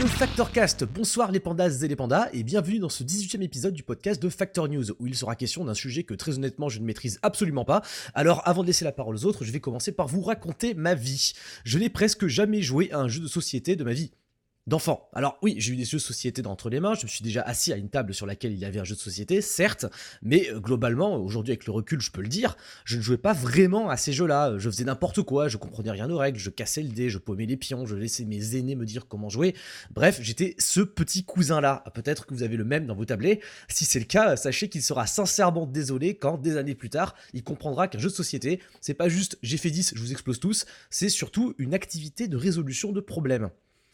Le Factorcast. Bonsoir les pandas et les pandas et bienvenue dans ce 18e épisode du podcast de Factor News où il sera question d'un sujet que très honnêtement je ne maîtrise absolument pas. Alors avant de laisser la parole aux autres, je vais commencer par vous raconter ma vie. Je n'ai presque jamais joué à un jeu de société de ma vie d'enfant. Alors oui, j'ai eu des jeux de société d'entre les mains, je me suis déjà assis à une table sur laquelle il y avait un jeu de société, certes, mais euh, globalement, aujourd'hui avec le recul, je peux le dire, je ne jouais pas vraiment à ces jeux-là, je faisais n'importe quoi, je comprenais rien aux règles, je cassais le dé, je paumais les pions, je laissais mes aînés me dire comment jouer, bref, j'étais ce petit cousin-là. Peut-être que vous avez le même dans vos tablets, si c'est le cas, sachez qu'il sera sincèrement désolé quand, des années plus tard, il comprendra qu'un jeu de société, c'est pas juste j'ai fait 10, je vous explose tous, c'est surtout une activité de résolution de problèmes.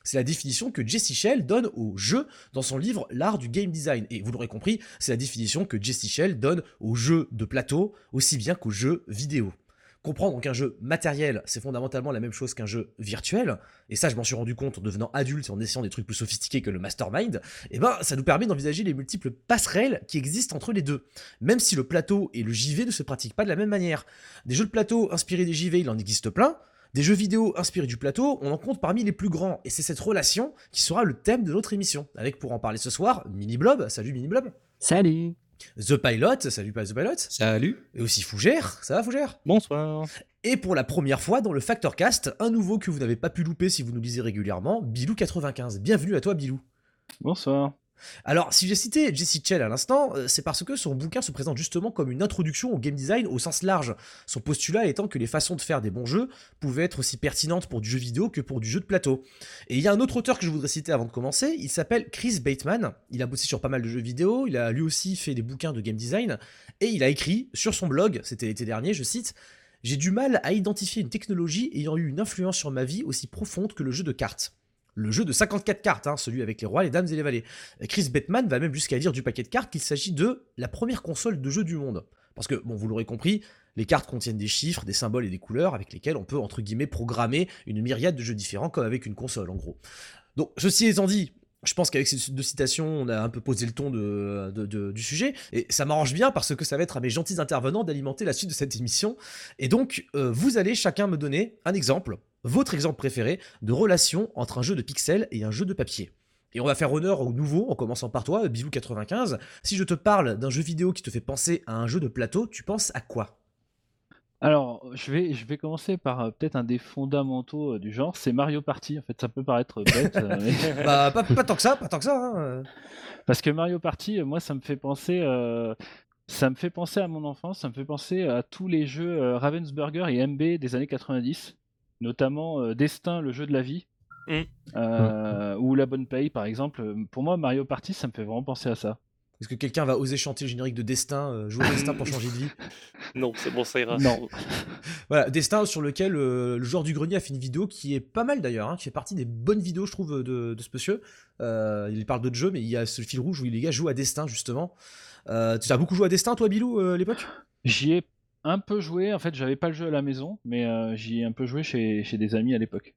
C'est la définition que Jesse Shell donne au jeu dans son livre L'art du game design. Et vous l'aurez compris, c'est la définition que Jesse Shell donne aux jeux de plateau aussi bien qu'aux jeux vidéo. Comprendre qu'un jeu matériel, c'est fondamentalement la même chose qu'un jeu virtuel, et ça je m'en suis rendu compte en devenant adulte et en essayant des trucs plus sophistiqués que le mastermind, et ben ça nous permet d'envisager les multiples passerelles qui existent entre les deux. Même si le plateau et le JV ne se pratiquent pas de la même manière. Des jeux de plateau inspirés des JV, il en existe plein, des jeux vidéo inspirés du plateau, on en compte parmi les plus grands, et c'est cette relation qui sera le thème de notre émission. Avec pour en parler ce soir, Mini Blob, salut Mini Blob. Salut The Pilot, salut pas The Pilot. Salut Et aussi Fougère, ça va Fougère? Bonsoir Et pour la première fois dans le Factor Cast, un nouveau que vous n'avez pas pu louper si vous nous lisez régulièrement, Bilou95. Bienvenue à toi Bilou. Bonsoir alors, si j'ai cité Jesse Chell à l'instant, euh, c'est parce que son bouquin se présente justement comme une introduction au game design au sens large. Son postulat étant que les façons de faire des bons jeux pouvaient être aussi pertinentes pour du jeu vidéo que pour du jeu de plateau. Et il y a un autre auteur que je voudrais citer avant de commencer, il s'appelle Chris Bateman. Il a bossé sur pas mal de jeux vidéo, il a lui aussi fait des bouquins de game design, et il a écrit sur son blog, c'était l'été dernier, je cite, J'ai du mal à identifier une technologie ayant eu une influence sur ma vie aussi profonde que le jeu de cartes le jeu de 54 cartes, hein, celui avec les rois, les dames et les valets. Chris Bettman va même jusqu'à dire du paquet de cartes qu'il s'agit de la première console de jeu du monde. Parce que, bon, vous l'aurez compris, les cartes contiennent des chiffres, des symboles et des couleurs avec lesquels on peut, entre guillemets, programmer une myriade de jeux différents comme avec une console, en gros. Donc, ceci étant dit, je pense qu'avec ces deux citations, on a un peu posé le ton du sujet, et ça m'arrange bien parce que ça va être à mes gentils intervenants d'alimenter la suite de cette émission. Et donc, euh, vous allez chacun me donner un exemple, votre exemple préféré, de relation entre un jeu de pixels et un jeu de papier. Et on va faire honneur au nouveau, en commençant par toi, Bilou95. Si je te parle d'un jeu vidéo qui te fait penser à un jeu de plateau, tu penses à quoi? Alors, je vais, je vais commencer par euh, peut-être un des fondamentaux euh, du genre, c'est Mario Party. En fait, ça peut paraître bête. euh, mais- Bah, pas, pas tant que ça, pas tant que ça. hein. Parce que Mario Party, euh, moi, ça me fait penser, euh, ça me fait penser à mon enfance, ça me fait penser à tous les jeux euh, Ravensburger et MB des années 90, notamment euh, Destin, le jeu de la vie, Mm. euh, ou La Bonne Paye, par exemple. Pour moi, Mario Party, ça me fait vraiment penser à ça. Est-ce que quelqu'un va oser chanter le générique de Destin, euh, jouer au Destin pour changer de vie? Non, c'est bon, ça ira. Non. Voilà, Destin sur lequel euh, le joueur du grenier a fait une vidéo qui est pas mal d'ailleurs, hein, qui fait partie des bonnes vidéos, je trouve, de, de ce monsieur. Euh, il parle d'autres jeux, mais il y a ce fil rouge où les gars jouent à Destin, justement. Euh, tu as beaucoup joué à Destin, toi, Bilou, euh, à l'époque? J'y ai un peu joué, en fait, j'avais pas le jeu à la maison, mais euh, j'y ai un peu joué chez, chez des amis à l'époque.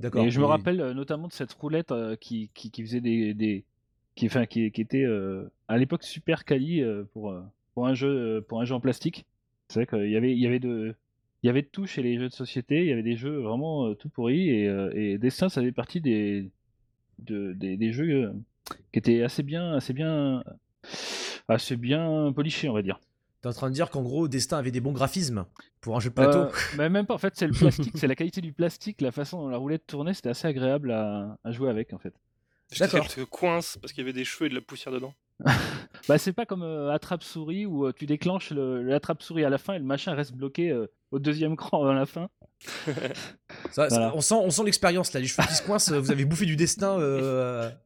D'accord. Et je me rappelle euh, notamment de cette roulette euh, qui, qui, qui faisait des. des qui, enfin, qui, qui était euh, à l'époque super quali euh, pour, euh, pour, un jeu, pour un jeu en plastique. C'est vrai qu'il y avait, il y avait de. Il y avait de tout chez les jeux de société, il y avait des jeux vraiment euh, tout pourris, et, euh, et Destin, ça fait partie des, de, des, des jeux euh, qui étaient assez bien, assez bien, assez bien polichés, on va dire. T'es en train de dire qu'en gros, Destin avait des bons graphismes pour un jeu de plateau bah, même pas, en fait, c'est le plastique, c'est la qualité du plastique, la façon dont la roulette tournait, c'était assez agréable à, à jouer avec, en fait. Te coince parce qu'il y avait des cheveux et de la poussière dedans. Bah, c'est pas comme attrape-souris où tu déclenches l'attrape-souris à la fin et le machin reste bloqué au deuxième cran à la fin. on sent, on sent l'expérience là, les cheveux qui se coincent, vous avez bouffé du destin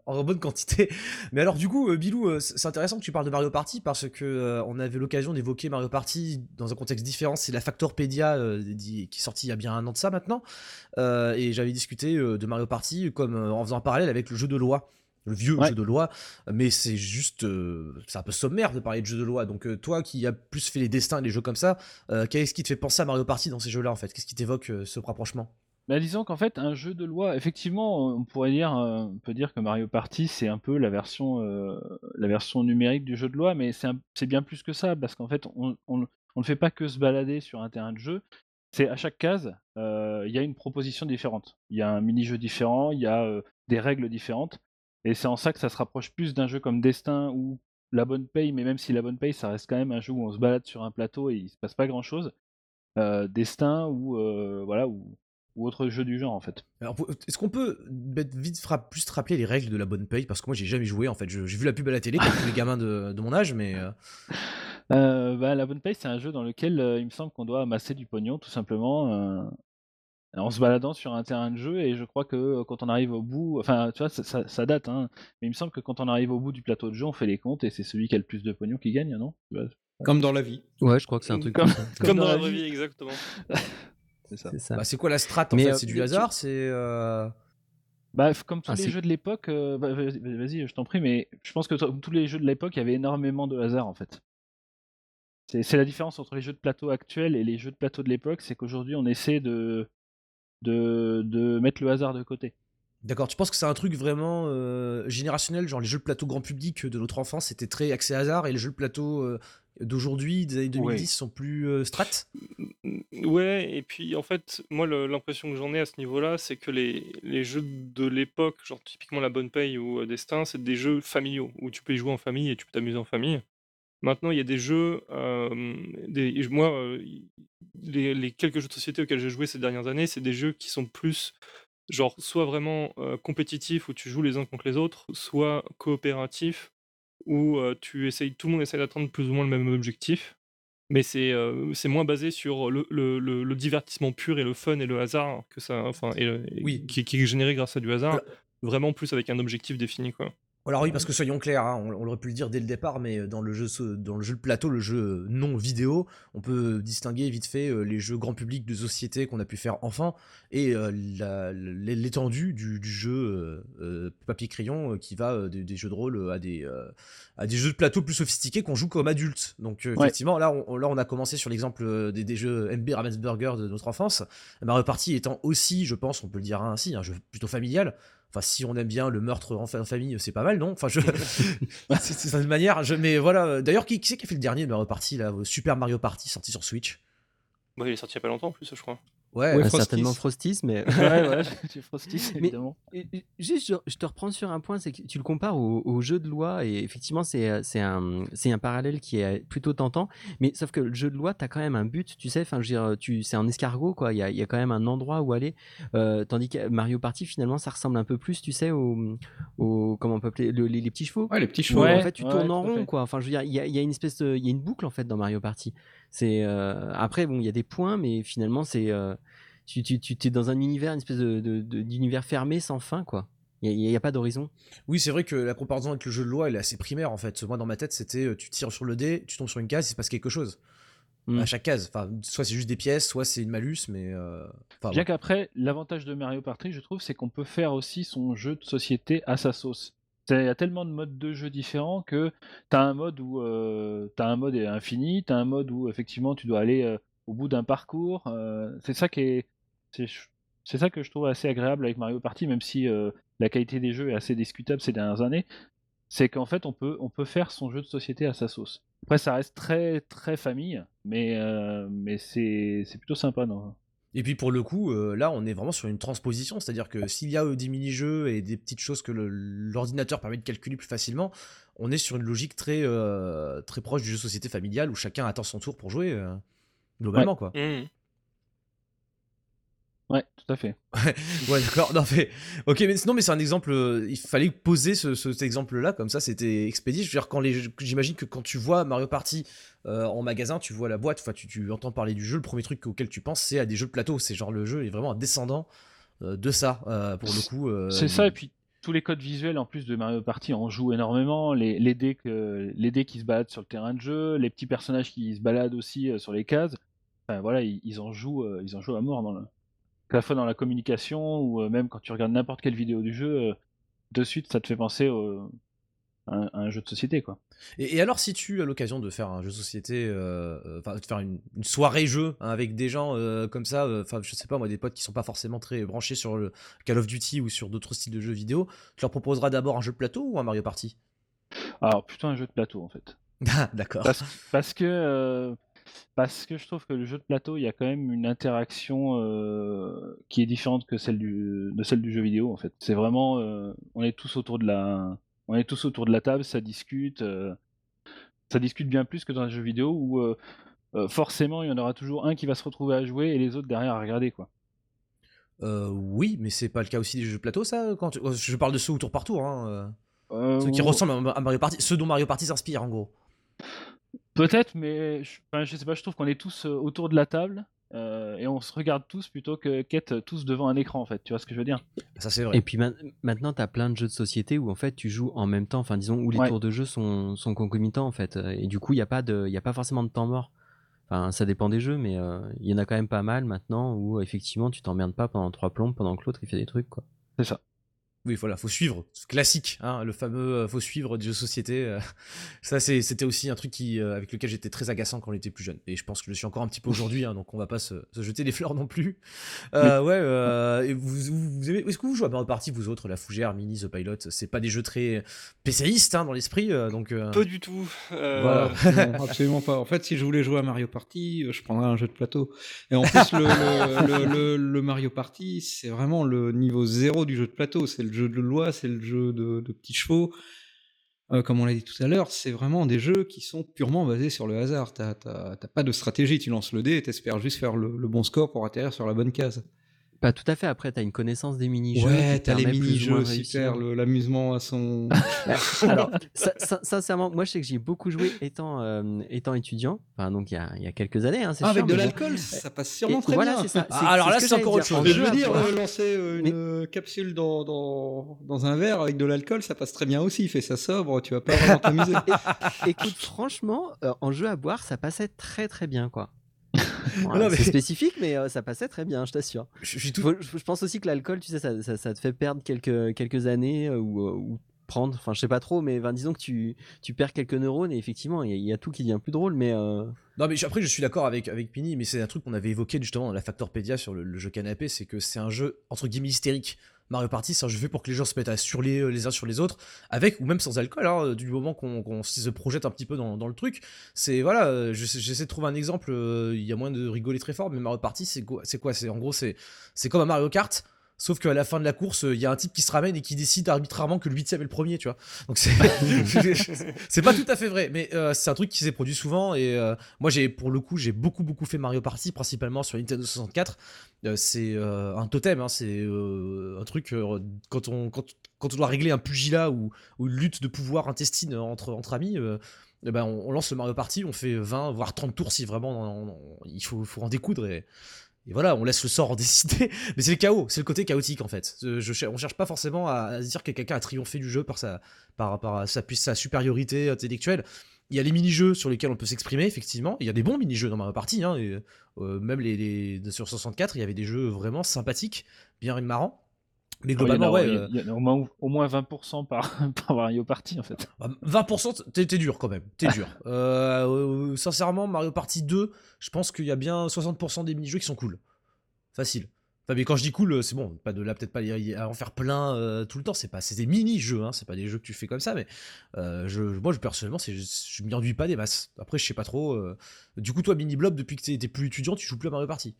en bonne quantité. Mais alors du coup, Bilou, c'est intéressant que tu parles de Mario Party parce que on avait l'occasion d'évoquer Mario Party dans un contexte différent. C'est la Factorpedia qui est sortie il y a bien un an de ça maintenant, et j'avais discuté de Mario Party comme en faisant un parallèle avec le jeu de loi le vieux jeu de loi, mais c'est juste, euh, c'est un peu sommaire de parler de jeu de loi. Donc euh, toi qui as plus fait les destins, les jeux comme ça, euh, qu'est-ce qui te fait penser à Mario Party dans ces jeux-là en fait? Qu'est-ce qui t'évoque ce rapprochement? Bah, disons qu'en fait, un jeu de loi, effectivement, on pourrait dire, on peut dire que Mario Party, c'est un peu la version, la version numérique du jeu de loi, mais c'est bien plus que ça, parce qu'en fait, on, on, ne fait pas que se balader sur un terrain de jeu. C'est à chaque case, il y a une proposition différente. Il y a un mini-jeu différent, il y a des règles différentes. Et c'est en ça que ça se rapproche plus d'un jeu comme Destin ou La Bonne Paye, mais même si La Bonne Paye, ça reste quand même un jeu où on se balade sur un plateau et il se passe pas grand chose. Euh, Destin ou euh, voilà ou, autre jeu du genre en fait. est-ce qu'on peut vite plus te rappeler les règles de La Bonne Paye? Parce que moi j'ai jamais joué en fait. J'ai vu la pub à la télé comme tous les gamins de, mon âge, mais. Euh. Bah, la bonne paye, c'est un jeu dans lequel il me semble qu'on doit amasser du pognon, tout simplement en se baladant sur un terrain de jeu et je crois que euh, quand on arrive au bout, enfin tu vois ça, date, hein, mais il me semble que quand on arrive au bout du plateau de jeu on fait les comptes et c'est celui qui a le plus de pognon qui gagne, non? Comme dans la vie. Ouais, je crois que c'est un truc comme, comme, dans, la vraie vie, exactement. c'est ça. Bah, c'est quoi la strat en fait? euh, C'est du hasard C'est euh, bah, comme tous ah, les jeux de l'époque, bah, vas-y, je t'en prie, mais je pense que tous les jeux de l'époque, il y avait énormément de hasard en fait. C'est la différence entre les jeux de plateau actuels et les jeux de plateau de l'époque, c'est qu'aujourd'hui on essaie de, de, de mettre le hasard de côté. D'accord, tu penses que c'est un truc vraiment euh, générationnel, genre les jeux de plateau grand public de notre enfance c'était très axé hasard et les jeux de plateau euh, d'aujourd'hui, des années 2010, sont plus euh, strat Ouais, et puis en fait, moi l'impression que j'en ai à ce niveau-là, c'est que les, les, jeux de l'époque, genre typiquement La Bonne Paye ou Destin, c'est des jeux familiaux où tu peux y jouer en famille et tu peux t'amuser en famille. Maintenant, il y a des jeux, des, moi, les, quelques jeux de société auxquels j'ai joué ces dernières années, c'est des jeux qui sont plus, genre, soit vraiment compétitifs où tu joues les uns contre les autres, soit coopératifs où tu essayes, tout le monde essaie d'atteindre plus ou moins le même objectif. Mais c'est c'est moins basé sur le, le, le, divertissement pur et le fun et le hasard que ça, enfin, et, oui. qui, qui, est généré grâce à du hasard. Vraiment plus avec un objectif défini, quoi. Alors oui, parce que soyons clairs, hein, on, aurait pu le dire dès le départ, mais dans le jeu, dans le jeu de plateau, le jeu non vidéo, on peut distinguer vite fait euh, les jeux grand public de société qu'on a pu faire enfant et euh, l'étendue du, jeu euh, papier crayon qui va des, jeux de rôle à des à des jeux de plateau plus sophistiqués qu'on joue comme adulte. Donc effectivement, là on, là on a commencé sur l'exemple des, jeux MB Ravensburger de notre enfance. Ma Party étant aussi, je pense, on peut le dire ainsi, un jeu plutôt familial. Enfin, si on aime bien le meurtre en, famille, c'est pas mal, non? Enfin, je... c'est une manière. Je... Mais voilà. D'ailleurs, qui, qui c'est qui a fait le dernier de Mario Party là, Super Mario Party sorti sur Switch? Bah, il est sorti il y a pas longtemps en plus, je crois. Ouais, certainement Frostis, mais. ouais, ouais, Frostis, évidemment. juste, je, te reprends sur un point, c'est que tu le compares au, jeu de loi, et effectivement, c'est un, un parallèle qui est plutôt tentant, mais sauf que le jeu de loi, tu as quand même un but, tu sais, enfin, je veux dire, c'est un escargot, quoi, il y a, y a, quand même un endroit où aller, euh, tandis que Mario Party, finalement, ça ressemble un peu plus, tu sais, au. au comment on peut appeler les, petits chevaux Ouais, les petits chevaux. en fait, tu tournes en rond, quoi. Enfin, je veux dire, il y a, y a, une espèce Il y a une boucle, en fait, dans Mario Party. C'est euh, après bon, il y a des points, mais finalement c'est euh, tu, tu, tu es dans un univers, une espèce de, d'univers fermé sans fin, quoi. Il n'y a, pas d'horizon. Oui, c'est vrai que la comparaison avec le jeu de loi, elle est assez primaire en fait. Moi, dans ma tête, c'était euh, tu tires sur le dé, tu tombes sur une case, il se passe quelque chose. Mmh. À chaque case. Enfin, soit c'est juste des pièces, soit c'est une malus, mais. Bien qu'après, l'avantage de Mario Party, je trouve, c'est qu'on peut faire aussi son jeu de société à sa sauce. Il y a tellement de modes de jeu différents que tu as un mode où euh, tu as un mode infini, tu as un mode où effectivement tu dois aller euh, au bout d'un parcours. Euh, c'est ça qui est c'est ça que je trouve assez agréable avec Mario Party, même si la qualité des jeux est assez discutable ces dernières années. C'est qu'en fait on peut on peut faire son jeu de société à sa sauce. Après ça reste très très famille, mais mais c'est plutôt sympa non? Et puis pour le coup, euh, là, on est vraiment sur une transposition, c'est-à-dire que s'il y a euh, des mini-jeux et des petites choses que l'ordinateur permet de calculer plus facilement, on est sur une logique très, euh, très proche du jeu société familial où chacun attend son tour pour jouer, globalement, quoi. Mmh. Ouais, tout à fait. ouais, d'accord. Non, mais ok, mais sinon, mais c'est un exemple. euh, il fallait poser ce, ce- cet exemple-là, comme ça, c'était expédié. Je veux dire, quand les, j'imagine que quand tu vois Mario Party euh, en magasin, tu vois la boîte, enfin, tu, tu entends parler du jeu. Le premier truc auquel tu penses, c'est à des jeux de plateau. C'est genre le jeu est vraiment un descendant euh, de ça, euh, pour le coup. C'est ça, et puis tous les codes visuels en plus de Mario Party en jouent énormément. Les, les, dés que, les dés qui se baladent sur le terrain de jeu, les petits personnages qui se baladent aussi sur les cases. Enfin, voilà, ils, ils en jouent, ils en jouent à mort, dans le... à la fois dans la communication ou euh, même quand tu regardes n'importe quelle vidéo du jeu, euh, de suite ça te fait penser au- à, un, jeu de société, quoi. Et, et alors, si tu as l'occasion de faire un jeu de société, euh, enfin, de faire une, une soirée jeu hein, avec des gens euh, comme ça, euh, enfin, je sais pas, moi, des potes qui sont pas forcément très branchés sur le Call of Duty ou sur d'autres styles de jeux vidéo, tu leur proposeras d'abord un jeu de plateau ou un Mario Party? Alors plutôt un jeu de plateau en fait. Ah, d'accord. Parce, parce que parce que je trouve que le jeu de plateau, il y a quand même une interaction euh, qui est différente que celle du de celle du jeu vidéo en fait. C'est vraiment euh, on est tous autour de la on est tous autour de la table, ça discute euh, ça discute bien plus que dans un jeu vidéo où forcément il y en aura toujours un qui va se retrouver à jouer et les autres derrière à regarder quoi. Oui, mais c'est pas le cas aussi des jeux de plateau, ça quand tu- Je parle de ceux au tour par tour, hein, ceux qui ou- ressemblent à Mario Party, ceux dont Mario Party s'inspire, en gros. Peut-être, mais je, enfin, je sais pas, je trouve qu'on est tous euh, autour de la table euh, et on se regarde tous plutôt que qu'être tous devant un écran en fait. Tu vois ce que je veux dire? Ça, c'est vrai. Et puis ma- maintenant, tu as plein de jeux de société où en fait tu joues en même temps, enfin disons où les Ouais. tours de jeu sont, sont concomitants en fait. euh, Et du coup, il n'y a, pas de- il y a pas forcément de temps mort. Enfin, ça dépend des jeux, mais euh, il y en a quand même pas mal maintenant où effectivement tu t'emmerdes pas pendant trois plombes pendant que l'autre il fait des trucs quoi. C'est ça. Oui, voilà, faut suivre. Classique, hein, le fameux euh, faut suivre du jeu société. euh, ça, c'était aussi un truc qui, euh, avec lequel j'étais très agaçant quand on était plus jeune. Et je pense que je le suis encore un petit peu aujourd'hui, hein, donc on va pas se, se jeter des fleurs non plus. Euh, Ouais, euh, et vous, vous, vous aimez- est-ce que vous jouez à Mario Party, vous autres, la Fougère, Mini, The Pilot C'est pas des jeux très PCistes hein, dans l'esprit, donc. euh, Pas du tout. Voilà. Absolument, absolument pas. En fait, si je voulais jouer à Mario Party, je prendrais un jeu de plateau. Et en plus, le, le, le- le- le Mario Party, c'est vraiment le niveau zéro du jeu de plateau. C'est le jeu de loi, c'est le jeu de, petits chevaux. Euh, comme on l'a dit tout à l'heure, c'est vraiment des jeux qui sont purement basés sur le hasard. T'as pas de stratégie, tu lances le dé et t'espères juste faire le bon score pour atterrir sur la bonne case. Pas tout à fait. Après, tu as une connaissance des mini-jeux. Ouais, qui t'as les mini-jeux de aussi, le- l'amusement à son. Alors, sin- sin- sincèrement, moi je sais que j'y ai beaucoup joué étant, euh, étant étudiant. Enfin, donc il y a, il y a quelques années, hein, c'est Ah, avec sûr, de mais bon. l'alcool, ça passe sûrement Et très voilà, bien. c'est ça. Ah, alors c'est là, ce c'est encore autre chose. Je veux dire, euh, lancer euh, une capsule dans, dans, dans un verre avec de l'alcool, ça passe très bien aussi. Fais ça sobre, tu vas pas vraiment t'amuser. Écoute, franchement, euh, en jeu à boire, ça passait très très bien, quoi. Voilà, mais- C'est spécifique, mais euh, ça passait très bien, je t'assure. je, je suis tout. Faut- Je, je pense aussi que l'alcool, tu sais, ça, ça- ça te fait perdre quelques, quelques années euh, ou, euh, ou prendre, enfin, je sais pas trop, mais ben, disons que tu, tu perds quelques neurones et effectivement, il y, y a tout qui devient plus drôle, mais euh, Non mais après je suis d'accord avec avec Pini mais c'est un truc qu'on avait évoqué justement dans la Factorpedia sur le, le jeu canapé c'est que c'est un jeu entre guillemets hystérique Mario Party c'est un jeu fait pour que les gens se mettent à surler euh, les uns sur les autres avec ou même sans alcool hein, du moment qu'on se projette un petit peu dans, dans le truc. C'est voilà euh, je- j'essaie de trouver un exemple euh, il y a moins de rigoler très fort mais Mario Party c'est quoi c'est en gros c'est comme un Mario Kart Sauf qu'à la fin de la course, il y a un type qui se ramène et qui décide arbitrairement que le huitième est le premier, tu vois. Donc c'est c'est pas tout à fait vrai, mais euh, c'est un truc qui s'est produit souvent et euh, moi j'ai pour le coup j'ai beaucoup beaucoup fait Mario Party, principalement sur Nintendo 64. Euh, c'est euh, un totem, hein, c'est euh, un truc euh, quand on quand, quand on doit régler un pugilat ou, ou une lutte de pouvoir intestine entre entre amis. euh, eh ben, on, on lance le Mario Party, on fait 20 voire 30 tours si vraiment on- on- il faut, faut en découdre et, et voilà, on laisse le sort en décider. Mais c'est le chaos, c'est le côté chaotique en fait. Euh, Je, on cherche pas forcément à, dire que quelqu'un a triomphé du jeu par sa, par sa, sa supériorité intellectuelle. Il y a les mini-jeux sur lesquels on peut s'exprimer, effectivement. Il y a des bons mini-jeux dans Mario Party. Hein, et, euh, même les- sur 64, il y avait des jeux vraiment sympathiques, bien marrants. Mais Il y en a- globalement, ouais. il y a- euh, y a au moins, au moins 20% par, par Mario Party en fait. bah, 20%, t'es t'es dur quand même, t'es dur. Euh, euh, sincèrement, Mario Party 2, je pense qu'il y a bien 60% des mini-jeux qui sont cool. Facile. Enfin, mais quand je dis cool, c'est bon, pas de là, peut-être pas à en faire plein euh, tout le temps, c'est pas, c'est des mini-jeux, hein, c'est pas des jeux que tu fais comme ça, mais euh, je, moi, je, personnellement, c'est, je m'y ennuie pas des masses. Après, je sais pas trop. Du coup, toi, Mini Blob, depuis que t'es plus étudiant, tu joues plus à Mario Party.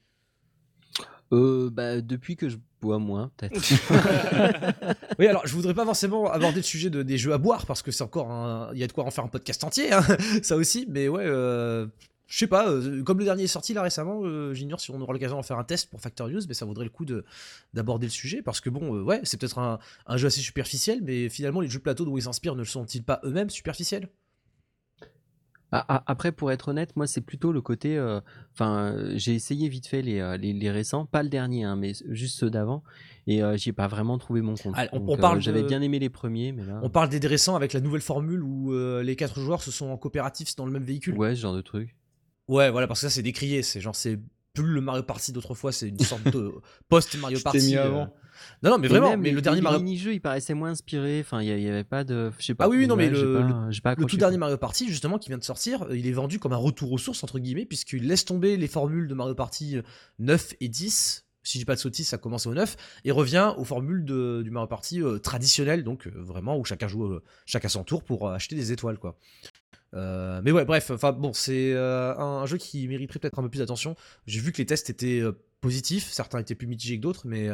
Euh, bah, depuis que je bois moins, peut-être. Oui, alors je voudrais pas forcément aborder le sujet de, des jeux à boire parce que c'est encore un. Il y a de quoi en faire un podcast entier, hein, ça aussi, mais ouais. euh, je sais pas, euh, comme le dernier est sorti là récemment, euh, j'ignore si on aura l'occasion d'en faire un test pour Factor News, mais ça vaudrait le coup de- d'aborder le sujet parce que bon, euh, ouais, c'est peut-être un, un jeu assez superficiel, mais finalement les jeux de plateau dont ils s'inspirent ne sont-ils pas eux-mêmes superficiels? Après, pour être honnête, moi, c'est plutôt le côté. euh, Enfin, euh, j'ai essayé vite fait les, euh, les, les récents, pas le dernier, hein, mais juste ceux d'avant, et euh, j'y ai pas vraiment trouvé mon compte. Ah, on- Donc, on euh, parle J'avais bien aimé les premiers, mais là. On parle des récents avec la nouvelle formule où les quatre joueurs se sont en coopératif dans le même véhicule. Ouais, ce genre de truc. Ouais, voilà, parce que ça c'est décrié, c'est genre c'est plus le Mario Party d'autrefois, c'est une sorte de post Mario Party. mis avant. Non, non, mais Et vraiment, mais les- le dernier Mario mini-jeux, il paraissait moins inspiré. Enfin, il y, avait pas de. Je sais pas. Ah oui, oui, non, mais le- pas- j'ai pas Le accroché, tout dernier Mario Party, justement, qui vient de sortir, euh, il est vendu comme un retour aux sources, entre guillemets, puisqu'il laisse tomber les formules de Mario Party euh, 9 et 10. Si je dis pas de sottis, ça commence au 9, et revient aux formules de- du Mario Party euh, traditionnel, donc euh, vraiment où chacun joue euh, chacun son tour pour euh, acheter des étoiles, quoi. Euh, mais ouais, bref, enfin bon, c'est euh, un, un jeu qui mériterait peut-être un peu plus d'attention. J'ai vu que les tests étaient euh, positifs, certains étaient plus mitigés que d'autres, mais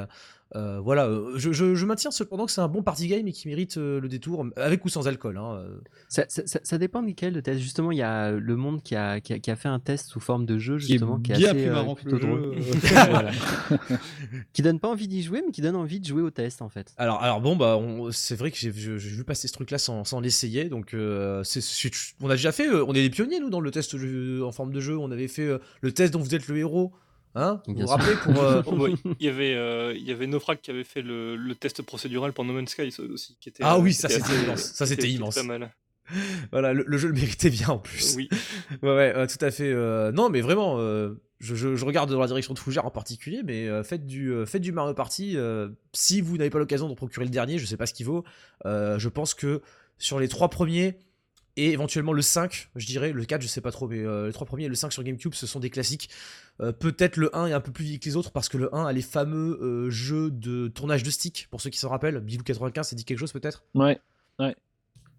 euh, euh, voilà, euh, je, je- je maintiens cependant que c'est un bon party game et qui mérite euh, le détour, avec ou sans alcool. Hein, euh. Ça, ça- ça- ça dépend desquels de test. Justement, il y a Le Monde qui a, qui a, qui a fait un test sous forme de jeu, Qui est justement, qui est, bien assez, plus euh, marrant que plutôt le jeu. qui donne pas envie d'y jouer, mais qui donne envie de jouer au test, en fait. Alors, alors bon, bah, on- c'est vrai que j'ai j'ai- j'ai vu passer ce truc-là sans, sans l'essayer, donc euh, c'est- c'est- on a déjà fait, euh, on est les pionniers nous dans le test jeu- en forme de jeu, on avait fait euh, le test dont vous êtes le héros, hein Vous vous rappelez pour euh, Oh, bah, il y avait euh, il y avait Nofrag qui avait fait le, le test procédural pour No Man's Sky aussi qui était Ah euh, oui, qui ça, était c'était immense. Ça, c'était immense. pas mal voilà, le, le jeu le méritait bien en plus. oui Ouais, ouais, euh, tout à fait. euh, non, mais vraiment, euh, je, je- je regarde dans la direction de Fougère en particulier, mais euh, faites, du, euh, faites du Mario Party. euh, si vous n'avez pas l'occasion de procurer le dernier, je sais pas ce qu'il vaut. euh, je pense que sur les trois premiers et éventuellement le 5, je dirais, le 4, je sais pas trop, mais euh, les trois premiers et le 5 sur GameCube, ce sont des classiques. Euh, Peut-être le 1 est un peu plus vieilli que les autres parce que le 1 a les fameux euh, jeux de tournage de stick, pour ceux qui s'en rappellent. Bilou 95, ça dit quelque chose peut-être? Ouais.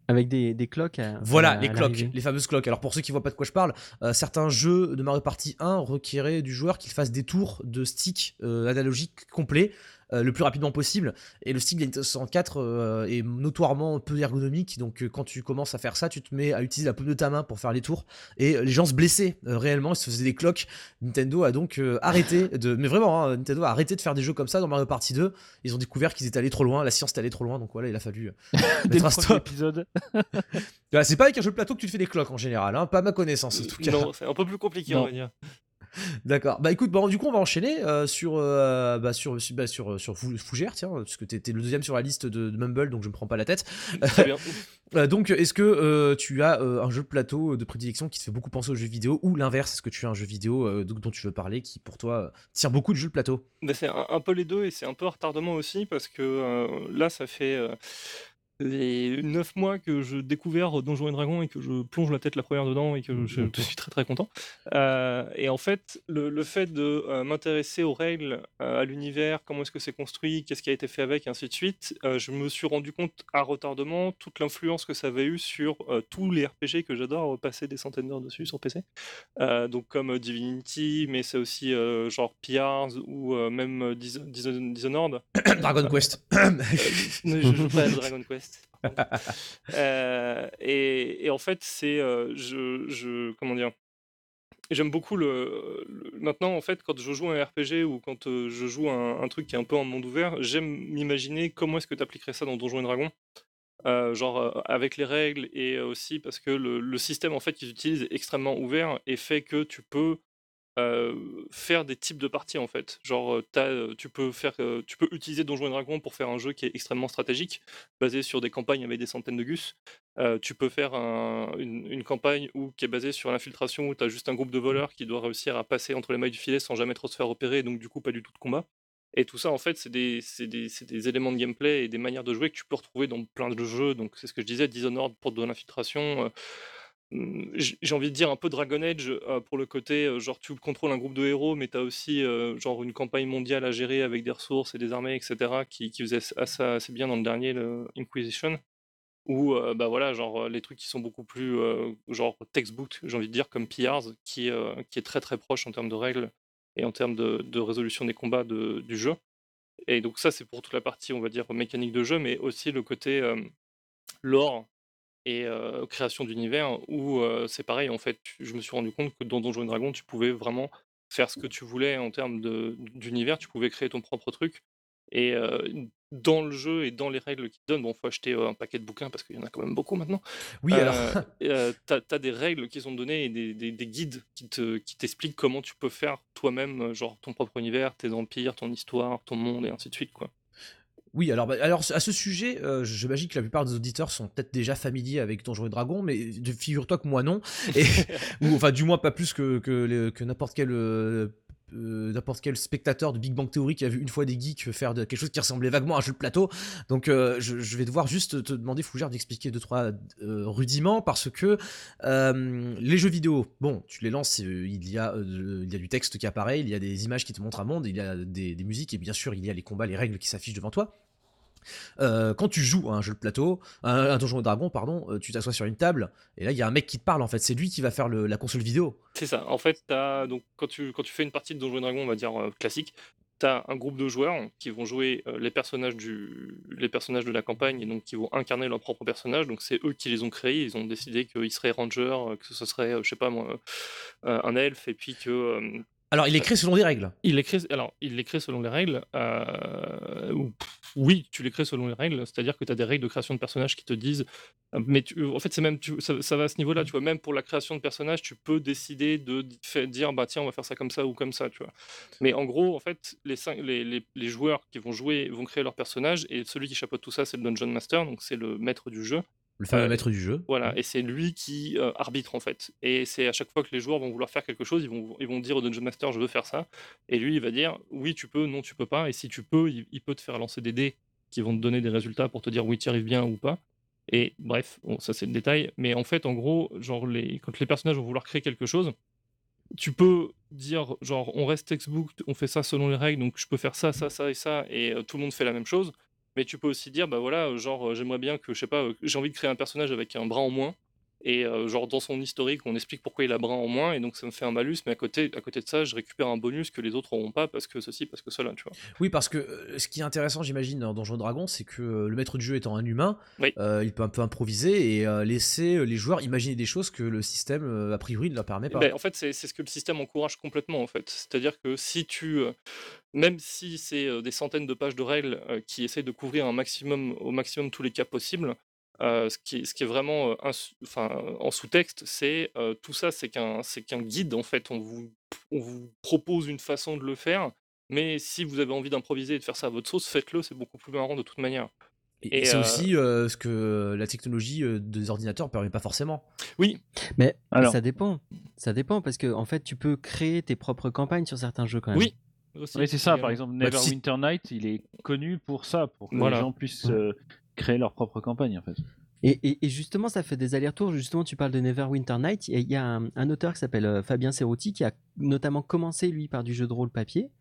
Avec des, des cloques. à- Voilà, à les cloques, l'arrivée. les fameuses cloques. Alors pour ceux qui voient pas de quoi je parle, euh, certains jeux de Mario Party 1 requéraient du joueur qu'il fasse des tours de stick euh, analogique complet euh, le plus rapidement possible. Et le stick de la Nintendo 64 euh, est notoirement peu ergonomique, donc euh, quand tu commences à faire ça, tu te mets à utiliser la paume de ta main pour faire les tours. Et les gens se blessaient euh, réellement, ils se faisaient des cloques. Nintendo a donc euh, arrêté de... Mais vraiment, hein, Nintendo a arrêté de faire des jeux comme ça dans Mario Party 2. Ils ont découvert qu'ils étaient allés trop loin, la science est allée trop loin, donc voilà, il a fallu... mettre un premier stop. épisode. Voilà, c'est pas avec un jeu de plateau que tu te fais des cloques en général, hein, pas à ma connaissance en tout cas. non c'est un peu plus compliqué Non. on va dire D'accord. Bah écoute, bon, du coup on va enchaîner euh, sur, euh, bah, sur, sur, bah, sur, sur Fou- Fougère, tiens, parce que t'étais le deuxième sur la liste de, de Mumble, donc je me prends pas la tête. très bien Euh, donc est-ce que euh, tu as un jeu de plateau de prédilection qui te fait beaucoup penser aux jeux vidéo, ou l'inverse, est-ce que tu as un jeu vidéo dont tu veux parler qui pour toi tire beaucoup de jeux de plateau? Bah, c'est un, un peu les deux et c'est un peu retardement aussi parce que là ça fait les 9 mois que je découvre Donjons et Dragons et que je plonge la tête la première dedans et que je, je suis très très content. Euh, et en fait, le, le fait de euh, m'intéresser aux règles, euh, à l'univers, comment est-ce que c'est construit, qu'est-ce qui a été fait avec, et ainsi de suite, je me suis rendu compte à retardement toute l'influence que ça avait eu sur tous les RPG que j'adore passer des centaines d'heures dessus sur PC. Donc comme Divinity, mais c'est aussi genre PRs ou même Dis- Dis- Dishonored. Dragon Quest. Je joue pas à Dragon Quest. Euh, et, en fait, c'est. euh, je, Comment dire J'aime beaucoup le, Maintenant, en fait, quand je joue un RPG ou quand euh, je joue un, truc qui est un peu en monde ouvert, j'aime m'imaginer comment est-ce que tu appliquerais ça dans Donjons et Dragons. Genre avec les règles et aussi parce que le, le système en fait qu'ils utilisent est extrêmement ouvert et fait que tu peux euh, faire des types de parties en fait. Genre, euh, euh, tu peux faire, tu peux utiliser Donjons et Dragons pour faire un jeu qui est extrêmement stratégique, basé sur des campagnes avec des centaines de gus. Euh, tu peux faire un- une, une campagne où, qui est basée sur l'infiltration, où tu as juste un groupe de voleurs qui doit réussir à passer entre les mailles du filet sans jamais trop se faire repérer, donc du coup pas du tout de combat. Et tout ça, en fait, c'est des, éléments de gameplay et des manières de jouer que tu peux retrouver dans plein de jeux. Donc c'est ce que je disais, Dishonored pour de l'infiltration. euh, j'ai envie de dire un peu Dragon Age euh, pour le côté euh, genre tu contrôles un groupe de héros mais tu as aussi euh, genre une campagne mondiale à gérer avec des ressources et des armées etc qui, qui faisait assez, assez bien dans le dernier le Inquisition. Ou bah voilà genre les trucs qui sont beaucoup plus genre textbook j'ai envie de dire comme PRs qui, qui est très très proche en termes de règles et en termes de, de résolution des combats de- du jeu. Et donc ça c'est pour toute la partie on va dire mécanique de jeu mais aussi le côté lore et euh, création d'univers où euh, c'est pareil en fait. Je me suis rendu compte que dans Donjons et Dragons, tu pouvais vraiment faire ce que tu voulais en termes d'univers. Tu pouvais créer ton propre truc. Et euh, dans le jeu et dans les règles qu'ils donnent, bon, faut acheter un paquet de bouquins parce qu'il y en a quand même beaucoup maintenant. Oui, alors. t'as, t'as des règles qui sont données et des, des- des guides qui, te, qui t'expliquent comment tu peux faire toi-même, genre ton propre univers, tes empires, ton histoire, ton monde et ainsi de suite, quoi. Oui, alors, bah, alors à ce sujet, euh, j'imagine que la plupart des auditeurs sont peut-être déjà familiers avec Donjons et Dragons, mais figure-toi que moi non, et, ou enfin du moins pas plus que, que, les- que n'importe quel euh, euh, n'importe quel spectateur de Big Bang Theory qui a vu une fois des geeks faire de, quelque chose qui ressemblait vaguement à un jeu de plateau. Donc euh, je, je vais devoir juste te demander, Fougère, d'expliquer deux trois euh, rudiments parce que les jeux vidéo, bon, tu les lances, il y a il y a du texte qui apparaît, il y a des images qui te montrent un monde, il y a des, des musiques et bien sûr il y a les combats, les règles qui s'affichent devant toi. Euh, quand tu joues à un jeu de plateau, un, donjon et dragon, pardon, euh, tu t'assois sur une table et là il y a un mec qui te parle en fait. C'est lui qui va faire la console vidéo. C'est ça. En fait, t'as, donc, quand, tu, quand tu fais une partie de Donjons et Dragons, on va dire euh, classique, tu as un groupe de joueurs qui vont jouer les, personnages du, les personnages de la campagne et donc qui vont incarner leur propre personnage. Donc c'est eux qui les ont créés. Ils ont décidé qu'ils seraient rangers, que ce serait, je sais pas moi, un elfe et puis que. Alors il est créé selon des règles. il les crée, alors, il crée selon les règles. euh, ou- oui, tu les crées selon les règles, c'est-à-dire que tu as des règles de création de personnages qui te disent. euh, Mais tu- en fait, même, ça, va à ce niveau-là, tu vois. Même pour la création de personnages, tu peux décider de dire, bah tiens, on va faire ça comme ça ou comme ça, tu vois. Mais en gros, en fait, les, les- les joueurs qui vont jouer vont créer leur personnage et celui qui chapeaute tout ça, c'est le Dungeon Master, donc c'est le maître du jeu. Le fameux Euh, maître du jeu. Voilà, et c'est lui qui euh, arbitre en fait. Et c'est à chaque fois que les joueurs vont vouloir faire quelque chose, ils vont, ils vont dire au Dungeon Master je veux faire ça. Et lui il va dire oui tu peux, non tu peux pas. Et si tu peux, il, il peut te faire lancer des dés qui vont te donner des résultats pour te dire oui tu y arrives bien ou pas. Et bref, bon, ça c'est le détail. Mais en fait en gros, genre les, quand les personnages vont vouloir créer quelque chose, tu peux dire genre on reste textbook, on fait ça selon les règles, donc je peux faire ça, ça, ça et ça, et euh, tout le monde fait la même chose. Mais tu peux aussi dire, bah voilà, genre euh, j'aimerais bien que, je sais pas, euh, j'ai envie de créer un personnage avec un bras en moins. Et euh, genre dans son historique, on explique pourquoi il a bras en moins, et donc ça me fait un malus, mais à côté, à côté de ça, je récupère un bonus que les autres n'auront pas parce que ceci, parce que cela, tu vois. Oui, parce que euh, ce qui est intéressant, j'imagine, dans Donjon Dragon, c'est que euh, le maître du jeu étant un humain, Oui. il peut un peu improviser et laisser les joueurs imaginer des choses que le système, a priori, ne leur permet pas. Ben, en fait, c'est ce que le système encourage complètement, en fait. C'est-à-dire que si tu, même si c'est des centaines de pages de règles qui essayent de couvrir un maximum, au maximum tous les cas possibles, euh, ce, qui est, ce qui est vraiment euh, enfin, en sous-texte, c'est euh, tout ça, c'est qu'un c'est qu'un guide, en fait. On vous, on vous propose une façon de le faire, mais si vous avez envie d'improviser et de faire ça à votre sauce, faites-le, c'est beaucoup plus marrant de toute manière. Et, et, c'est euh, aussi euh, ce que la technologie euh, des ordinateurs ne permet pas forcément. Oui, Mais Alors. ça dépend. Ça dépend parce que en fait, tu peux créer tes propres campagnes sur certains jeux quand même. oui. aussi, Oui, c'est ça. Par exemple, Bah, Neverwinter Night, il est connu pour ça, pour que Voilà. les gens puissent euh, créer leur propre campagne, en fait. Et, et- justement, ça fait des allers-retours. Justement, tu parles de Neverwinter Night. Il y a un, auteur qui s'appelle euh, Fabien Serruti qui a notamment commencé, lui, par du jeu de rôle papier,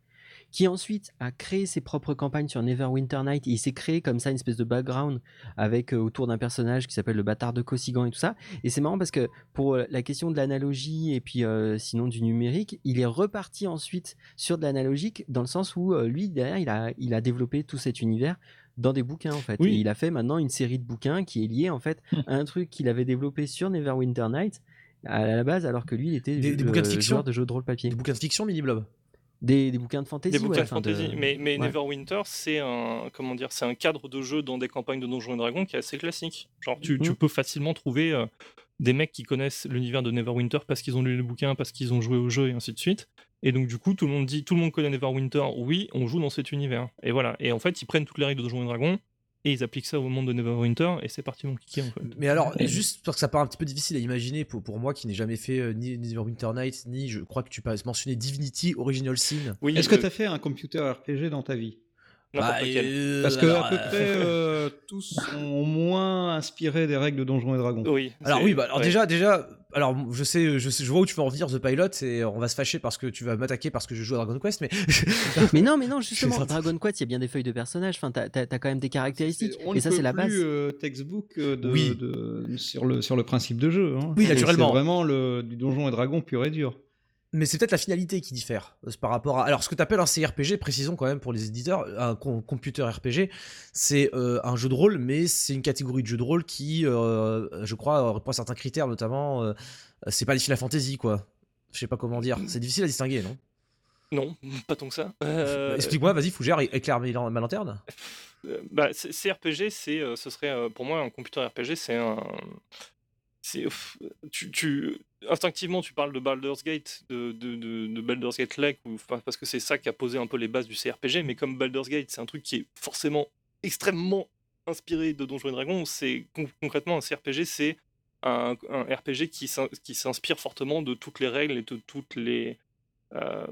qui ensuite a créé ses propres campagnes sur Neverwinter Night. Il s'est créé comme ça une espèce de background avec euh, autour d'un personnage qui s'appelle le bâtard de Cossigan et tout ça. Et c'est marrant parce que pour euh, la question de l'analogie et puis sinon du numérique, il est reparti ensuite sur de l'analogique dans le sens où lui, derrière, il a, il a développé tout cet univers dans des bouquins en fait. Oui. Et il a fait maintenant une série de bouquins qui est liée en fait à un truc qu'il avait développé sur Neverwinter Night à la base alors que lui il était Des- des euh, bouquins de fiction joueur de jeux de rôle papier. Des bouquins de fiction, Mini Blob? Des, des bouquins de fantasy. Des ouais, bouquins de de- fantasy, mais, mais ouais. Neverwinter, c'est un comment dire, c'est un cadre de jeu dans des campagnes de Donjons et Dragons qui est assez classique. Genre, tu, tu Mhm. peux facilement trouver euh, des mecs qui connaissent l'univers de Neverwinter parce qu'ils ont lu les bouquins, parce qu'ils ont joué au jeu et ainsi de suite. Et donc du coup, tout le monde dit, tout le monde connaît Neverwinter. Oui, on joue dans cet univers. Et voilà. Et en fait, ils prennent toutes les règles de Donjons et Dragons et ils appliquent ça au monde de Neverwinter et c'est parti mon kiki en fait. Mais alors, Et- juste parce que ça paraît un petit peu difficile à imaginer pour, pour moi qui n'ai jamais fait euh, ni Neverwinter Night, ni je crois que tu peux mentionner Divinity Original Sin. Oui. Est-ce que tu as fait un computer RPG dans ta vie? Bah, euh, Parce que alors, à peu euh, près euh, tous sont moins inspirés des règles de Donjons et Dragons. Oui. Alors oui, bah alors ouais. déjà, déjà, alors je sais, je sais, je vois où tu veux en venir, The Pilot, et on va se fâcher parce que tu vas m'attaquer parce que je joue à Dragon Quest, mais Mais non, mais non, justement. Dragon Quest, il y a bien des feuilles de personnages. Enfin, t'as as, quand même des caractéristiques. On Et ça, c'est la base. plus euh, textbook euh, de, Oui. de- sur, le, sur le principe de jeu. hein. Oui, naturellement. C'est vraiment le, du Donjon et Dragon pur et dur. Mais c'est peut-être la finalité qui diffère euh, par rapport à. Alors, ce que tu appelles un CRPG, précisons quand même pour les éditeurs, un com- computer RPG, c'est euh, un jeu de rôle, mais c'est une catégorie de jeu de rôle qui, euh, je crois, répond à certains critères, notamment, c'est pas des Final Fantasy, quoi. Je sais pas comment dire. C'est difficile à distinguer, non? Non, pas tant que ça. Explique-moi, vas-y, Fougère, éclaire ma lanterne. Bah, CRPG, c'est, ce serait pour moi un computer RPG, c'est un, c'est, tu, tu, instinctivement tu parles de Baldur's Gate, de, de, Baldur's Gate Lake, parce que c'est ça qui a posé un peu les bases du CRPG, mais comme Baldur's Gate, c'est un truc qui est forcément extrêmement inspiré de Donjons et Dragons, c'est con- concrètement un CRPG, c'est un, RPG qui s'inspire fortement de toutes les règles et de toutes les euh,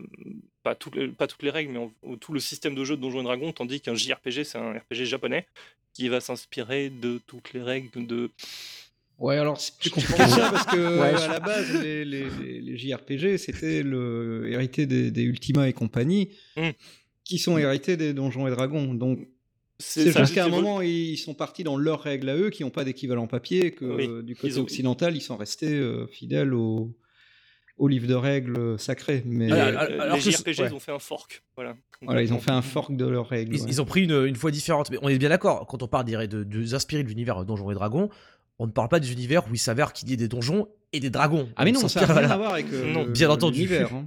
pas, toutes les, pas toutes les règles, mais en- tout le système de jeu de Donjons et Dragons, tandis qu'un JRPG, c'est un RPG japonais qui va s'inspirer de toutes les règles de. Ouais, alors c'est plus compliqué ça parce que Ouais, à la base, les, les- les- les JRPG, c'était le hérité des, des Ultima et compagnie, Mm. qui sont hérités des Donjons et Dragons. Donc C'est juste qu'à un moment, ils sont partis dans leurs règles à eux, qui n'ont pas d'équivalent papier, que Oui, euh, du côté ils ont- occidental, ils sont restés euh, fidèles au, au livre de règles sacrés. Mais les, Alors, alors- alors les JRPG, ouais. ils ont fait un fork. Voilà, voilà, ils ont fait un fork de leurs règles. Ils, ouais. ils ont pris une, une voie différente. Mais on est bien d'accord, quand on parle des, de, de, nous inspirer de l'univers Donjons et Dragons, on ne parle pas des univers où il s'avère qu'il y ait des donjons et des dragons. Ah mais On non, ça n'a rien voilà. à voir avec euh, Non, le- bien entendu. l'univers, hein.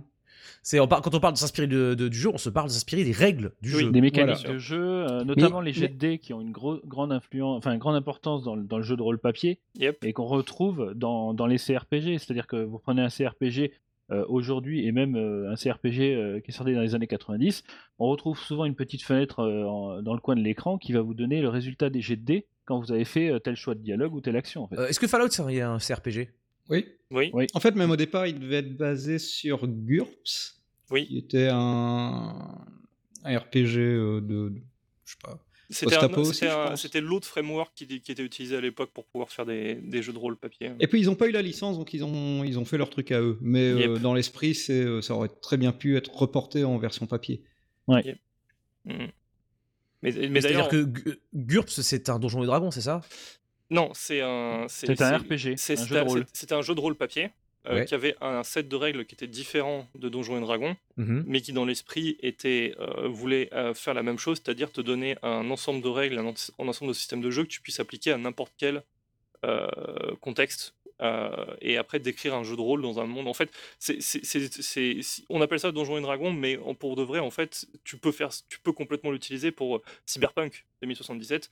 C'est, quand on parle de s'inspirer de, de- du jeu, on se parle de s'inspirer des règles du Oui. jeu. Des mécaniques Voilà. de jeu, euh, notamment Mais- les jets de dés qui ont une grande influence, enfin une grande importance dans, le- dans le jeu de rôle papier Yep. et qu'on retrouve dans, dans les CRPG. C'est-à-dire que vous prenez un CRPG euh, aujourd'hui et même euh, un CRPG euh, qui est sorti dans les années 90, on retrouve souvent une petite fenêtre euh, en- dans le coin de l'écran qui va vous donner le résultat des jets de dés quand vous avez fait euh, tel choix de dialogue ou telle action. En fait. Euh, est-ce que Fallout, c'est un, un CRPG Oui. Oui, Oui. En fait, même au départ, il devait être basé sur GURPS, oui. qui était un, un RPG euh, de, de- je sais pas. C'était, l'autre framework qui, qui était utilisé à l'époque pour pouvoir faire des, des jeux de rôle papier. Et puis ils n'ont pas eu la licence, donc ils ont ils ont fait leur truc à eux. Mais euh, dans l'esprit, ça aurait très bien pu être reporté en version papier. Mm. Mais, mais C'est-à-dire d'ailleurs, que Gu- GURPS, c'est un Donjons et Dragons, c'est ça? Non, c'est un. C'est un RPG, c'est- un jeu de rôle. c'est- C'était un jeu de rôle papier euh, Ouais. qui avait un set de règles qui était différent de Donjons et Dragons. Mhm. mais qui dans l'esprit était euh, voulait euh, faire la même chose, c'est-à-dire te donner un ensemble de règles, un, en- un ensemble de systèmes de jeu que tu puisses appliquer à n'importe quel euh, contexte. Euh, et après décrire un jeu de rôle dans un monde. En fait, c'est, on appelle ça Donjons et Dragons, mais pour de vrai, en fait, tu peux faire, tu peux complètement l'utiliser pour euh, Cyberpunk 2077.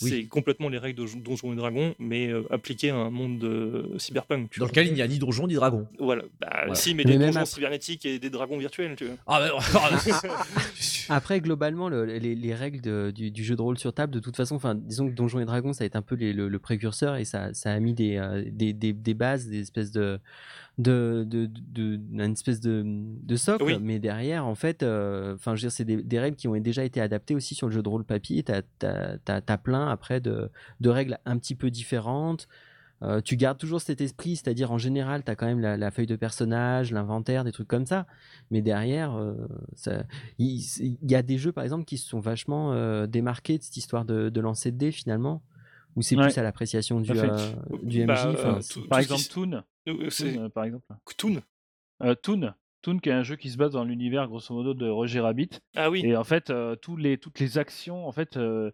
Oui. C'est complètement les règles de Donjons et Dragons, mais euh, appliquées à un monde de Cyberpunk. tu Dans vois. lequel il n'y a ni donjon ni dragon. Voilà. Bah, Voilà. si, mais, Mais des donjons après- cybernétiques et des dragons virtuels, tu vois. Ah, bah, Après, globalement, le- les, les règles de- du, du jeu de rôle sur table, de toute façon, enfin, disons que Donjons et Dragons, ça a été un peu les- le, le précurseur et ça, ça a mis des, euh, des, des- des bases, des espèces de. De, de, de- une espèce de, de socle, Oui. mais derrière, en fait, euh, enfin, je veux dire, c'est des, des règles qui ont déjà été adaptées aussi sur le jeu de rôle papier. T'as as, plein après de, de règles un petit peu différentes. Euh, tu gardes toujours cet esprit, c'est-à-dire en général, tu as quand même la, la feuille de personnage, l'inventaire, des trucs comme ça. Mais derrière, euh, ça- il, y a des jeux, par exemple, qui se sont vachement euh, démarqués de cette histoire de, de lancer de dés, finalement, où c'est Ouais. plus à l'appréciation du, euh, du MJ. Bah, euh, Par exemple, Toon, Toon, euh, par exemple. Toon. Euh, Toon, Toon, qui est un jeu qui se base dans l'univers grosso modo de Roger Rabbit. Ah oui. Et en fait, euh, tous les, toutes les actions en fait euh,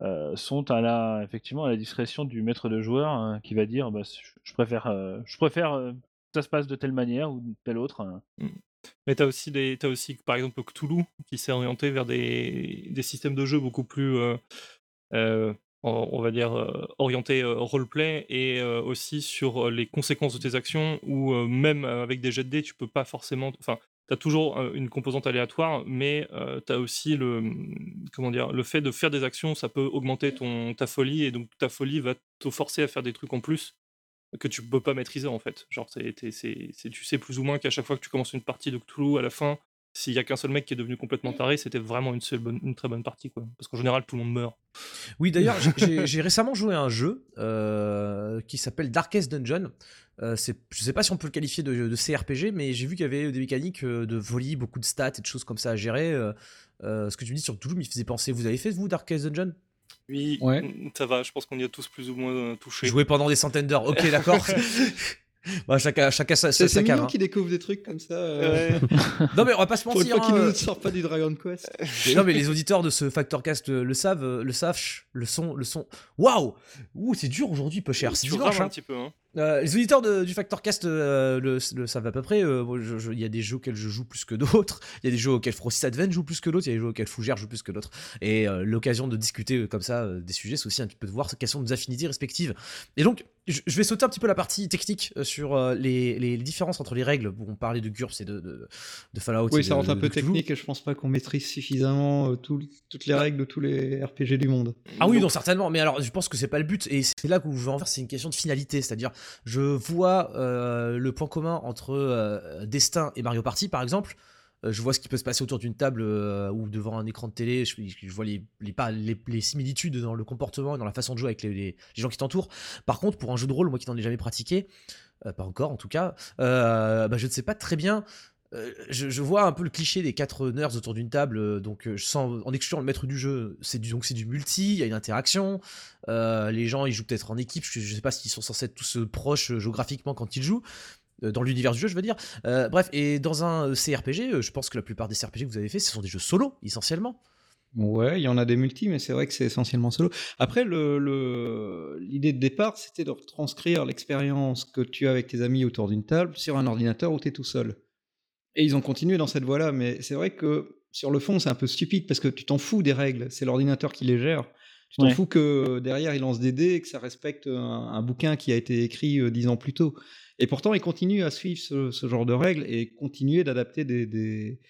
euh, sont à la effectivement à la discrétion du maître de joueur hein, qui va dire bah, je, préfère je préfère que ça se passe de telle manière ou de telle autre. hein. Mais t'as aussi des, t'as aussi par exemple Cthulhu qui s'est orienté vers des, des systèmes de jeu beaucoup plus, on va dire euh, orientés euh, roleplay et euh, aussi sur les conséquences de tes actions ou même avec des jets de dés tu peux pas forcément, enfin t'as toujours euh, une composante aléatoire, mais euh, t'as aussi le, comment dire, le fait de faire des actions, ça peut augmenter ton ta folie et donc ta folie va te forcer à faire des trucs en plus que tu peux pas maîtriser en fait. Genre, c'est- tu sais plus ou moins qu'à chaque fois que tu commences une partie de Cthulhu, à la fin, s'il y a qu'un seul mec qui est devenu complètement taré, c'était vraiment une, seule bonne, une très bonne partie quoi. Parce qu'en général, tout le monde meurt. Oui, d'ailleurs, j'ai- récemment joué à un jeu euh, qui s'appelle Darkest Dungeon. Euh, je sais pas si on peut le qualifier de, de CRPG, mais j'ai vu qu'il y avait des mécaniques euh, de volley, beaucoup de stats et de choses comme ça à gérer. euh, ce que tu me dis sur Toulouse m'y faisait penser. Vous avez fait, vous, Darkest Dungeon? Oui, Ouais. ça va, je pense qu'on y a tous plus ou moins touché. Joué pendant des centaines d'heures. Ok, d'accord. Bah, chacun, chacun sa, C'est sa, cam, hein. qui découvre des trucs comme ça. euh, Non mais on va pas se Pour mentir. qu'il hein, ne euh, sort pas du Dragon Quest. Non mais les auditeurs de ce Factor Cast euh, le savent, euh, le savent, le son, le son. Waouh, ouh c'est dur aujourd'hui, peu cher. C'est dimanche. rames un hein. petit peu. Hein. Euh, les auditeurs de- du Factor Cast euh, le, le savent à peu près. euh, Il y a des jeux auxquels je joue plus que d'autres. Il y a des jeux auxquels Frosty Advent joue plus que d'autres. Il y a des jeux auxquels Fougère joue plus que d'autres. Et euh, l'occasion de discuter euh, comme ça euh, des sujets, c'est aussi un petit peu de voir quelles sont nos affinités respectives. Et donc, je, vais sauter un petit peu la partie technique euh, sur euh, les, les différences entre les règles. Bon, on parlait de GURPS et de, de, de Fallout. Oui, ça rentre un peu technique et je pense pas qu'on maîtrise suffisamment euh, tout- toutes les règles de tous les RPG du monde. Ah oui, Donc, non, certainement. Mais alors, je pense que c'est pas le but. Et c'est là où je veux en faire, c'est une question de finalité. C'est-à-dire, je vois euh, le point commun entre euh, Destin et Mario Party, par exemple. Euh, je vois ce qui peut se passer autour d'une table euh, ou devant un écran de télé. Je, vois les, les, similitudes dans le comportement et dans la façon de jouer avec les, gens qui t'entourent. Par contre, pour un jeu de rôle, moi qui n'en ai jamais pratiqué, euh, pas encore en tout cas, bah, je ne sais pas très bien. Je, vois un peu le cliché des quatre nerds autour d'une table, donc en excluant le maître du jeu, c'est du, c'est du multi, il y a une interaction, les gens ils jouent peut-être en équipe, je, je sais pas s'ils sont censés être tous proches géographiquement quand ils jouent, dans l'univers du jeu je veux dire. Euh, bref, et dans un euh, CRPG, euh, je pense que la plupart des CRPG que vous avez fait, ce sont des jeux solo essentiellement. Ouais, il y en a des multis, mais c'est vrai que c'est essentiellement solo. Après, le- le- l'idée de départ, c'était de retranscrire l'expérience que tu as avec tes amis autour d'une table sur un ordinateur où tu es tout seul. Et ils ont continué dans cette voie-là, mais c'est vrai que sur le fond, c'est un peu stupide parce que tu t'en fous des règles, c'est l'ordinateur qui les gère. Tu t'en Ouais. fous que derrière il lance des dés et que ça respecte un, un bouquin qui a été écrit euh, dix ans plus tôt. Et pourtant, ils continuent à suivre ce, ce genre de règles et continuer d'adapter des, des,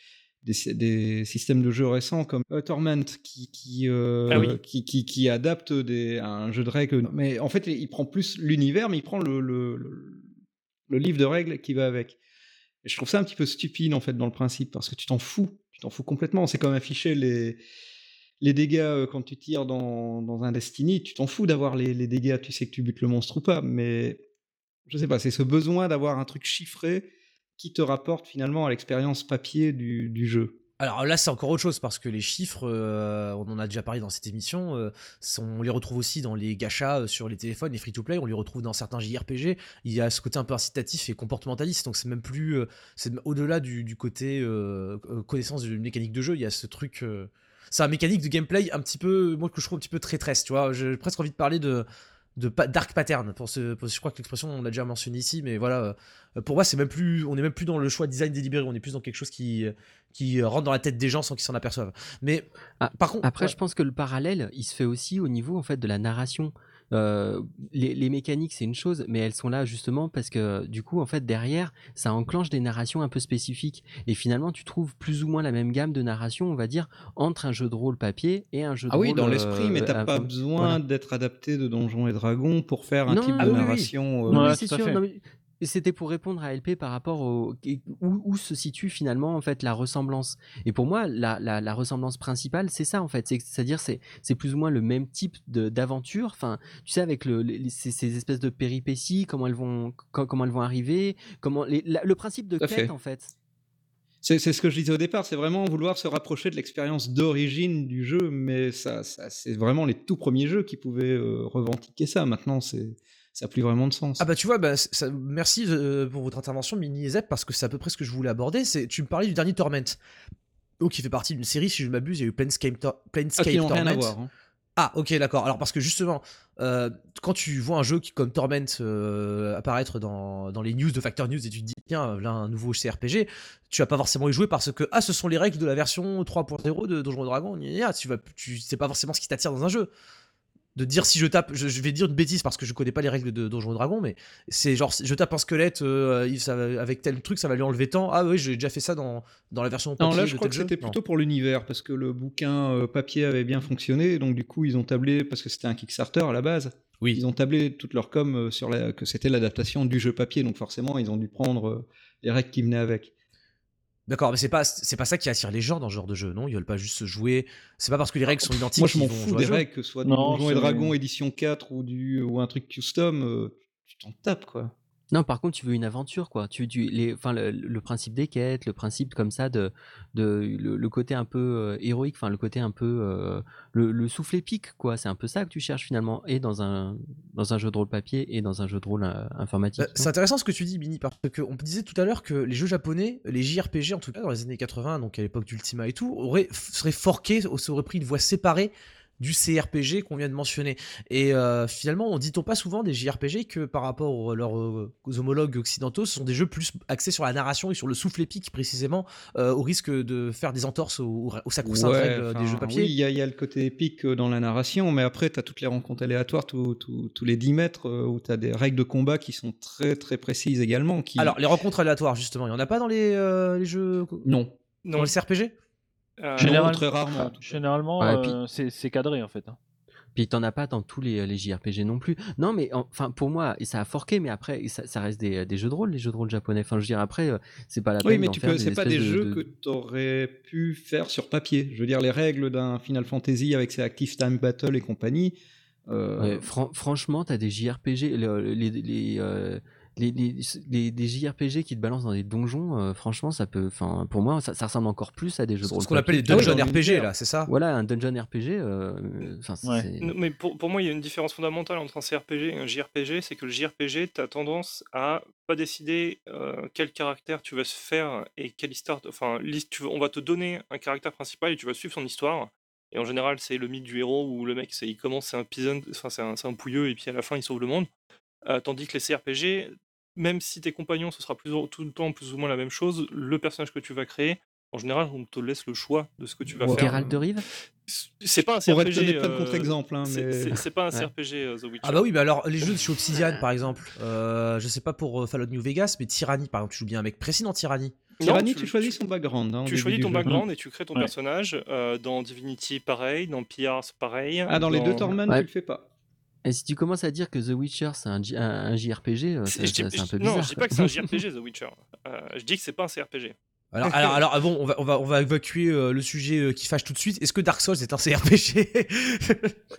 des, des systèmes de jeu récents comme euh, Torment qui, qui, euh, Ah oui. qui, qui, qui adapte des, un jeu de règles. Mais en fait, il prend plus l'univers, mais il prend le, le, le, le livre de règles qui va avec. Et je trouve ça un petit peu stupide en fait dans le principe parce que tu t'en fous, tu t'en fous complètement. C'est comme afficher les, les dégâts euh, quand tu tires dans, dans un Destiny, tu t'en fous d'avoir les, les dégâts, tu sais que tu butes le monstre ou pas, mais je sais pas, c'est ce besoin d'avoir un truc chiffré qui te rapporte finalement à l'expérience papier du, jeu. Alors là, c'est encore autre chose parce que les chiffres, euh, on en a déjà parlé dans cette émission, euh, on les retrouve aussi dans les gachas euh, sur les téléphones, les free-to-play, on les retrouve dans certains JRPG. Il y a ce côté un peu incitatif et comportementaliste, donc c'est même plus, c'est au-delà du, du côté connaissance d'une mécanique de jeu. Il y a ce truc, c'est un mécanique de gameplay un petit peu, moi que je trouve un petit peu traîtresse, tu vois. J'ai presque envie de parler de de pa- dark pattern pour ce, pour- je crois que l'expression on l'a déjà mentionné ici mais voilà euh, pour moi c'est même plus on est même plus dans le choix de design délibéré on est plus dans quelque chose qui qui rentre dans la tête des gens sans qu'ils s'en aperçoivent mais Ah, par contre Après, ouais. je pense que le parallèle, il se fait aussi au niveau en fait de la narration. Euh, les, les mécaniques, c'est une chose, mais elles sont là justement parce que du coup, en fait, derrière, ça enclenche des narrations un peu spécifiques. Et finalement, tu trouves plus ou moins la même gamme de narration, on va dire, entre un jeu de rôle papier et un jeu de Ah oui, rôle. dans l'esprit, mais euh, t'as euh, pas euh, besoin voilà. d'être adapté de Donjons et Dragons pour faire un Non, type ah de oui, oui. narration. euh, mais c'est sûr. non, mais C'était pour répondre à LP par rapport au où, où se situe finalement en fait la ressemblance. Et pour moi, la, la, la ressemblance principale, c'est ça en fait. C'est- C'est-à-dire, c'est c'est plus ou moins le même type d'aventure. Enfin, tu sais, avec le, les- ces, ces espèces de péripéties, comment elles vont, co- comment elles vont arriver, comment les- la- le principe de quête fait. en fait. C'est c'est ce que je disais au départ, c'est vraiment vouloir se rapprocher de l'expérience d'origine du jeu, mais ça, ça c'est vraiment les tout premiers jeux qui pouvaient euh, revendiquer ça. Maintenant, c'est ça n'a plus vraiment de sens. Ah bah tu vois, bah, ça- merci euh, pour votre intervention Mini et Zep parce que c'est à peu près ce que je voulais aborder. C'est tu me parlais du dernier Torment, donc qui fait partie d'une série si je ne m'abuse. Il y a eu Planescape, Tor- Ah, Planescape rien à voir. hein. Ah ok d'accord. Alors parce que justement, euh, quand tu vois un jeu qui comme Torment euh, apparaître dans, dans les news de Factor News et tu te dis tiens là un nouveau CRPG, tu vas pas forcément y jouer parce que ah ce sont les règles de la version 3.0 de Donjons et Dragons. Tu vas tu c'est pas forcément ce qui t'attire dans un jeu. De dire si je tape, je, je vais dire une bêtise parce que je connais pas les règles de Donjons et Dragons, mais c'est genre si je tape un squelette euh, il- ça va- avec tel truc, ça va lui enlever tant. Ah oui j'ai déjà fait ça dans, dans la version Non, papier là, de je crois que c'était Non. plutôt pour l'univers, parce que le bouquin euh, papier avait bien fonctionné, donc du coup, ils ont tablé, parce que c'était un Kickstarter à la base, Oui. ils ont tablé toute leur com euh, sur la, que c'était l'adaptation du jeu papier, donc forcément, ils ont dû prendre les règles qui venaient avec. D'accord, mais c'est pas c'est pas ça qui attire les gens dans ce genre de jeu, non? Ils veulent pas juste se jouer. C'est pas parce que les règles sont identiques. Moi, je m'en qu'ils vont fous jouer à des règles, que ce soit du Donjons et Dragons édition 4 ou, du, ou un truc custom, euh, tu t'en tapes, quoi. Non, par contre, tu veux une aventure, quoi. Tu, tu, les, enfin, le, le principe des quêtes, le principe comme ça de, de le, le côté un peu euh, héroïque, enfin, le côté un peu euh, le, le souffle épique, quoi. C'est un peu ça que tu cherches finalement, et dans un dans un jeu de rôle papier et dans un jeu de rôle euh, informatique. Bah, c'est intéressant ce que tu dis, Bini, parce que on disait tout à l'heure que les jeux japonais, les JRPG en tout cas dans les années 80, donc à l'époque d'Ultima et tout, auraient, seraient forqués, auraient pris une voie séparée du CRPG qu'on vient de mentionner. Et euh, finalement, on dit-on pas souvent des JRPG que par rapport aux, leurs euh, aux homologues occidentaux, ce sont des jeux plus axés sur la narration et sur le souffle épique précisément, euh, au risque de faire des entorses Ouais, règles enfin, des jeux papier? Oui, il y, a- il y a le côté épique dans la narration, mais après, tu as toutes les rencontres aléatoires tous- tous tous les 10 mètres où tu as des règles de combat qui sont très très précises également. Qui... Alors, les rencontres aléatoires, justement, il y en a pas dans les, euh, les jeux. non. Dans Non. les CRPG Euh, Général- très rarement. Généralement, Ouais, et puis- euh, c'est c'est cadré en fait. hein. Puis t'en as pas dans tous les, les JRPG non plus. Non, mais enfin pour moi, et ça a forqué, mais après ça, ça reste des, des jeux de rôle, les jeux de rôle japonais. Enfin, je veux dire après, euh, c'est pas la peine. Oui, mais d'en tu faire peux, c'est pas espèces des de- jeux de- que tu aurais pu faire sur papier. Je veux dire, les règles d'un Final Fantasy avec ses Active Time Battle et compagnie. euh, Ouais, fran- franchement, t'as des JRPG, le- les, les, euh, les, les, JRPG qui te balancent dans des donjons. euh, franchement, ça peut, enfin, pour moi, ça, ça ressemble encore plus à des jeux de Ce rôle. qu'on appelle les. Ah oui, dungeon RPG, là, c'est ça? Voilà, un dungeon RPG. euh, Ouais. Non, Mais pour, pour moi, il y a une différence fondamentale entre un CRPG et un JRPG, c'est que le JRPG, tu as tendance à pas décider euh, quel caractère tu vas se faire et quelle histoire. Enfin, tu, on va te donner un caractère principal et tu vas suivre son histoire. Et en général, c'est le mythe du héros où le mec, il commence, c'est un peasant, enfin, c'est un, c'est un pouilleux et puis à la fin, il sauve le monde. Euh, tandis que les CRPG, même si tes compagnons, ce sera plus, ou- tout le temps plus ou moins la même chose, le personnage que tu vas créer, en général, on te laisse le choix de ce que tu vas Ouais. faire. Geralt de Rive? C'est pas un CRPG. Pour être donner plein de euh, contre-exemples, hein, c'est- mais- c'est c'est pas un Ouais. CRPG euh, The Witcher. Ah bah oui, mais alors les jeux de chez Obsidian par exemple, euh, je sais pas pour euh, Fallout New Vegas, mais Tyranny par exemple, tu joues bien avec précis dans Tyranny. Non, Tyranny, tu, choisis son background. hein, au Tu début choisis du ton jeu. background et tu crées ton Ouais. personnage. euh, dans Divinity, pareil. Dans PRs, pareil. Ah, dans les deux Torment, Ouais. tu le fais pas. Et si tu commences à dire que The Witcher c'est un, J- un, un JRPG, euh, C'est- un peu bizarre. non, je dis pas que c'est un JRPG, The Witcher. Euh, je dis que c'est pas un CRPG. Alors, alors, alors, bon, on va, on va, on va évacuer euh, le sujet euh, qui fâche tout de suite. Est-ce que Dark Souls est un CRPG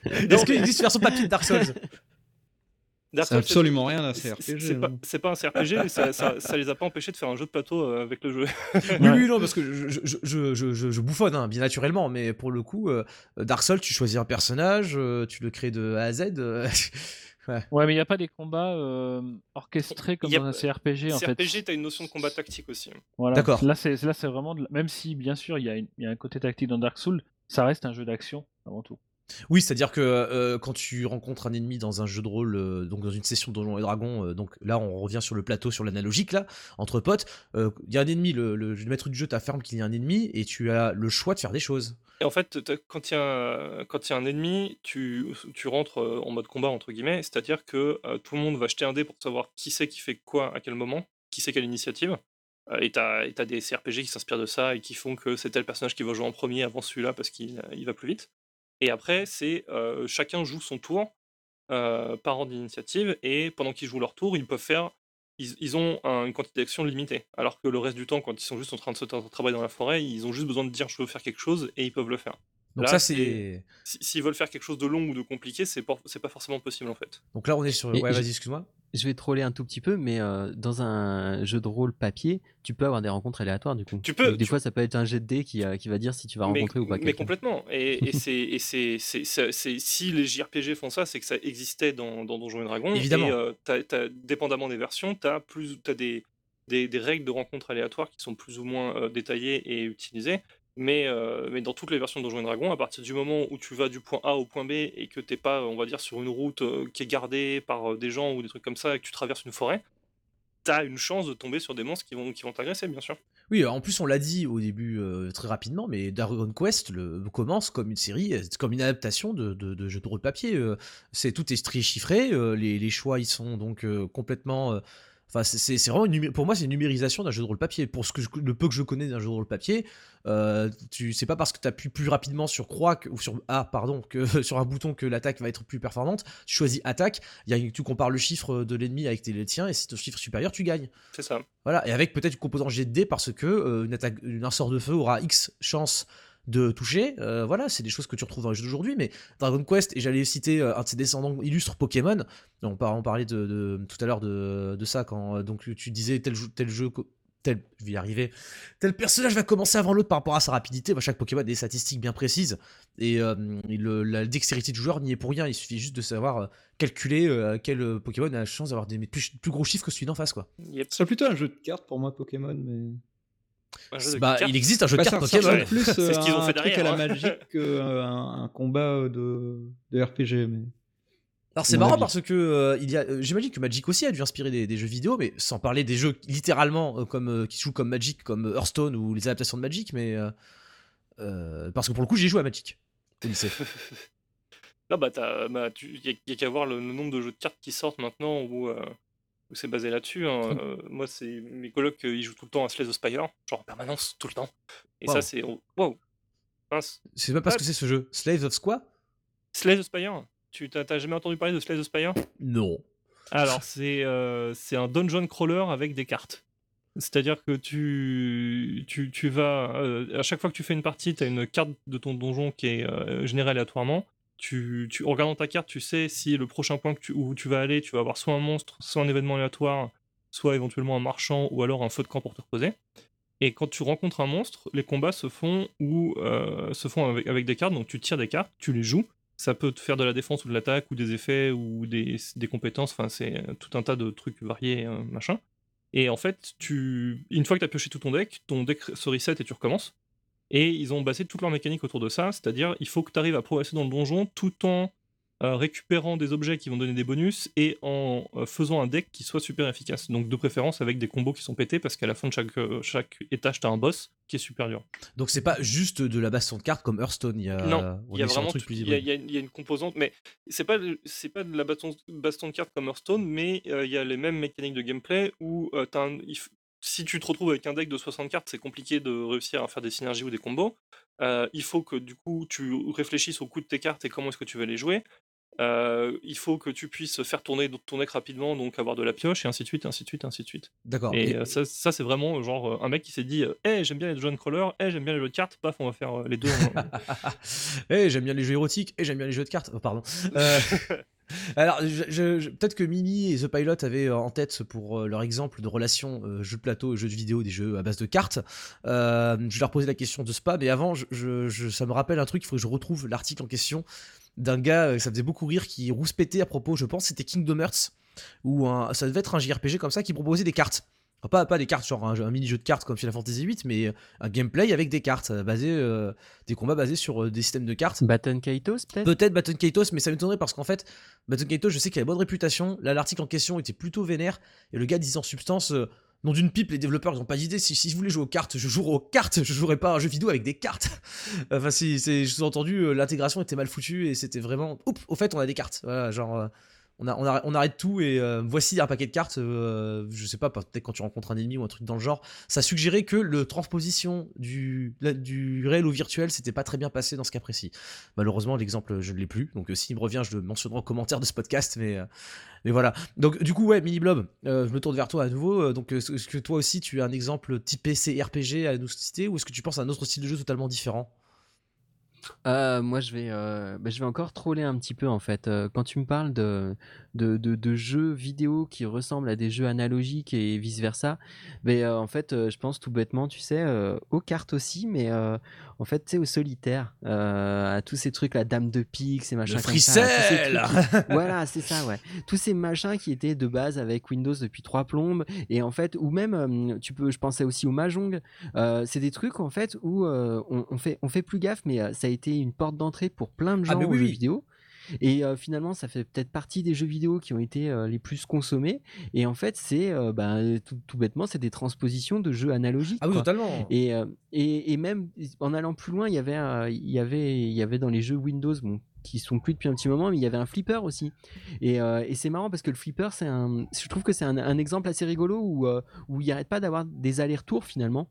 Est-ce qu'il existe une version papier de Dark Souls? C'est Souls, absolument rien c'est- CRPG. C'est pas, hein. pas un CRPG, mais ça, ça, ça les a pas empêchés de faire un jeu de plateau euh, avec le jeu. Oui, oui, non, parce que je, je, je, je, je- je bouffonne, hein, bien naturellement, mais pour le coup, euh, Dark Souls, tu choisis un personnage, euh, tu le crées de A à Z. euh, Ouais, mais il n'y a pas des combats euh, orchestrés comme dans un CRPG en fait. CRPG, t'as une notion de combat tactique aussi. Voilà. D'accord. Là, c'est vraiment de même si bien sûr il y, y a un côté tactique dans Dark Souls, ça reste un jeu d'action avant tout. Oui, c'est-à-dire que euh, quand tu rencontres un ennemi dans un jeu de rôle, euh, donc dans une session Donjons et Dragons, euh, donc là on revient sur le plateau, sur l'analogique là, entre potes, il y a un ennemi, le, maître du jeu t'affirme qu'il y a un ennemi et tu as le choix de faire des choses. Et en fait, quand il y, a- un ennemi, tu, rentres en mode combat, entre guillemets, c'est-à-dire que tout le monde va jeter un dé pour savoir qui c'est qui fait quoi à quel moment, qui c'est quelle initiative. Et t'as t'as des CRPG qui s'inspirent de ça et qui font que c'est tel personnage qui va jouer en premier avant celui-là parce qu'il il va plus vite. Et après, c'est chacun joue son tour par ordre d'initiative et pendant qu'ils jouent leur tour, ils peuvent faire. Ils, ont un- une quantité d'actions limitée. Alors que le reste du temps, quand ils sont juste en train de se tra- travailler dans la forêt, ils ont juste besoin de dire je veux faire quelque chose et ils peuvent le faire. Donc Là, ça c'est- c'est... Si- S'ils veulent faire quelque chose de long ou de compliqué, c'est pas, pas forcément possible en fait. Donc là on est sur... Et Ouais je- vas-y excuse-moi. Je vais troller un tout petit peu, mais euh, dans un jeu de rôle papier, tu peux avoir des rencontres aléatoires du coup. Tu peux, Donc, des tu- fois, ça peut être un jet de dés qui, euh, qui va dire si tu vas mais, rencontrer ou pas mais complètement. Et, et c'est, si les JRPG font ça, c'est que ça existait dans, dans Donjons et Dragons. Évidemment. Et euh, dépendamment des versions, tu as, des, des, des règles de rencontres aléatoires qui sont plus ou moins euh, détaillées et utilisées. Mais, euh, mais dans toutes les versions de Donjons Dragons, à partir du moment où tu vas du point A au point B et que t'es pas, on va dire, sur une route euh, qui est gardée par euh, des gens ou des trucs comme ça et que tu traverses une forêt, t'as une chance de tomber sur des monstres qui vont, qui vont t'agresser, bien sûr. Oui, en plus on l'a dit au début très rapidement, mais Dragon Quest commence comme une série, comme une adaptation de, de, de jeux de rôle papier. c'est tout est chiffré, les, les choix ils sont donc complètement. Enfin, c'est- vraiment une pour moi c'est une numérisation d'un jeu de rôle papier. Pour ce que je- le peu que je connais d'un jeu de rôle papier, euh, tu c'est pas parce que tu appuies plus rapidement sur croix que- ou sur A pardon que sur un bouton que l'attaque va être plus performante. Tu choisis attaque, il y a, tu compares le chiffre de l'ennemi avec tes, les tiens et si ton chiffre supérieur tu gagnes. C'est ça. Voilà, et avec peut-être une composante dés parce que euh, une attaque, une- un sort de feu aura X chance de toucher. Euh, voilà, c'est des choses que tu retrouves dans les jeux d'aujourd'hui. Mais Dragon Quest, et j'allais citer euh, un de ses descendants illustres, Pokémon. On, parlait de, tout à l'heure de, ça quand euh, donc tu disais tel, tel jeu tel, je vais y arriver, tel personnage va commencer avant l'autre par rapport à sa rapidité. Bah, chaque Pokémon a des statistiques bien précises et, la dextérité du joueur n'y est pour rien. Il suffit juste de savoir calculer quel Pokémon a la chance d'avoir des plus, gros chiffres que celui d'en face. quoi. C'est plutôt un jeu de cartes pour moi, Pokémon, mais. Bah, il existe un jeu de cartes Pokémon. plus c'est ce qu'ils ont fait derrière, à la hein. Magic qu'un un combat de, de RPG. Mais... Alors c'est marrant parce que euh, il y a, euh, j'imagine que Magic aussi a dû inspirer des, jeux vidéo, mais sans parler des jeux littéralement euh, comme qui jouent comme Magic, comme Hearthstone ou les adaptations de Magic, mais parce que pour le coup j'ai joué à Magic au lycée. non bah il bah, y a, qu'à voir le, nombre de jeux de cartes qui sortent maintenant où où c'est basé là-dessus. Hein. Euh, moi, c'est mes colocs, ils jouent tout le temps à Slay the Spire, genre en permanence, tout le temps. Et ça, c'est. Wow! C'est pas parce que c'est ce jeu. Slay of quoi Slay the Spire Tu t'as jamais entendu parler de Slay the Spire? Non. Alors, c'est euh, un dungeon crawler avec des cartes. C'est-à-dire que tu, tu, tu vas. Euh, à chaque fois que tu fais une partie, tu as une carte de ton donjon qui est générée aléatoirement tu, tu, en regardant ta carte, tu sais si le prochain point tu, où tu vas aller, tu vas avoir soit un monstre, soit un événement aléatoire, soit éventuellement un marchand ou alors un feu de camp pour te reposer. Et quand tu rencontres un monstre, les combats se font ou euh, se font avec, des cartes. Donc tu tires des cartes, tu les joues. Ça peut te faire de la défense ou de l'attaque ou des effets ou des, compétences. Enfin, c'est tout un tas de trucs variés, euh, machin. Et en fait, tu, une fois que tu as pioché tout ton deck, ton deck se reset et tu recommences. Et ils ont basé toute leur mécanique autour de ça, c'est-à-dire il faut que tu arrives à progresser dans le donjon tout en euh, récupérant des objets qui vont donner des bonus et en euh, faisant un deck qui soit super efficace. Donc de préférence avec des combos qui sont pétés parce qu'à la fin de chaque, euh, chaque étage, tu as un boss qui est super dur. Donc c'est pas juste de la baston de cartes comme Hearthstone, il y a, non, il y a vraiment il y, a, une composante, mais c'est pas, c'est pas de la baston, baston de cartes comme Hearthstone, mais il y a les mêmes mécaniques de gameplay où as un, si tu te retrouves avec un deck de 60 cartes, c'est compliqué de réussir à faire des synergies ou des combos. Euh, il faut que du coup tu réfléchisses au coût de tes cartes et comment est-ce que tu vas les jouer. Euh, il faut que tu puisses faire tourner ton deck rapidement, donc avoir de la pioche, et ainsi de suite, ainsi de suite, ainsi de suite. D'accord. Et, euh, ça, c'est vraiment genre un mec qui s'est dit hey, j'aime bien les jeux de crawler, hey, j'aime bien les jeux de cartes, paf, on va faire les deux. hey, j'aime bien les jeux érotiques, et j'aime bien les jeux de cartes. Oh, pardon. Alors, peut-être que Mimi et The Pilot avaient euh, en tête pour euh, leur exemple de relation euh, jeu de plateau et jeu de vidéo, des jeux à base de cartes. je leur poser la question de Spa, mais avant, je, ça me rappelle un truc, il faut que je retrouve l'article en question d'un gars, ça faisait beaucoup rire, qui rouspétait à propos, je pense, c'était Kingdom Hearts, ou ça devait être un JRPG comme ça, qui proposait des cartes. Pas, pas des cartes, genre un, mini-jeu de cartes comme Final Fantasy VIII, mais euh, un gameplay avec des cartes, euh, basé, euh, des combats basés sur des systèmes de cartes. Baton Kaitos, peut-être? Peut-être Baton Kaitos, mais ça m'étonnerait parce qu'en fait, Baton Kaitos, je sais qu'il a une bonne réputation. Là, l'article en question était plutôt vénère, et le gars disait en substance. non d'une pipe, les développeurs ils ont pas d'idée. Si, si je voulais jouer aux cartes, je jouerais aux cartes, je jouerais pas à un jeu vidéo avec des cartes. enfin, si, c'est, je entendu, l'intégration était mal foutue et c'était vraiment. Oups, au fait, on a des cartes. Voilà, genre on, arrête, tout et euh, voici un paquet de cartes. Euh, je sais pas, peut-être quand tu rencontres un ennemi ou un truc dans le genre. Ça suggérait que le transposition du, du réel au virtuel, c'était pas très bien passé dans ce cas précis. Malheureusement, l'exemple, je ne l'ai plus. Donc, euh, s'il me revient, je le mentionnerai en commentaire de ce podcast. Mais, mais voilà. Donc, du coup, ouais, Mini Blob, je me tourne vers toi à nouveau. Donc, est-ce que toi aussi, tu as un exemple type PC RPG à nous citer ou est-ce que tu penses à un autre style de jeu totalement différent? Euh, moi, je vais, euh, bah, je vais encore troller un petit peu en fait. Euh, quand tu me parles de, de, de, jeux vidéo qui ressemblent à des jeux analogiques et vice versa, mais en fait, je pense tout bêtement, tu sais, aux cartes aussi, mais en fait, tu sais, au solitaire, à tous ces trucs, la dame de pique, ces machins. comme ça, voilà, c'est ça, ouais. Tous ces machins qui étaient de base avec Windows depuis trois plombes, et en fait, ou même, tu peux, je pensais aussi au Mahjong. c'est des trucs en fait où on, on, fait, on fait plus gaffe, mais ça a été une porte d'entrée pour plein de ah, gens ah, jeux vidéo. Et euh, finalement, ça fait peut-être partie des jeux vidéo qui ont été euh, les plus consommés. Et en fait, c'est euh, bah, tout, bêtement, c'est des transpositions de jeux analogiques. Ah oui, totalement. Et, et, et, même en allant plus loin, il y avait, il y avait, il y avait dans les jeux Windows, bon, qui sont plus depuis un petit moment, mais il y avait un flipper aussi. Et, et c'est marrant parce que le flipper, c'est un, je trouve que c'est un, un, exemple assez rigolo où, où il n'y arrête pas d'avoir des allers-retours finalement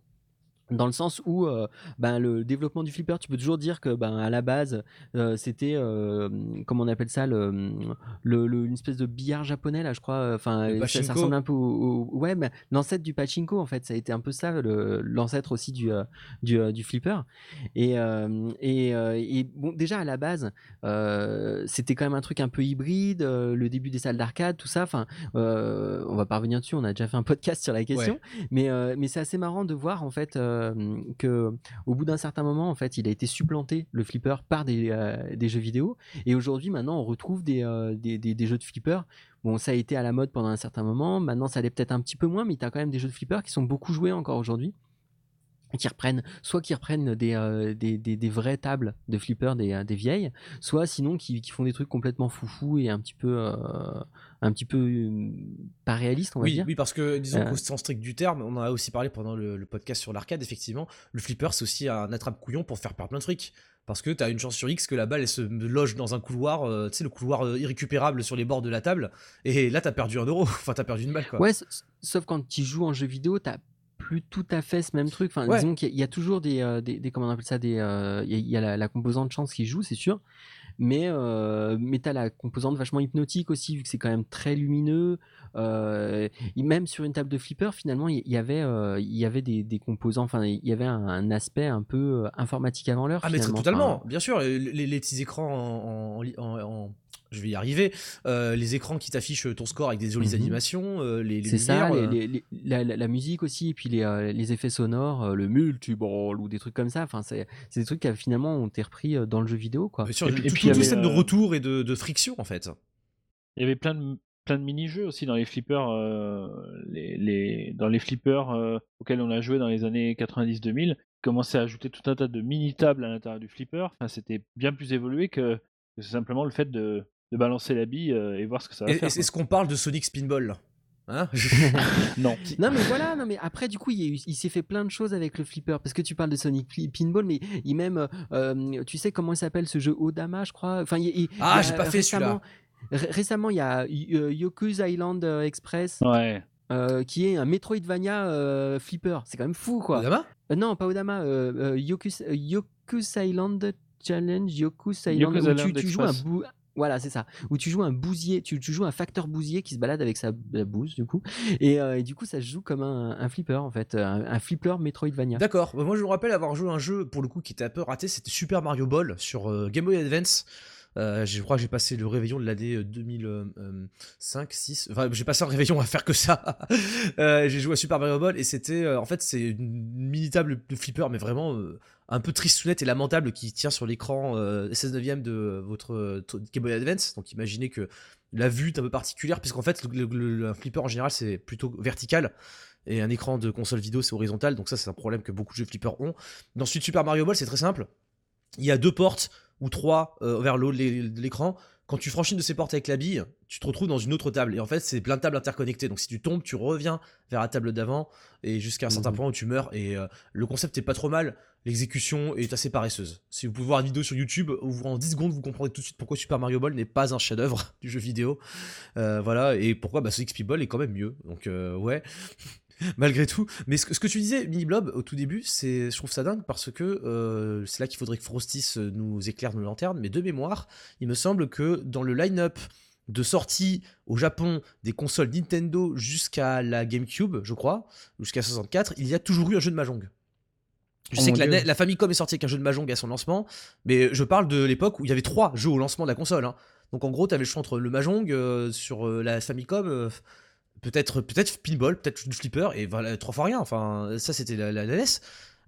dans le sens où euh, ben, le développement du flipper, tu peux toujours dire que ben, à la base, euh, c'était, euh, comment on appelle ça, le, le, le- une espèce de billard japonais, là, je crois. Enfin, ça, ressemble un peu au, au- ouais, mais l'ancêtre du pachinko, en fait, ça a été un peu ça, l'ancêtre aussi du, du, du flipper. Et, et, et bon, déjà à la base, c'était quand même un truc un peu hybride, le début des salles d'arcade, tout ça. Enfin, on va pas revenir dessus, on a déjà fait un podcast sur la question. Mais, mais c'est assez marrant de voir en fait euh, que au bout d'un certain moment, en fait, il a été supplanté le flipper par des, euh, jeux vidéo. Et aujourd'hui, maintenant, on retrouve des, euh, des jeux de flipper. Bon, ça a été à la mode pendant un certain moment. Maintenant, ça l'est peut-être un petit peu moins, mais tu as quand même des jeux de flipper qui sont beaucoup joués encore aujourd'hui. Qui reprennent, soit qui reprennent des, euh, des, des, des vraies tables de flipper des, euh, des vieilles, soit sinon qui, qui font des trucs complètement foufou et un petit peu, euh, un petit peu euh, pas réaliste, on va Oui, dire. oui, parce que disons qu'au sens strict du terme, on en a aussi parlé pendant le, le podcast sur l'arcade, effectivement, le flipper c'est aussi un attrape-couillon pour faire perdre plein de fric. Parce que t'as une chance sur X que la balle elle se loge dans un couloir, euh, tu sais, le couloir euh, irrécupérable sur les bords de la table, et là t'as perdu un euro, enfin t'as perdu une balle quoi. Ouais, sauf quand tu joues en jeu vidéo, t'as plus tout à fait ce même truc. Enfin, Ouais. disons qu'il y, a- il y a toujours des, euh, des, des- comment on appelle ça, des, euh, il y a, il y a la, la composante chance qui joue, c'est sûr. Mais, euh, mais t'as la composante vachement hypnotique aussi, vu que c'est quand même très lumineux. Euh, et même sur une table de flipper, finalement, il y, avait, il y avait des, des composants, enfin, il y avait un, un aspect un peu informatique avant l'heure. Ah mais totalement, Enfin, bien sûr, les, les- les petits écrans en, en- en- en- je vais y arriver, euh, les écrans qui t'affichent ton score avec des jolies Mhm. animations, euh, les, les C'est ça, euh, les- les- la, musique aussi, et puis les, euh, les effets sonores, euh, le multiball ou des trucs comme ça. Enfin, c'est des trucs qui finalement ont été repris dans le jeu vidéo, quoi. sûr, Et tout, puis- et tout- puis, il y tout avait, système de retour et de, de friction en fait. Il y avait plein de plein de mini-jeux aussi dans les flippers, euh, les, les- dans les flippers euh, auxquels on a joué dans les années 90-2000, commençaient à ajouter tout un tas de mini-tables à l'intérieur du flipper. Enfin, c'était bien plus évolué que, que simplement le fait de, de balancer la bille euh, et voir ce que ça va Et- faire. et Est-ce qu'on parle de Sonic Spinball Hein? Non. Non mais voilà, non mais après du coup il, s'est fait plein de choses avec le flipper parce que tu parles de Sonic Pi- Pinball mais il même euh, tu sais comment il s'appelle ce jeu Odama je crois? Enfin il, il- Ah, j'ai pas fait ré- Récemment il y a euh, Yoku's Island Express Ouais. euh, qui est un Metroidvania euh, flipper c'est quand même fou quoi. Odama? Euh, non pas Odama euh, euh, Yoku's, Yoku's Island Challenge Yoku's Island Yoku's où tu, tu joues un Express. Voilà, c'est ça. Où tu joues un bousier, tu, joues un facteur bousier qui se balade avec sa bouse, du coup. Et, euh, et du coup, ça se joue comme un, flipper, en fait. Un, un flipper Metroidvania. D'accord, Bah, moi je me rappelle avoir joué un jeu pour le coup qui était un peu raté, c'était Super Mario Ball sur euh, Game Boy Advance. Euh, je crois que j'ai passé le réveillon de l'année euh, 2005, 6. Enfin, j'ai passé un réveillon à faire que ça. Euh, j'ai joué à Super Mario Ball et c'était. euh, en fait, c'est une mini table de flipper, mais vraiment euh, un peu tristounette et lamentable qui tient sur l'écran euh, 16 neuvième de votre euh, t- Game Boy Advance. Donc imaginez que la vue est un peu particulière, puisqu'en fait, le, un flipper en général c'est plutôt vertical. Et un écran de console vidéo c'est horizontal, donc ça c'est un problème que beaucoup de jeux flippers ont. Dans Super Mario Ball, c'est très simple. Il y a deux portes ou trois euh, vers le haut de l'écran. Quand tu franchis une de ces portes avec la bille, tu te retrouves dans une autre table. Et en fait, c'est plein de tables interconnectées. Donc si tu tombes, tu reviens vers la table d'avant et jusqu'à un certain Mhm. point où tu meurs. Et euh, le concept est pas trop mal. L'exécution est assez paresseuse. Si vous pouvez voir une vidéo sur YouTube, où en 10 secondes, vous comprendrez tout de suite pourquoi Super Mario Ball n'est pas un chef-d'œuvre du jeu vidéo. Euh, voilà. Et pourquoi bah, Sonic Speedball est quand même mieux. Donc, euh, ouais. malgré tout. Mais ce que, ce que tu disais, Mini Blob, au tout début, c'est, je trouve ça dingue parce que euh, c'est là qu'il faudrait que Frostis nous éclaire nos lanternes. Mais de mémoire, il me semble que dans le line-up de sortie au Japon des consoles Nintendo jusqu'à la GameCube, je crois, jusqu'à 64, il y a toujours eu un jeu de Mahjong. Je Oh sais que la, la Famicom est sortie avec un jeu de Mahjong à son lancement, mais je parle de l'époque où il y avait trois jeux au lancement de la console. hein. Donc en gros, tu avais le choix entre le Mahjong euh, sur euh, la Famicom, peut-être peut-être pinball, peut-être flipper, et trois fois rien. Enfin, ça c'était la, la, la NES.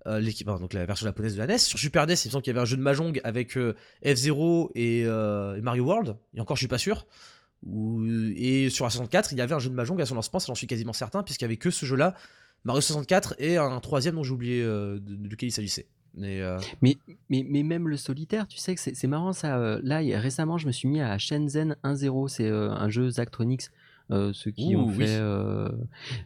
euh, l'équipe, donc la version japonaise de la NES. Sur Super NES, il me semble qu'il y avait un jeu de Mahjong avec euh, F-Zero et, euh, et Mario World. Et encore, je suis pas sûr. Et sur la 64, il y avait un jeu de Mahjong à son lancement, ça j'en suis quasiment certain, puisqu'il y avait que ce jeu-là, Mario 64, et un troisième dont j'ai oublié lequel il s'agissait. Mais Mais, mais, même le solitaire, tu sais que c'est marrant ça. Là, récemment, je me suis mis à Shenzhen 1.0. C'est un jeu Zachtronics. Euh, ceux qui Ouh, ont oui. fait. euh,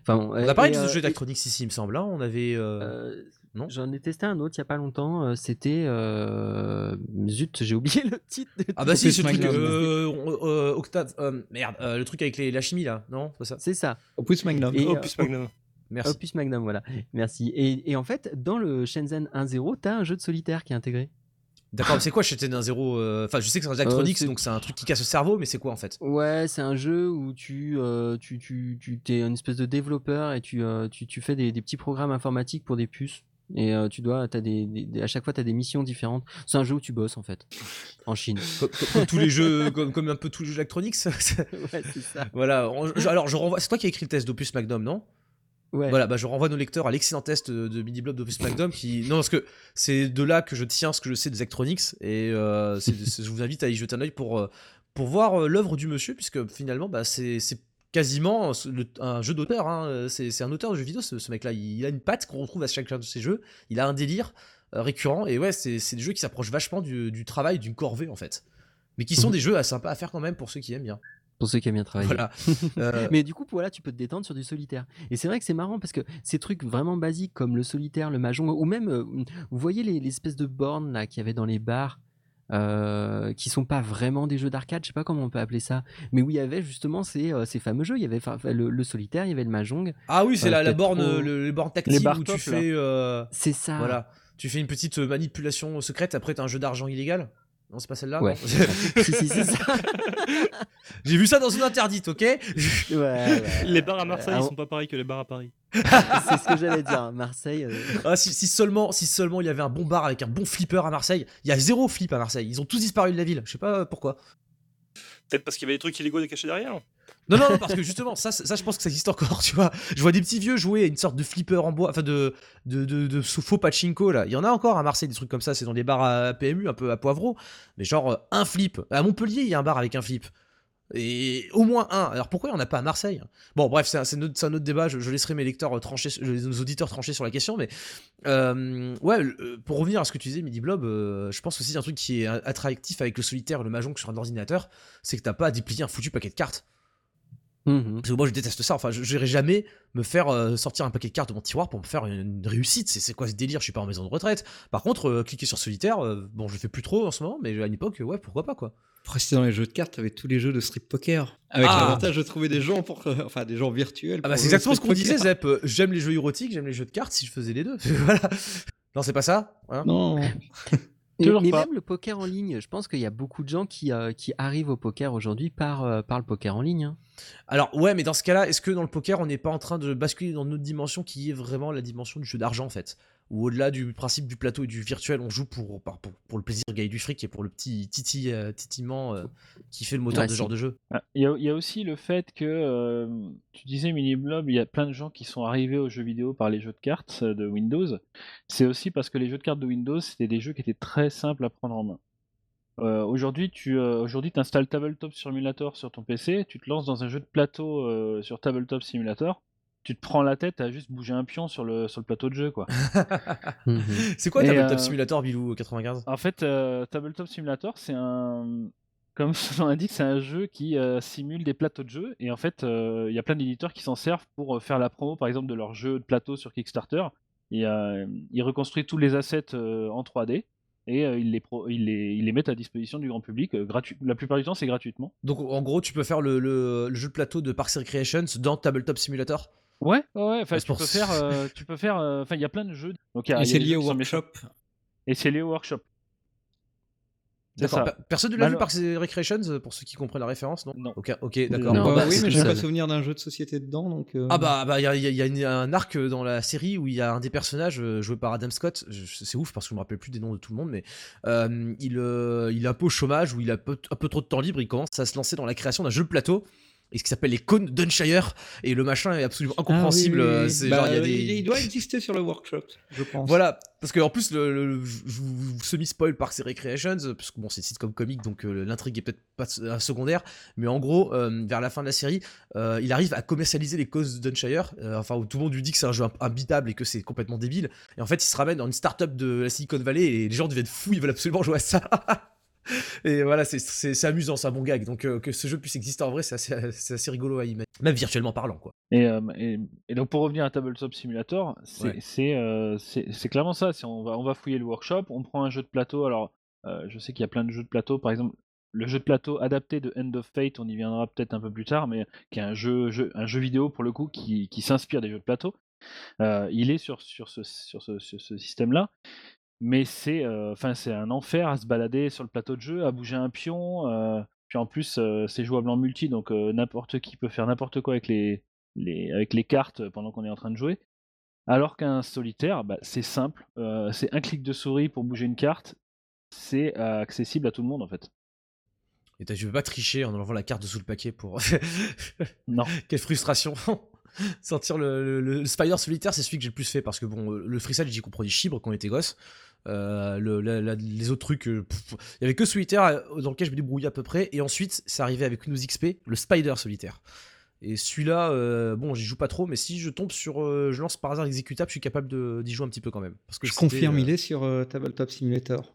Enfin, on a parlé et, de ce euh, jeu d'Actronix ici, il me semble. hein. On avait. euh, euh, non? J'en ai testé un autre il y a pas longtemps. euh, C'était. euh, Zut, j'ai oublié le titre. de Ah bah si, ce truc. Magnum. Euh, euh, Octave. euh, merde, euh, le truc avec les, la chimie là, non? C'est ça? C'est ça. Opus Magnum. Et, euh, plus Magnum. Merci. Opus Magnum, voilà. Merci. Et, et en fait, dans le Shenzhen 1.0, t'as un jeu de solitaire qui est intégré. D'accord, c'est quoi Shenzhen 1.0 euh, Enfin, je sais que c'est un Electronics, c'est- donc c'est un truc qui casse le cerveau, mais c'est quoi en fait? Ouais, c'est un jeu où tu, euh, tu, tu, tu es une espèce de développeur et tu, euh, tu, tu fais des, des petits programmes informatiques pour des puces. Et euh, tu dois, as des, à chaque fois, tu as des missions différentes. C'est un jeu où tu bosses en fait, en Chine. comme, comme- comme tous les jeux, comme, comme un peu tous les jeux Electronics. ouais, c'est ça. voilà. alors, je renvoie. C'est toi qui as écrit le test d'Opus Magnum, non? Ouais. Voilà, bah je renvoie nos lecteurs à l'excellent test de, Mini Blob d'Opus Magnum qui. Non, parce que c'est de là que je tiens ce que je sais des Electronics et euh, je vous invite à y jeter un œil pour, euh, pour voir euh, l'œuvre du monsieur, puisque finalement, bah, c'est c'est quasiment le- un jeu d'auteur. hein. C'est c'est un auteur de jeux vidéo, ce, ce mec-là. Il, il a une patte qu'on retrouve à chacun de ses jeux. Il a un délire euh, récurrent et ouais, c'est c'est des jeux qui s'approchent vachement du, du travail d'une corvée en fait. Mais qui sont Mhm. des jeux assez sympas à faire quand même pour ceux qui aiment bien. Pour ceux qui aiment bien travailler. Voilà. Euh, Mais du coup, voilà, tu peux te détendre sur du solitaire. Et c'est vrai que c'est marrant parce que ces trucs vraiment basiques comme le solitaire, le mahjong, ou même, euh, vous voyez les, les espèces de bornes là qu'il y avait dans les bars. euh, qui sont pas vraiment des jeux d'arcade, je sais pas comment on peut appeler ça, mais où il y avait justement ces, euh, ces fameux jeux. Il y avait le, le solitaire, il y avait le mahjong. Ah oui, c'est Euh, la, la borne, le, les bornes tactiles où tu top, fais. euh, C'est ça. Voilà. Tu fais une petite manipulation secrète, après t'as un jeu d'argent illégal Non, c'est pas celle-là Ouais. non si, si, c'est ça. J'ai vu ça dans une interdite, ok? Ouais, ouais. Les bars à Marseille, Ah, ils on- sont pas pareils que les bars à Paris. c'est ce que j'allais dire. Marseille. euh, ah, si, si seulement, si seulement il y avait un bon bar avec un bon flipper à Marseille. Il y a zéro flip à Marseille. Ils ont tous disparu de la ville. Je sais pas pourquoi. Peut-être parce qu'il y avait des trucs illégaux cachés derrière. Non, non, parce que justement, ça, ça, je pense que ça existe encore, tu vois. Je vois des petits vieux jouer à une sorte de flipper en bois, enfin de, de, de, faux pachinko, là. Il y en a encore à Marseille, des trucs comme ça, c'est dans des bars à PMU, un peu à Poivreau. Mais genre, euh, un flip. À Montpellier, il y a un bar avec un flip. Et au moins un. Alors pourquoi il n'y en a pas à Marseille? Bon, bref, c'est un, autre, un autre débat. Je, laisserai mes lecteurs trancher, nos auditeurs trancher sur la question. Mais euh, ouais, euh, pour revenir à ce que tu disais, Midi Blob, euh, je pense aussi un truc qui est attractif avec le solitaire le mahjong sur un ordinateur, c'est que t'as pas à déplier un foutu paquet de cartes. Mhm. Parce que moi je déteste ça, enfin je n'irai jamais me faire euh, sortir un paquet de cartes de mon tiroir pour me faire une, une réussite, c'est c'est quoi ce délire, je suis pas en maison de retraite. Par contre, euh, cliquer sur solitaire, euh, bon je fais plus trop en ce moment, mais à une époque, ouais pourquoi pas quoi. Pour rester dans les jeux de cartes, avec tous les jeux de street poker. Avec Ah. l'avantage de trouver des gens pour, euh, enfin des gens virtuels. Ah bah c'est exactement ce qu'on disait. Zep, j'aime les jeux érotiques, j'aime les jeux de cartes si je faisais les deux. voilà. Non c'est pas ça hein? Non. Et- mais pas. même le poker en ligne, je pense qu'il y a beaucoup de gens qui, euh, qui arrivent au poker aujourd'hui par, euh, par le poker en ligne. hein. Alors ouais mais dans ce cas-là, est-ce que dans le poker on n'est pas en train de basculer dans une autre dimension qui est vraiment la dimension du jeu d'argent en fait? Ou au-delà du principe du plateau et du virtuel, on joue pour, par- pour, pour le plaisir de gagner du fric et pour le petit titi, euh, titillement euh, qui fait le moteur Ouais, de ce genre de jeu. Ah, Il y, a, il y a aussi le fait que, euh, tu disais Mini Blob, il y a plein de gens qui sont arrivés aux jeux vidéo par les jeux de cartes de Windows. C'est aussi parce que les jeux de cartes de Windows, c'était des jeux qui étaient très simples à prendre en main. Euh, aujourd'hui, tu euh, aujourd'hui, installes Tabletop Simulator sur ton PC, tu te lances dans un jeu de plateau euh, sur Tabletop Simulator, tu te prends la tête à juste bouger un pion sur le, sur le plateau de jeu. quoi. Mhm. C'est quoi Et, Tabletop euh, Simulator Bilou 95 En fait, euh, Tabletop Simulator, c'est un. Comme son nom l'indique, c'est un jeu qui euh, simule des plateaux de jeu. Et en fait, euh, il y a plein d'éditeurs qui s'en servent pour euh, faire la promo, par exemple, de leur jeu de plateau sur Kickstarter. Et, euh, ils reconstruisent tous les assets euh, en 3D et euh, ils, les pro- ils, les, ils les mettent à disposition du grand public. euh, gratuit. La plupart du temps, c'est gratuitement. Donc en gros, tu peux faire le, le- le jeu de plateau de Parks Recreations dans Tabletop Simulator? Ouais, ouais. Enfin, C'est tu pour peux faire. euh, tu peux faire. euh, Enfin, il y a plein de jeux. Donc, il y a- Et c'est lié au workshop. Et c'est lié au workshop. D'accord. Personne ne l'a vu Malo- Parks and Recreations euh, pour ceux qui comprennent la référence, non? Non. Ok, d'accord. Bah bah, oui, mais j'ai pas souvenir d'un jeu de société dedans, donc. euh, Ah bah bah il y a, il y a- il y a une- un arc dans la série où il y a un des personnages euh, joué par Adam Scott. C'est ouf parce que je me rappelle plus des noms de tout le monde, mais euh, il euh, il est un peu au chômage où il a peu- un peu trop de temps libre. Il commence à se lancer dans la création d'un jeu de plateau. Et ce qui s'appelle les cônes Dunshire et le machin est absolument incompréhensible. Ah oui, oui, euh, oui. c'est Bah, genre, il y a des- il, il doit exister sur le workshop, je pense. Voilà, parce que en plus, le, le- le- je vous semi-spoil Parks and Recreations, euh, parce que bon, c'est sitcom comique, donc euh, l'intrigue est peut-être pas un secondaire, mais en gros, euh, vers la fin de la série, euh, il arrive à commercialiser les causes Dunshire, euh, enfin, où tout le monde lui dit que c'est un jeu imbitable et que c'est complètement débile, et en fait, il se ramène dans une start-up de la Silicon Valley et les gens deviennent fous, ils veulent absolument jouer à ça. Et voilà, c'est- amusant, c'est un bon gag. Donc euh, que ce jeu puisse exister en vrai, c'est assez, assez rigolo à imaginer. Même virtuellement parlant, quoi. Et, euh, et, et donc pour revenir à Tabletop Simulator, c'est Ouais. euh, clairement ça. On va, on va fouiller le workshop, on prend un jeu de plateau. Alors, euh, je sais qu'il y a plein de jeux de plateau. Par exemple, le jeu de plateau adapté de End of Fate, on y viendra peut-être un peu plus tard, mais qui est un jeu, jeu- un jeu vidéo pour le coup qui, qui s'inspire des jeux de plateau. Il est sur, sur ce, sur ce, sur ce système-là, mais c'est euh, enfin c'est un enfer à se balader sur le plateau de jeu, à bouger un pion. euh, puis en plus, euh, c'est jouable en multi, donc n'importe qui peut faire n'importe quoi avec les, les, avec les cartes pendant qu'on est en train de jouer. Alors qu'un solitaire, bah, c'est simple, euh, c'est un clic de souris pour bouger une carte, c'est euh, accessible à tout le monde en fait. Et tu veux pas tricher en enlevant la carte de sous le paquet pour. Non. Quelle frustration Sortir le, le- le Spider solitaire, c'est celui que j'ai le plus fait parce que bon, le freestyle, j'y comprenais chibre quand on était gosse. Euh, le- la- la- les autres trucs, euh, il y avait que solitaire euh, dans lequel je me débrouillais à peu près. Et ensuite, c'est arrivé avec Windows XP, le Spider solitaire. Et celui-là, euh, bon, j'y joue pas trop, mais si je tombe sur, euh, je lance par hasard l'exécutable, je suis capable d'y jouer un petit peu quand même. Parce que Je confirme, il est sur Tabletop Simulator.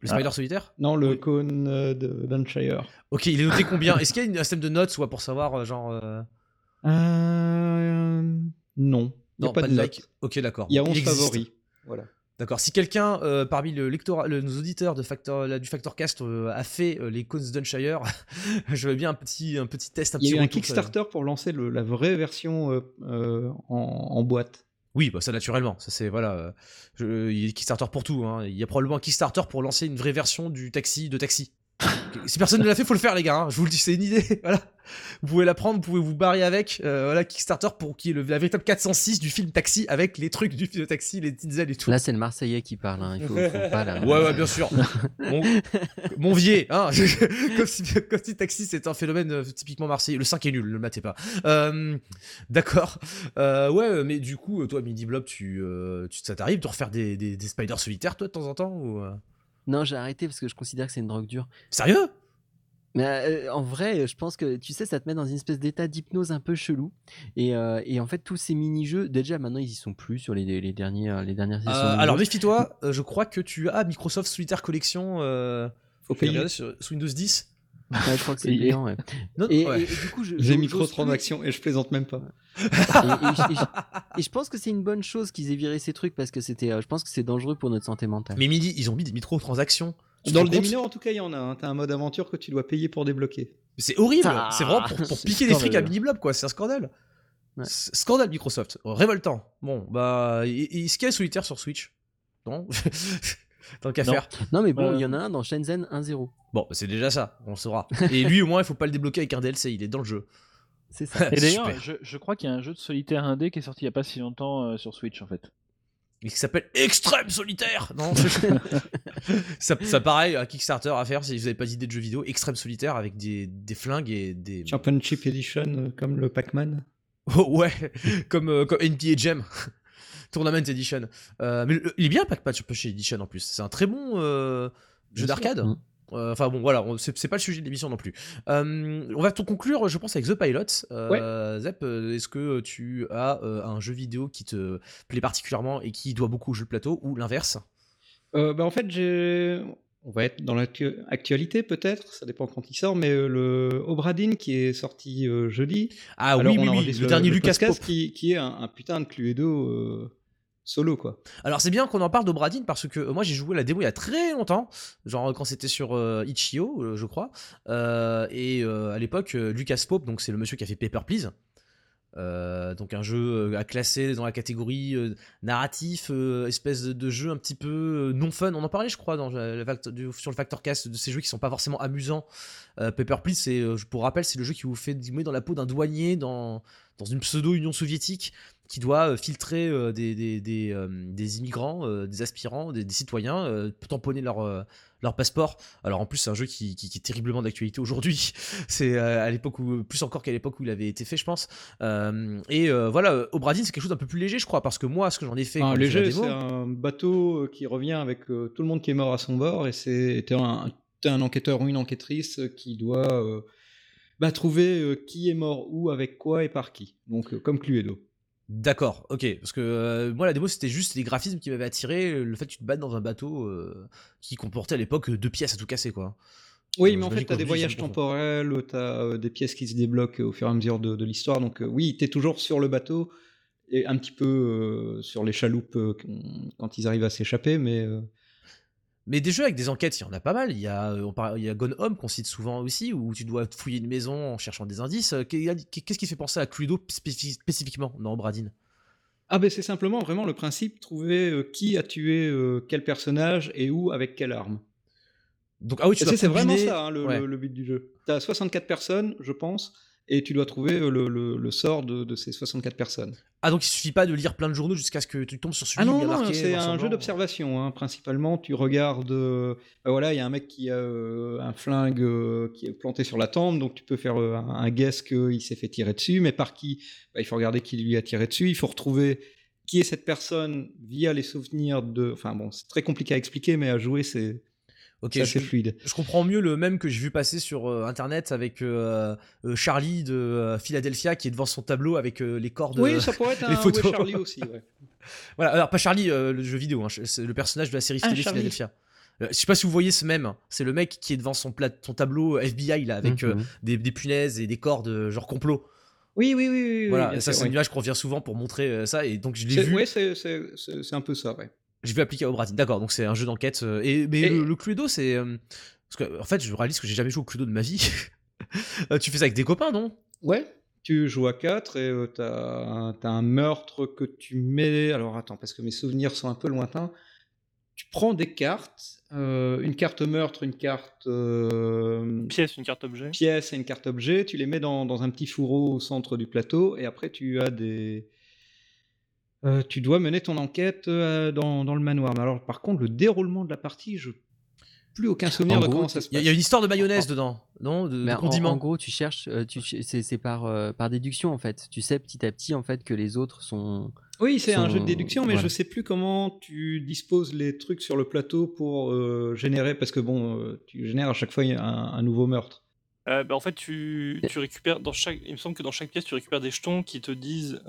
le Spider solitaire? Non, le Oui. cône de Dunshire. Ok, il est noté combien? Est-ce qu'il y a un système de notes, soit pour savoir, genre. Euh, Euh... Non. Il y a Non, pas, de like. like. Ok, d'accord. Il y a Bon, 11 existe. favoris. Voilà. D'accord. Si quelqu'un euh, parmi le nos auditeurs de Factor, là, du Factorcast euh, a fait euh, les Cones Dunshire, je veux bien un petit, un petit test, un Il y a eu un Kickstarter pour lancer le- la vraie version euh, euh, en, en boîte. Oui, bah ça naturellement. Ça c'est voilà. euh, je- il y a des Kickstarter pour tout. hein. Il y a probablement un Kickstarter pour lancer une vraie version du taxi de taxi. Si personne ne l'a fait, faut le faire les gars. hein. Je vous le dis, c'est une idée. voilà. Vous pouvez la prendre, vous pouvez vous barrer avec. euh, voilà Kickstarter pour qui est le, la véritable 406 du film Taxi avec les trucs du film taxi, les ailes et tout. Là, c'est le Marseillais qui parle. hein, Il faut, faut pas là. Ouais, ouais, bien sûr. Mon, mon vieil, hein. comme, si, comme si Taxi c'était un phénomène euh, typiquement marseillais. Le 5 est nul, ne le matez pas. Euh, D'accord. Ouais, mais du coup, toi, Midi Blob, tu, tu, ça t'arrive de refaire des, des, des spiders solitaires, toi, de temps en temps ou, Non, j'ai arrêté parce que je considère que c'est une drogue dure. Sérieux? Mais euh, en vrai, je pense que tu sais, ça te met dans une espèce d'état d'hypnose un peu chelou. Et, euh, et en fait, tous ces mini-jeux, déjà maintenant, ils y sont plus sur les, les, derniers, euh, les dernières Euh, sessions. Alors, méfie-toi, je crois que tu as Microsoft Solitaire Collection. Sur, sous Windows 10. Ouais, je crois que c'est payant. Ouais. Non, Et, ouais. et- et du coup, je- plus. microtransactions et je plaisante même pas. Et, et je- et je- et je pense que c'est une bonne chose qu'ils aient viré ces trucs parce que c'était, euh, je pense que c'est dangereux pour notre santé mentale. Mais Midi, ils ont mis des microtransactions. Tu Dans le démineur, en tout cas, il y en a. hein. T'as un mode aventure que tu dois payer pour débloquer. C'est horrible, Ah, c'est vraiment pour, piquer des frics à. Mini Blob, quoi, c'est un scandale. Scandale Microsoft, révoltant. Bon, bah, y a solitaire sur Switch? Non? Tant qu'à Non. faire. Non, mais bon, Euh. il y en a un dans Shenzhen 1-0. Bon, c'est déjà ça, on le saura. Et lui, au moins, il faut pas le débloquer avec un DLC, il est dans le jeu. C'est ça. Et d'ailleurs, je, je crois qu'il y a un jeu de solitaire indé qui est sorti il y a pas si longtemps euh, sur Switch en fait. Et qui s'appelle Extrême Solitaire Non ça, ça, pareil, un Kickstarter à faire si vous avez pas d'idée de jeu vidéo. Extrême Solitaire avec des, des flingues et des. Championship Edition, euh, comme le Pac-Man. Oh, ouais, comme, euh, comme NBA Jam. Tournament Edition. Euh, mais le- il est bien Championship Edition en plus. C'est un très bon euh, jeu d'arcade. Mm. Euh, Enfin bon, voilà, c'est pas le sujet de l'émission non plus. On va tout conclure, je pense, avec The Pilot. Euh, Zep, est-ce que tu as un jeu vidéo qui te plaît particulièrement et qui doit beaucoup au jeu de plateau ou l'inverse? Bah, en fait, j'ai. On va être dans l'actualité peut-être, ça dépend quand il sort, mais le Obradin qui est sorti jeudi. Ah Alors, oui, oui, le dernier Lucas Pope. qui, qui est un, un putain de Cluedo euh, solo quoi. Alors c'est bien qu'on en parle d'Obradin parce que euh, moi j'ai joué la démo il y a très longtemps, genre quand c'était sur euh, Itch.io euh, je crois, Euh, et euh, à l'époque Lucas Pope, donc c'est le monsieur qui a fait Paper Please, donc un jeu à classer dans la catégorie narratif, espèce de, jeu un petit peu non fun. On en parlait, je crois, dans le, sur le Factor Cast de ces jeux qui sont pas forcément amusants. Paper Please, pour rappel, c'est le jeu qui vous fait dans la peau d'un douanier dans, dans une pseudo-Union soviétique qui doit euh, filtrer euh, des, des, des, euh, des immigrants, des aspirants, des, citoyens, tamponner leur, leur passeport. Alors en plus, c'est un jeu qui, qui- qui est terriblement d'actualité aujourd'hui. C'est à l'époque où, plus encore qu'à l'époque où il avait été fait, je pense. Et voilà, Obradin, c'est quelque chose d'un peu plus léger, je crois, parce que moi, ce que j'en ai fait, léger, c'est un bateau qui revient avec tout le monde qui est mort à son bord et c'est t'es un, un enquêteur ou une enquêtrice qui doit euh, bah, trouver qui est mort où, avec quoi et par qui. Donc comme Cluedo. D'accord, ok. Parce que euh, moi, la démo, c'était juste les graphismes qui m'avaient attiré, euh, le fait que tu te battes dans un bateau euh, qui comportait à l'époque deux pièces à tout casser, quoi. Oui, Euh, mais en fait, tu as des voyages temporels, tu as des pièces qui se débloquent au fur et à mesure de, de l'histoire. Donc, euh, oui, tu es toujours sur le bateau et un petit peu euh, sur les chaloupes euh, quand ils arrivent à s'échapper. Mais euh, Mais des jeux avec des enquêtes, il y en a pas mal. Il y a, euh, on parle- il y a Gone Home qu'on cite souvent aussi, où tu dois fouiller une maison en cherchant des indices. Euh, Qu'est-ce qui fait penser à Cluedo spécifi- spécifiquement? Dans Obradin Ah ben c'est simplement vraiment le principe trouver euh, qui a tué euh, quel personnage et où avec quelle arme. Donc, ah oui, tu C'est vraiment ça hein, le, Ouais. le- le but du jeu. Tu as 64 personnes, je pense, et tu dois trouver euh, le, le- le sort de, de ces 64 personnes. Ah, donc il suffit pas de lire plein de journaux jusqu'à ce que tu tombes sur celui Ah non, a non, marqué c'est un jeu d'observation. hein. Principalement, tu regardes. euh, bah voilà, il y a un mec qui a euh, un flingue euh, qui est planté sur la tempe, donc tu peux faire un, un guess qu'il s'est fait tirer dessus, mais par qui? Bah, Il faut regarder qui lui a tiré dessus. Il faut retrouver qui est cette personne via les souvenirs de. Enfin bon, c'est très compliqué à expliquer, mais à jouer, c'est Ok, c'est je, fluide. je comprends mieux le même que j'ai vu passer sur euh, internet avec euh, euh, Charlie de euh, Philadelphia qui est devant son tableau avec euh, les cordes. Oui, ça pourrait être un photos. ouais, Charlie aussi. ouais. Voilà, alors pas Charlie, euh, le jeu vidéo, hein, c'est le personnage de la série Ah. Philadelphia. Je sais pas si vous voyez ce même, c'est le mec qui est devant son, plat- son tableau FBI là, avec euh, Mhm. des, des punaises et des cordes genre complot. Oui, oui, oui. oui, oui, voilà, ça c'est oui. une image qu'on revient souvent pour montrer euh, ça et donc je l'ai vu, c'est- c'est un peu ça, ouais. J'ai vu appliquer à Obradin. D'accord, donc c'est un jeu d'enquête. euh, et mais Et- le, le Cluedo c'est euh, parce que en fait je réalise que j'ai jamais joué au Cluedo de ma vie. Euh, tu fais ça avec des copains, non? Ouais. Tu joues à 4 et euh, t'as un, t'as un meurtre que tu mets. Alors attends, parce que mes souvenirs sont un peu lointains. Tu prends des cartes, euh, une carte meurtre, une carte euh, Pièce, une carte objet. pièce et une carte objet. Tu les mets dans, dans un petit fourreau au centre du plateau et après tu as des. Euh, tu dois mener ton enquête euh, dans, dans le manoir. Mais alors, par contre, le déroulement de la partie, je plus aucun souvenir En de gros, comment ça se Il y, a- passe. il y a une histoire de mayonnaise dedans, non De, en, condiments. en gros, tu cherches, euh, tu, c'est c'est par, euh, par déduction en fait. Tu sais petit à petit en fait que les autres sont. Oui, c'est un jeu de déduction, mais voilà. je sais plus comment tu disposes les trucs sur le plateau pour euh, générer, parce que bon, euh, tu génères à chaque fois un, un nouveau meurtre. Euh, bah, en fait, tu, tu récupères dans chaque. Il me semble que dans chaque pièce, tu récupères des jetons qui te disent.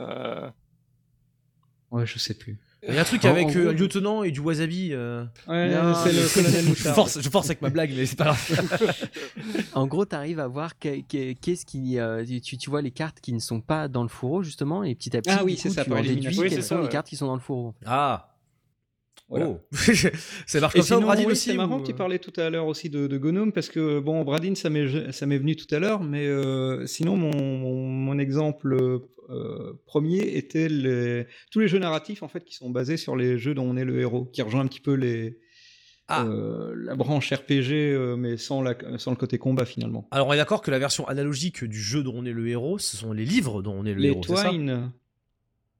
Ouais, je sais plus. Il y a un truc avec en euh, un lieutenant et du wasabi. euh. Ouais, Non, c'est le colonel je, Mouchard. force, je force avec ma blague, mais c'est pas grave. En gros, tu arrives à voir que- que- qu'est-ce qui, euh, tu, tu vois les cartes qui ne sont pas dans le fourreau justement, et petit à petit, Ah oui, du c'est coup, ça, tu par en élimination. déduis Oui, quelles c'est sont ça, les ouais. cartes qui sont dans le fourreau. Ah. Voilà. Oh. ça marche Et comme ça au sinon, Bradin oui, aussi c'est marrant ou- que tu parlais tout à l'heure aussi de, de Gnome, parce que bon, Bradin, ça m'est ça m'est venu tout à l'heure, mais euh, sinon, mon, mon, mon exemple euh, premier était les, tous les jeux narratifs en fait qui sont basés sur les jeux dont on est le héros, qui rejoint un petit peu les Ah. euh, la branche RPG, euh, mais sans, la, sans le côté combat finalement. Alors on est d'accord que la version analogique du jeu dont on est le héros, ce sont les livres dont on est le les héros. ça? Twine.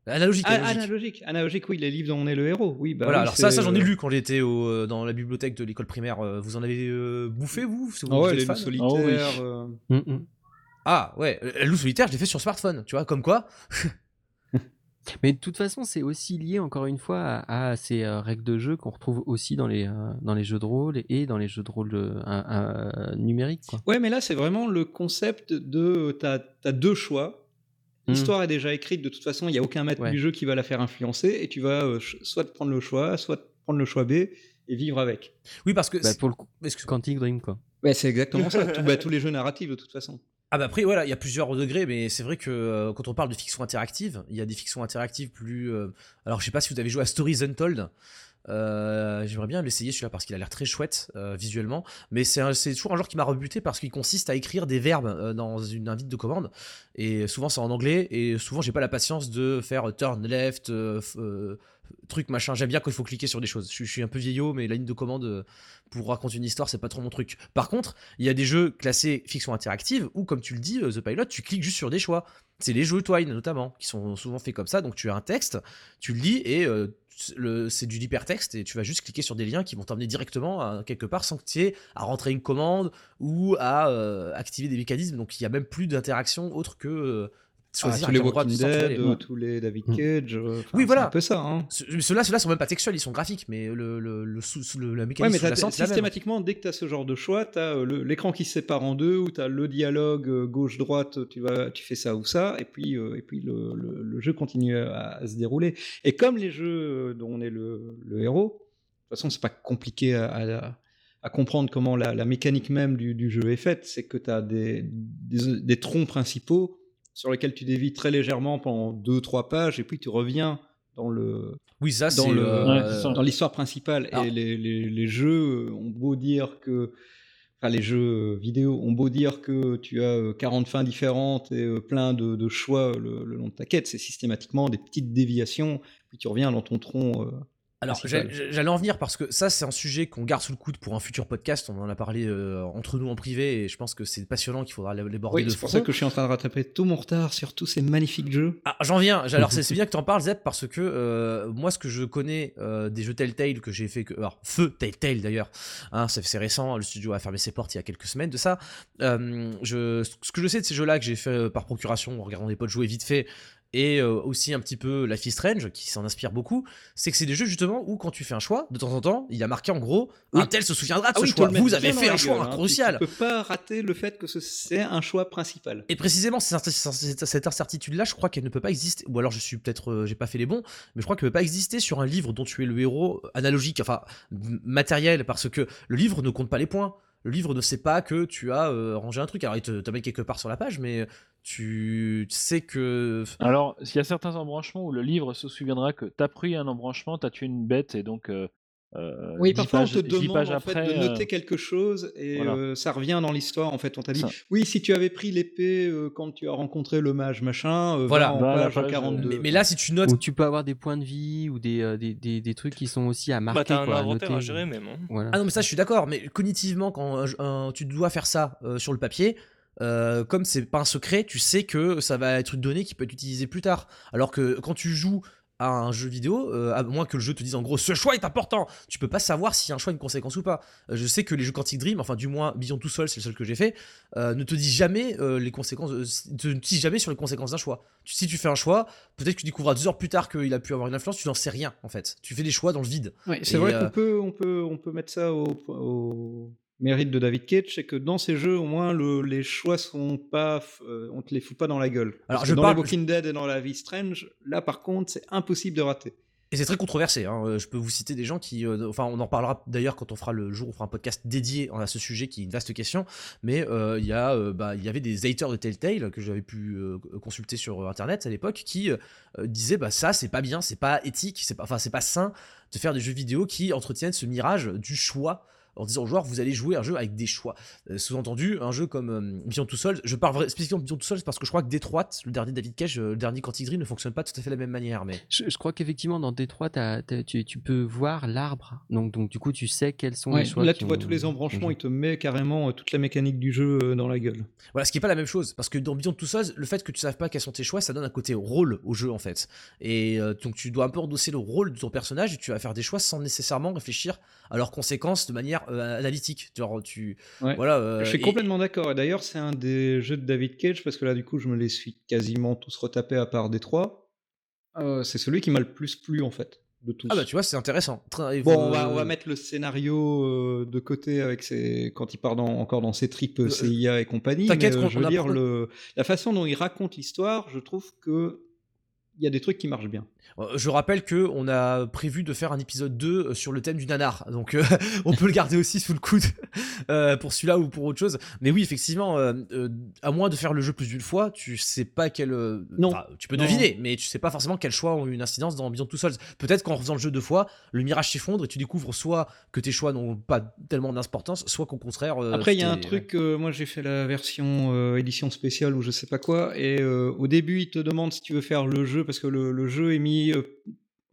Analogique, Ah, analogique. analogique, analogique, oui, les livres dont on est le héros, oui. Bah voilà, oui, alors ça, ça j'en ai euh, lu quand j'étais au- euh, dans la bibliothèque de l'école primaire. Euh, Vous en avez euh, bouffé vous, si vous Ah ouais, les loups solitaires. euh, Mm, mm. Ah ouais, la loup solitaire, je l'ai fait sur smartphone, tu vois, comme quoi. Mais de toute façon, c'est aussi lié encore une fois à, à ces euh, règles de jeu qu'on retrouve aussi dans les, euh, dans les jeux de rôle et dans les jeux de rôle numériques. Quoi. Ouais, mais là, c'est vraiment le concept de. T'as as deux choix. Mm. L'histoire est déjà écrite, de toute façon, il n'y a aucun maître Ouais. du jeu qui va la faire influencer, et tu vas euh, soit te prendre le choix A, soit te prendre le choix B, et vivre avec. Oui, parce que. Bah, c'est- pour le coup, excuse- Quantic Dream, quoi. Ouais, c'est exactement ça. Tout- bah, tous les jeux narratifs, de toute façon. Ah bah après voilà, il y a plusieurs degrés, mais c'est vrai que euh, quand on parle de fiction interactive, il y a des fictions interactives plus. euh, Alors je sais pas si vous avez joué à Stories Untold. Euh, J'aimerais bien l'essayer celui-là parce qu'il a l'air très chouette euh, visuellement, mais c'est toujours un genre qui m'a rebuté parce qu'il consiste à écrire des verbes euh, dans une invite de commande et souvent c'est en anglais. Et souvent j'ai pas la patience de faire turn left, truc machin. J'aime bien quand il faut cliquer sur des choses. Je, suis un peu vieillot, mais la ligne de commande euh, pour raconter une histoire c'est pas trop mon truc. Par contre, il y a des jeux classés fiction interactive où, comme tu le dis, euh, The Pilot, tu cliques juste sur des choix. C'est les jeux Twine notamment, qui sont souvent faits comme ça. Donc tu as un texte, tu le lis et euh, c'est du hypertexte et tu vas juste cliquer sur des liens qui vont t'emmener directement à quelque part sans que tu aies à rentrer une commande ou à activer des mécanismes. Donc il y a même plus d'interaction autre que Ah, choisir tous à les Walking Dead, aller. euh, tous les David Mm. Cage. euh, enfin, Oui, c'est voilà. un peu ça. Hein. Ce- mais Ceux-là, ceux-là sont même pas textuels, ils sont graphiques, mais le, le, le sous, le- la Ouais, mécanique mais la même. systématiquement, dès que tu as ce genre de choix, tu as l'écran qui se sépare en deux, où tu as le dialogue euh, gauche-droite, tu, vas, tu fais ça ou ça, et puis, euh, et puis le, le- le jeu continue à, à se dérouler. Et comme les jeux euh, dont on est le, le héros, de toute façon, c'est pas compliqué à, à- à comprendre comment la, la mécanique même du, du jeu est faite, c'est que tu as des, des, des troncs principaux sur lesquels tu dévis très légèrement pendant deux, trois pages, et puis tu reviens dans le, Oui, ça, dans c'est. le- euh, Ouais, c'est ça. dans l'histoire principale. Et les, les- les jeux euh, ont beau dire que. enfin, les jeux vidéo ont beau dire que tu as 40 fins différentes et plein de, de choix le, le, long de ta quête, c'est systématiquement des petites déviations, puis tu reviens dans ton tronc alors, j'allais en venir parce que ça, c'est un sujet qu'on garde sous le coude pour un futur podcast. On en a parlé euh, entre nous en privé et je pense que c'est passionnant qu'il faudra l'aborder. Oui, c'est pour ça que je suis en train de rattraper tout mon retard sur tous ces magnifiques jeux. Ah, j'en viens. Alors, c'est bien que tu en parles, Zep, parce que euh, moi, ce que je connais euh, des jeux Telltale que j'ai fait, que, alors, Feu Telltale d'ailleurs, hein, c'est récent, le studio a fermé ses portes il y a quelques semaines de ça. je, ce que je sais de ces jeux-là que j'ai fait par procuration en regardant des potes jouer vite fait, et euh, aussi un petit peu Life is Strange qui s'en inspire beaucoup, c'est que c'est des jeux justement où quand tu fais un choix, de temps en temps, il y a marqué en gros, un tel se souviendra de ah ce choix. Vous avez fait un choix crucial. Tu, peux pas rater le fait que c'est un choix principal. Et précisément cette incertitude-là, je crois qu'elle ne peut pas exister. Ou alors je suis peut-être, euh, j'ai pas fait les bons, mais je crois qu'elle ne peut pas exister sur un livre dont tu es le héros analogique, enfin matériel, parce que le livre ne compte pas les points le livre ne sait pas que tu as euh, rangé un truc. Alors il te, te met quelque part sur la page, mais tu sais que. Alors, s'il y a certains embranchements où le livre se souviendra que tu as pris un embranchement, tu as tué une bête et donc. Euh, euh oui, parfois on te demande en fait, de noter euh, quelque chose et euh, ça revient dans l'histoire. En fait, on t'a dit oui, si tu avais pris l'épée quand tu as rencontré le mage machin, voilà, en page 42. Mais, là, si tu notes. Ou tu peux avoir des points de vie ou des, des, des, des trucs qui sont aussi à marquer. Bah, t'as un inventaire à gérer même. Hein. Ah non, mais ça, je suis d'accord. Mais cognitivement, quand tu dois faire ça sur le papier, euh, comme c'est pas un secret, tu sais que ça va être une donnée qui peut être utilisée plus tard. Alors que quand tu joues à un jeu vidéo, euh, à moins que le jeu te dise en gros ce choix est important, tu peux pas savoir si un choix a une conséquence ou pas. Euh, je sais que les jeux Quantic Dream, enfin du moins Beyond tout seul, c'est le seul que j'ai fait, ne te disent jamais les conséquences, te disent jamais sur les conséquences d'un choix. Si tu fais un choix, peut-être que tu découvriras deux heures plus tard qu'il a pu avoir une influence, tu n'en sais rien en fait. Tu fais des choix dans le vide. c'est vrai qu'on peut, on peut, on peut mettre ça au mérite de David Cage, c'est que dans ces jeux, au moins, le, les choix sont pas, euh, on te les fout pas dans la gueule. Alors, je dans parle... Walking Dead et dans La Vie Strange, là, par contre, c'est impossible de rater. Et c'est très controversé. Hein. Euh, je peux vous citer des gens qui, euh, enfin, on en parlera d'ailleurs quand on fera le jour, on fera un podcast dédié à ce sujet qui est une vaste question. Mais il y a, bah, il y avait des haters de Telltale que j'avais pu consulter sur internet à l'époque qui disaient, bah ça, c'est pas bien, c'est pas éthique, c'est pas, enfin, c'est pas sain de faire des jeux vidéo qui entretiennent ce mirage du choix en disant aux joueurs vous allez jouer un jeu avec des choix. Euh, sous-entendu, un jeu comme euh, Beyond Two Souls, je parle spécifiquement de Beyond Two Souls parce que je crois que Detroit, le dernier David Cage, euh, le dernier Quantic Dream ne fonctionne pas tout à fait de la même manière. Mais je, crois qu'effectivement dans Detroit, tu, peux voir l'arbre, donc, donc du coup tu sais quels sont les choix. Là tu vois tous les embranchements, il te met carrément toute la mécanique du jeu dans la gueule. Voilà, ce qui est pas la même chose parce que dans Beyond Two Souls, le fait que tu ne saches pas quels sont tes choix, ça donne un côté rôle au jeu en fait. Et donc tu dois un peu endosser le rôle de ton personnage et tu vas faire des choix sans nécessairement réfléchir à leurs conséquences de manière analytique tu, voilà. Euh, je suis complètement d'accord. Et d'ailleurs, c'est un des jeux de David Cage parce que là, du coup, je me les suis quasiment tous retapés à part des trois. Euh, c'est celui qui m'a le plus plu en fait. De tous. Ah bah tu vois c'est intéressant. Bon on va, mettre le scénario euh, de côté avec ses... quand il part encore dans ses tripes CIA et compagnie. T'inquiète, je veux dire le... la façon dont il raconte l'histoire, je trouve que il y a des trucs qui marchent bien. Euh, je rappelle que on a prévu de faire un épisode 2 euh, sur le thème du nanar, donc euh, on peut le garder aussi sous le coude pour celui-là ou pour autre chose. Mais oui, effectivement, à moins de faire le jeu plus d'une fois, tu sais pas quel. non. tu peux deviner, mais tu sais pas forcément quels choix ont eu une incidence dans Beyond Two Souls. Peut-être qu'en faisant le jeu deux fois, le mirage s'effondre et tu découvres soit que tes choix n'ont pas tellement d'importance, soit qu'au contraire. Après, il y a un truc. moi, j'ai fait la version édition spéciale ou je sais pas quoi, et au début, il te demande si tu veux faire le jeu parce que le, le jeu est mis euh,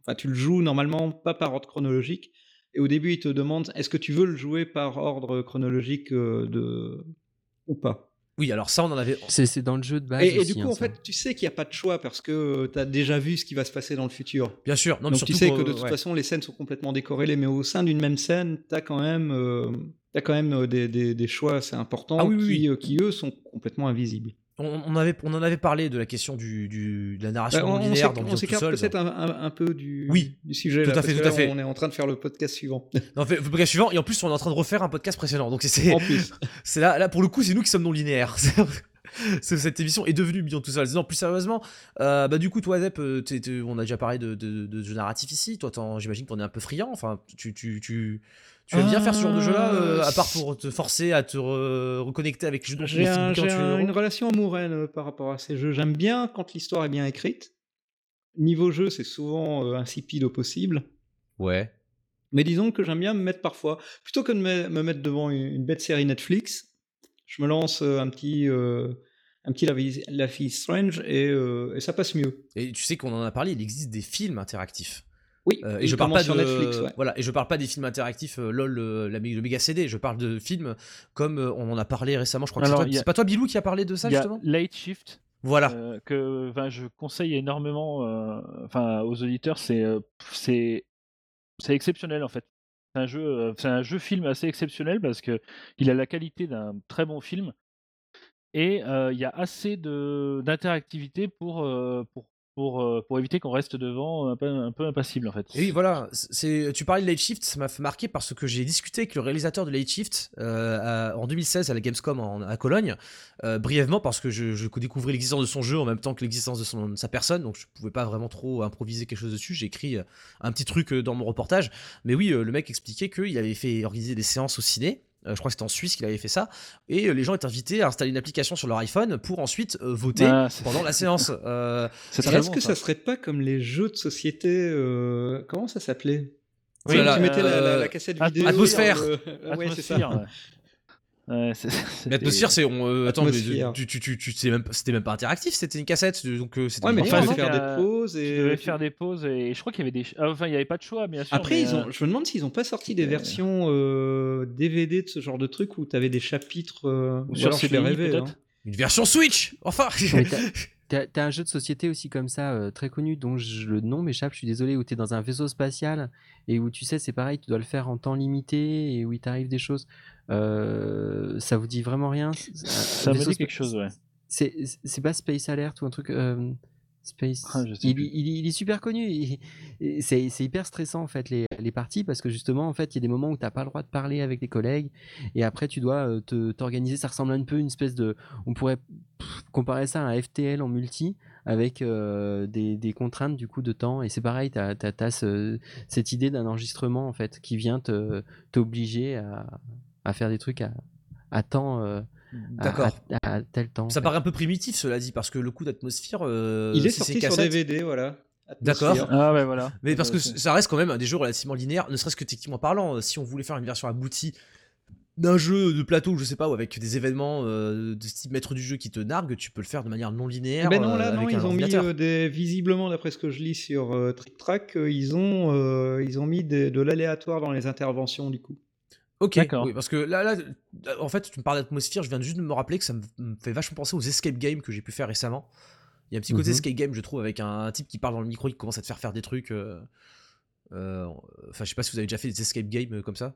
enfin, tu le joues normalement pas par ordre chronologique. Et au début, il te demande est-ce que tu veux le jouer par ordre chronologique euh, de ou pas? Oui, alors ça, on en avait. C'est dans le jeu de base. Et, du coup, hein, en fait, tu sais qu'il n'y a pas de choix parce que euh, tu as déjà vu ce qui va se passer dans le futur. Bien sûr. Non, Donc tu sais que de toute façon, les scènes sont complètement décorrélées, mais au sein d'une même scène, tu as quand même, as quand même des, des, choix assez importants ah qui, qui, eux, sont complètement invisibles. On, avait, on en avait parlé de la question du, de la narration bah, linéaire dans On s'écarte peut-être un, un, peu du, oui, du sujet. Tout à fait, tout à fait. On est en train de faire le podcast suivant. non, le podcast suivant, et en plus, on est en train de refaire un podcast précédent. Donc, c'est, c'est là, là, pour le coup, c'est nous qui sommes non linéaires. cette émission est devenue bien tout seul. Non, plus sérieusement, euh, bah, du coup, toi, Zep, euh, on a déjà parlé de, de, de jeux narratifs ici. Toi, j'imagine que t'en es un peu friand. Enfin, tu, tu, tu, tu aimes bien faire ce genre de jeu-là, euh, à part pour te forcer à te reconnecter avec les jeux J'ai une relation amoureuse par rapport à ces jeux. J'aime bien quand l'histoire est bien écrite. Niveau jeu, c'est souvent euh, insipide au possible. Ouais. Mais disons que j'aime bien me mettre parfois, plutôt que de me, me mettre devant une, une bête série Netflix, je me lance euh, un petit, euh, un petit La Vie, La Vie Strange et, euh, et ça passe mieux. Et tu sais qu'on en a parlé, il existe des films interactifs. Oui, Euh, et je parle pas sur de Netflix. Ouais. voilà et je parle pas des films interactifs euh, lol la, le méga CD je parle de films comme euh, on en a parlé récemment je crois que c'est toi- a- pas toi Bilou qui a parlé de ça Il y a justement? Late Shift voilà euh, que enfin, je conseille énormément euh, enfin aux auditeurs c'est euh, c'est c'est exceptionnel en fait c'est un jeu euh, c'est un jeu film assez exceptionnel parce que il a la qualité d'un très bon film. Et euh, il y a assez d'interactivité pour euh, pour pour, euh, pour éviter qu'on reste devant un peu, un peu impassible en fait. Oui, voilà, c'est, tu parlais de Late Shift, ça m'a fait marquer parce que j'ai discuté avec le réalisateur de Late Shift euh, en 2016 à la Gamescom en- à Cologne, euh, brièvement parce que je, je découvrais l'existence de son jeu en même temps que l'existence de, son- de sa personne, donc je pouvais pas vraiment trop improviser quelque chose dessus. J'ai écrit euh, un petit truc euh, dans mon reportage, mais oui, le mec expliquait qu'il avait fait organiser des séances au ciné. Euh, je crois que c'était en Suisse qu'il avait fait ça, et euh, les gens étaient invités à installer une application sur leur iPhone pour ensuite euh, voter Ah, pendant la séance. Euh, Est-ce que ça. ça serait pas comme les jeux de société euh, Comment ça s'appelait? Oui, Tu sais, là, Tu mettais la, la- la cassette Atmosphère. vidéo. Atmosphère. euh, ouais, c'est ça. Ouais. L'atmosphère, c'est. on, euh, attends, mais tu, tu, tu, tu- même, c'était même pas interactif, c'était une cassette, donc euh, c'était Ouais, mais Enfin, c'est faire des pauses et Tu devais faire des pauses et je crois qu'il y avait des. Enfin, il n'y avait pas de choix, bien sûr. Après, mais, ils euh, ont, je me demande s'ils ont pas sorti des euh, versions euh, DVD de ce genre de truc où tu avais des chapitres. euh, Ou ou sur alors je peut-être hein. Une version Switch Enfin t'as- un jeu de société aussi comme ça, euh, très connu, dont je- le nom m'échappe, je suis désolé, où tu es dans un vaisseau spatial et où tu sais, c'est pareil, tu dois le faire en temps limité et où il t'arrive des choses. Euh, ça vous dit vraiment rien? Ça me dit quelque chose, ouais. C'est c'est pas Space Alert ou un truc. euh, Space. Ah, il, plus. il- il est super connu. C'est hyper stressant en fait les, les parties parce que justement en fait il y a des moments où t'as pas le droit de parler avec les collègues et après tu dois euh, te t'organiser. Ça ressemble un peu à une espèce de. On pourrait comparer ça à un FTL en multi avec euh, des, des contraintes du coup de temps et c'est pareil. T'as as, ce- cette idée d'un enregistrement en fait qui vient t'obliger à, à faire des trucs à, à temps. euh, D'accord. À, à tel temps. Ça fait. paraît un peu primitif, cela dit, parce que le coup d'atmosphère. euh, Il est si sorti sur DVD, voilà. D'accord. Ah, ouais, voilà. Mais parce que ça reste quand même un des jeux relativement linéaires, ne serait-ce que techniquement parlant. euh, Si on voulait faire une version aboutie d'un jeu de plateau, je sais pas, ou avec des événements euh, de type maître du jeu qui te nargue, tu peux le faire de manière non linéaire. Ben non, euh, là, non, ils ont mis euh, des. Visiblement, d'après ce que je lis sur euh, Trick Track, euh, ils, ont, euh, ils ont mis des- de l'aléatoire dans les interventions, du coup. Ok, oui, parce que là, là, en fait, tu me parles d'atmosphère, je viens juste de me rappeler que ça me fait vachement penser aux escape games que j'ai pu faire récemment. Il y a un petit côté Mhm. escape game, je trouve, avec un, un type qui parle dans le micro, qui commence à te faire faire des trucs. euh, euh, Enfin, je sais pas si vous avez déjà fait des escape games euh, comme ça.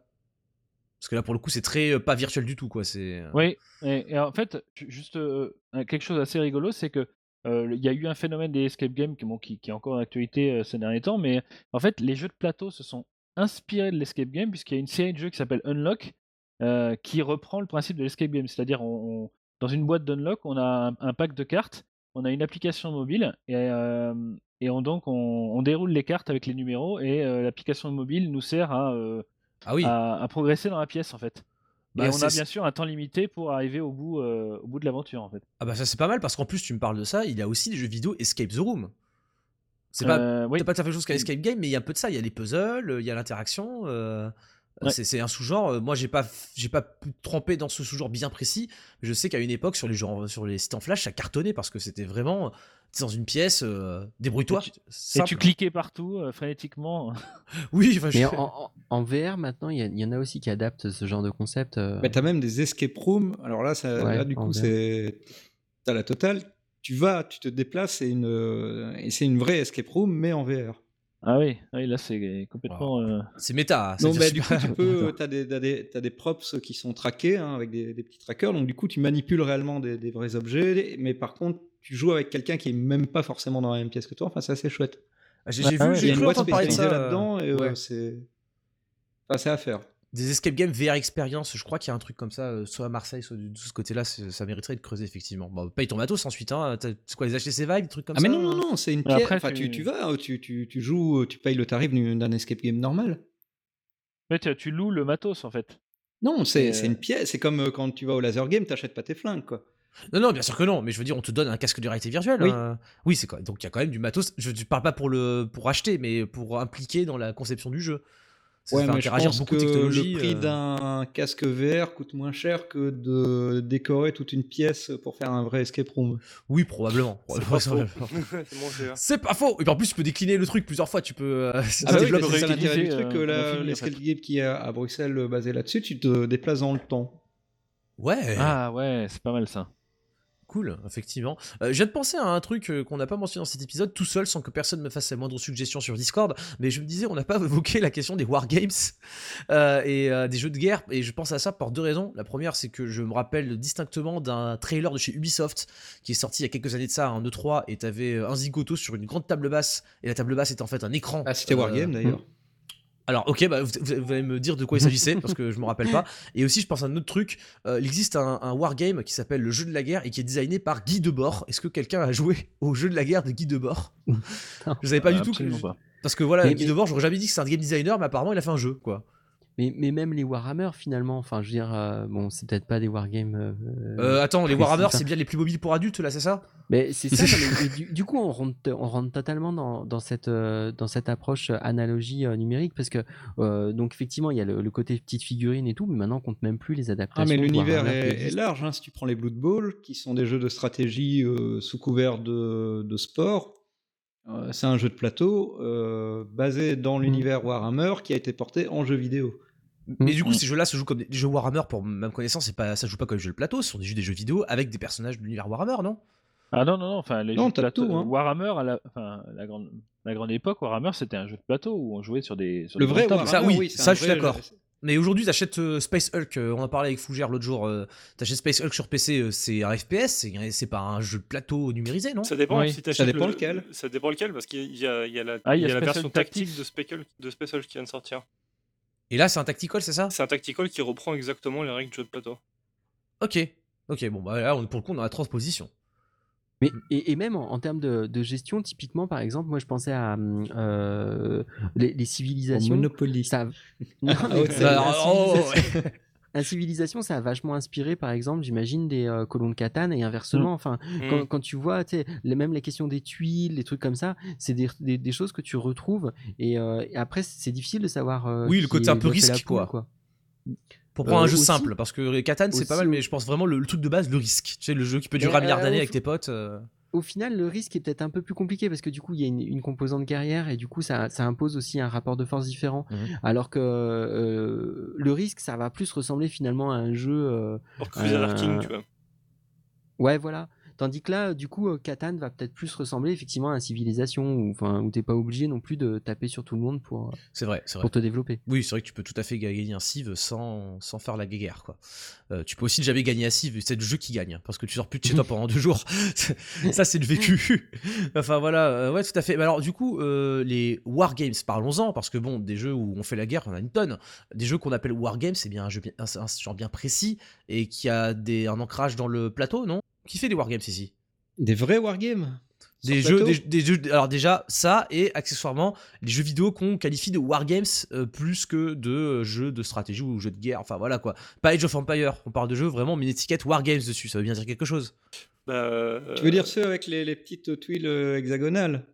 Parce que là, pour le coup, c'est très pas virtuel du tout, quoi. C'est. Oui, et, et en fait, ju- juste euh, quelque chose d'assez rigolo, c'est que euh, il y a eu un phénomène des escape games qui, bon, qui, qui est encore en actualité euh, ces derniers temps, mais en fait, les jeux de plateau se sont inspirés de l'escape game, puisqu'il y a une série de jeux qui s'appelle Unlock, euh, qui reprend le principe de l'escape game. C'est-à-dire, on, on- dans une boîte d'Unlock, on a un, un pack de cartes, on a une application mobile, et, euh, et on, donc on, déroule les cartes avec les numéros, et euh, l'application mobile nous sert à, Ah oui. à, à progresser dans la pièce, en fait. Bah, et on a bien sûr un temps limité pour arriver au bout, au bout de l'aventure en fait. Ah bah ça c'est pas mal parce qu'en plus tu me parles de ça, il y a aussi des jeux vidéo Escape the Room. C'est pas, Euh, oui. t'as pas tout à fait la chose qu'un escape game, mais il y a un peu de ça. Il y a les puzzles, il y a l'interaction. euh, Ouais. C'est un sous-genre. euh, Moi j'ai pas, j'ai pas pu tremper dans ce sous-genre bien précis. Mais je sais qu'à une époque sur les sur les sites en flash, ça cartonnait parce que c'était vraiment dans une pièce, euh, débrouille-toi. Et tu- Et simple. tu cliquais partout euh, frénétiquement. Oui, enfin, je- Mais en, en- en VR, maintenant, il y, en a aussi qui adaptent ce genre de concept. euh, Mais t'as même des escape rooms. Alors là, ça, Ouais, là du coup, c'est. T'as la totale. Tu vas, tu te déplaces, c'est une, euh, et c'est une vraie escape room, mais en VR. Ah oui, oui là c'est complètement. euh, c'est méta. Donc, c'est-à-dire bah, du coup, tu peux, t'as des, t'as des, props qui sont traqués hein, avec des, des petits trackers. Donc, du coup, tu manipules réellement des, des vrais objets. Mais par contre, tu joues avec quelqu'un qui est même pas forcément dans la même pièce que toi. Enfin, c'est assez chouette. J'ai j'ai Ah vu, ouais, Il y j'ai a une cru boîte entendre parler de ça. là-dedans et euh, ouais. c'est. Enfin, c'est à faire. Des escape games VR expérience, je crois qu'il y a un truc comme ça, euh, soit à Marseille, soit de, de ce côté-là, ça mériterait de creuser effectivement. Bon, paye ton matos ensuite, hein. t'as- C'est quoi, les HTC Vive, des trucs comme Ah, ça mais non, non, non, c'est une Mais pièce. après, enfin, tu... tu- Tu, vas, tu, tu, tu joues, tu payes le tarif d'un escape game normal. En fait, tu loues le matos en fait. Non, c'est c'est euh, une pièce. C'est comme euh, quand tu vas au laser game, t'achètes pas tes flingues, quoi. Non, non, bien sûr que non, mais je veux dire, on te donne un casque de réalité virtuelle. Oui. hein. Oui, c'est quoi. Donc il y a quand même du matos. Je ne parle pas pour le pour acheter, mais pour impliquer dans la conception du jeu. Ça Ouais, fait mais je interagir pense beaucoup que de technologies. le prix euh. d'un casque VR coûte moins cher que de décorer toute une pièce pour faire un vrai escape room. Oui, probablement. C'est pas faux. pas. Et puis en plus, tu peux décliner le truc plusieurs fois. Tu peux. euh, Ah bah oui, c'est ça l'intérêt du réutiliser, truc, euh, en l'escape fait. game qui est à Bruxelles euh, basé là-dessus, tu te déplaces dans le temps. Ouais. Ah ouais, c'est pas mal ça. Cool, effectivement. Euh, je viens de penser à un truc euh, qu'on n'a pas mentionné dans cet épisode, tout seul, sans que personne me fasse la moindre suggestion sur Discord. Mais je me disais, on n'a pas évoqué la question des wargames euh, et euh, des jeux de guerre. Et je pense à ça pour deux raisons. La première, c'est que je me rappelle distinctement d'un trailer de chez Ubisoft qui est sorti il y a quelques années de ça, un E3, et t'avais euh, un zigoto sur une grande table basse. Et la table basse était en fait un écran. Ah, c'était Wargame d'ailleurs. Alors, ok, bah, vous, allez me dire de quoi il s'agissait, parce que je me rappelle pas. Et aussi, je pense à un autre truc. euh, il existe un, un wargame qui s'appelle le jeu de la guerre et qui est designé par Guy Debord. Est-ce que quelqu'un a joué au jeu de la guerre de Guy Debord? Je savais pas du tout. que- pas. Parce que voilà, Mais- Guy mais- Debord, j'aurais jamais dit que c'est un game designer, mais apparemment, il a fait un jeu, quoi. Mais, mais même les Warhammer, finalement, enfin, je veux dire, euh, bon, c'est peut-être pas des wargames. euh, Euh, attends, les Warhammer, c'est bien les plus mobiles pour adultes, là, c'est ça? Mais c'est ça, non, mais du, du coup, on rentre, on rentre totalement dans, dans, cette, euh, dans cette approche euh, analogie euh, numérique parce que, euh, donc, effectivement, il y a le, le côté petite figurine et tout, mais maintenant, on compte même plus les Ah, adaptations. mais de l'univers est, large. hein. Si tu prends les Blood Bowl, qui sont des jeux de stratégie euh, sous couvert de, de sport, euh, c'est un jeu de plateau euh, basé dans l'univers Warhammer qui a été porté en jeu vidéo. Mais du coup, Mm. ces jeux-là se jouent comme des jeux Warhammer, pour ma connaissance, c'est pas, ça joue pas comme des jeux de plateau, ce sont des jeux, des jeux vidéo avec des personnages de l'univers Warhammer, non? Ah non, non, non, enfin, les Non, jeux de t'as plateau, tout, hein. Warhammer, à la, enfin, la, grande, la grande époque, Warhammer, c'était un jeu de plateau où on jouait sur des. Sur Le des vrai. Ça, oui, c'est ça, un je suis d'accord. Mais aujourd'hui, t'achètes euh, Space Hulk, euh, on en parlait avec Fougère l'autre jour, euh, t'achètes Space Hulk sur PC, euh, c'est un FPS, c'est pas un jeu de plateau numérisé, non? Ça dépend Oui. si t'achètes Ça dépend le- lequel. Ça dépend lequel, parce qu'il y a, il y a la, Ah, il y a il y a la Special version tactique de Space, Hulk- de Space Hulk qui vient de sortir. Et là, c'est un tactical, c'est ça? C'est un tactical qui reprend exactement les règles du jeu de plateau. Ok. Ok, bon, bah là, on, pour le coup, on a la transposition. Mais, et, et même en, en termes de, de gestion, typiquement, par exemple, moi, je pensais à hum, euh, les, les civilisations. Monopoly. Ça... Non, Ah, Bah, oh, La civilisation, ça a vachement inspiré, par exemple, j'imagine, des euh, colons de Catane et inversement. Enfin, quand, Mm. quand tu vois, tu sais, les, même les questions des tuiles, les trucs comme ça, c'est des, des, des choses que tu retrouves. Et, euh, et après, c'est difficile de savoir. euh, Oui, le côté un peu la risque, poule, quoi. Pour prendre Euh, un jeu aussi- simple, parce que Catan, c'est pas mal, mais je pense vraiment le, le truc de base, le risque. Tu sais, le jeu qui peut durer un milliard euh, d'années avec tes potes. Au final, le risque est peut-être un peu plus compliqué parce que du coup, il y a une, une composante guerrière et du coup, ça, ça impose aussi un rapport de force différent. Mhm. Alors que euh, le risque, ça va plus ressembler finalement à un jeu. euh, Or Crusader Euh, King, tu vois. Ouais, voilà. Tandis que là, du coup, euh, Catan va peut-être plus ressembler effectivement à une civilisation où, enfin, où t'es pas obligé non plus de taper sur tout le monde pour, euh, C'est vrai, c'est vrai. pour te développer. Oui, c'est vrai que tu peux tout à fait gagner un Civ sans, sans faire la guerre, quoi. Euh, tu peux aussi jamais gagner un Civ, c'est le jeu qui gagne, parce que tu sors plus de chez toi pendant deux jours. Ça, c'est le vécu. enfin, voilà, euh, ouais, tout à fait. Mais alors, du coup, euh, les Wargames, parlons-en, parce que bon, des jeux où on fait la guerre, on a une tonne. Des jeux qu'on appelle Wargames, c'est bien un, jeu bien, un, un genre bien précis et qui a des, un ancrage dans le plateau, non? Qui fait des Wargames ici Des vrais wargames des jeux, des, des jeux, alors déjà ça et accessoirement les jeux vidéo qu'on qualifie de wargames euh, plus que de euh, jeux de stratégie ou jeux de guerre. Enfin voilà quoi. Pas Age of Empire. On parle de jeux vraiment mais une étiquette wargames dessus. Ça veut bien dire quelque chose. Bah, euh, Tu veux dire ceux avec les, les petites tuiles hexagonales?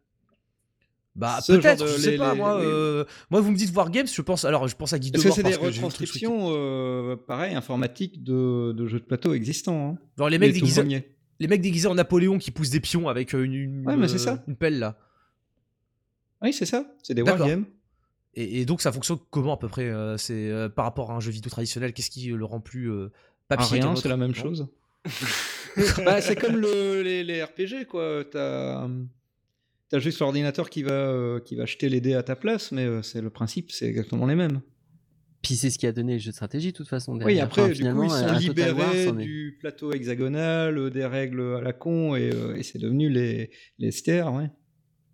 Bah peut-être. Je sais les- pas les- moi. euh, moi vous me dites wargames, je pense. Alors je pense à Guy Parce que c'est des retranscriptions, euh, pareil, informatiques de, de jeux de plateau existants. hein. Genre les mecs déguisés, les mecs déguisés en Napoléon qui poussent des pions avec euh, une, une, Ouais, mais c'est euh, ça. une pelle là. Oui, c'est ça. C'est des wargames. Et, et donc ça fonctionne comment à peu près C'est par rapport à un jeu vidéo traditionnel. Qu'est-ce qui le rend plus Ah, papier rien, c'est la même chose. bah, c'est comme le- les, les RPG, quoi. T'as as juste l'ordinateur qui va, euh, qui va jeter les dés à ta place, mais euh, c'est le principe, c'est exactement les mêmes. Puis c'est ce qui a donné le jeu de stratégie, de toute façon. Oui, après, Enfin, du coup, finalement, ils sont War, libérés est- du plateau hexagonal, euh, des règles à la con, et, euh, et c'est devenu les, les stères, ouais.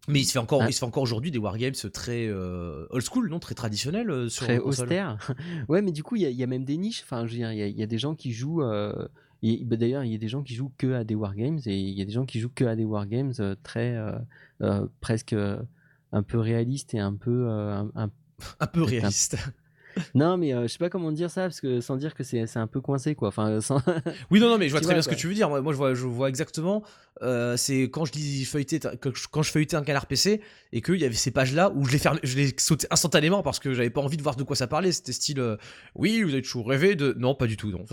Mais il se fait encore, Ah. il se fait encore aujourd'hui des wargames très euh, old school, non? Très traditionnels euh, sur très austère. ouais, mais du coup, il y, a- il y a même des niches. Enfin, je veux dire, il y, a- il y a des gens qui jouent. euh, bah, D'ailleurs, il y a des gens qui jouent que à des wargames et il y a des gens qui jouent que à des wargames euh, très euh, euh, presque un peu réalistes et un peu un, un- Un peu réaliste. Non, mais euh, je sais pas comment dire ça, parce que sans dire que c'est c'est un peu coincé, quoi. Enfin, sans... Oui, non, non, mais je vois Tu très vois, bien ce que tu veux dire. Moi, moi, je, vois, je vois exactement. euh, c'est quand je feuilleter, quand je, feuilletais un canard PC et qu'il y avait ces pages-là où je les, fermais- je les sautais instantanément parce que j'avais pas envie de voir de quoi ça parlait. C'était style, euh, oui, vous avez toujours rêvé de. Non, pas du tout, non.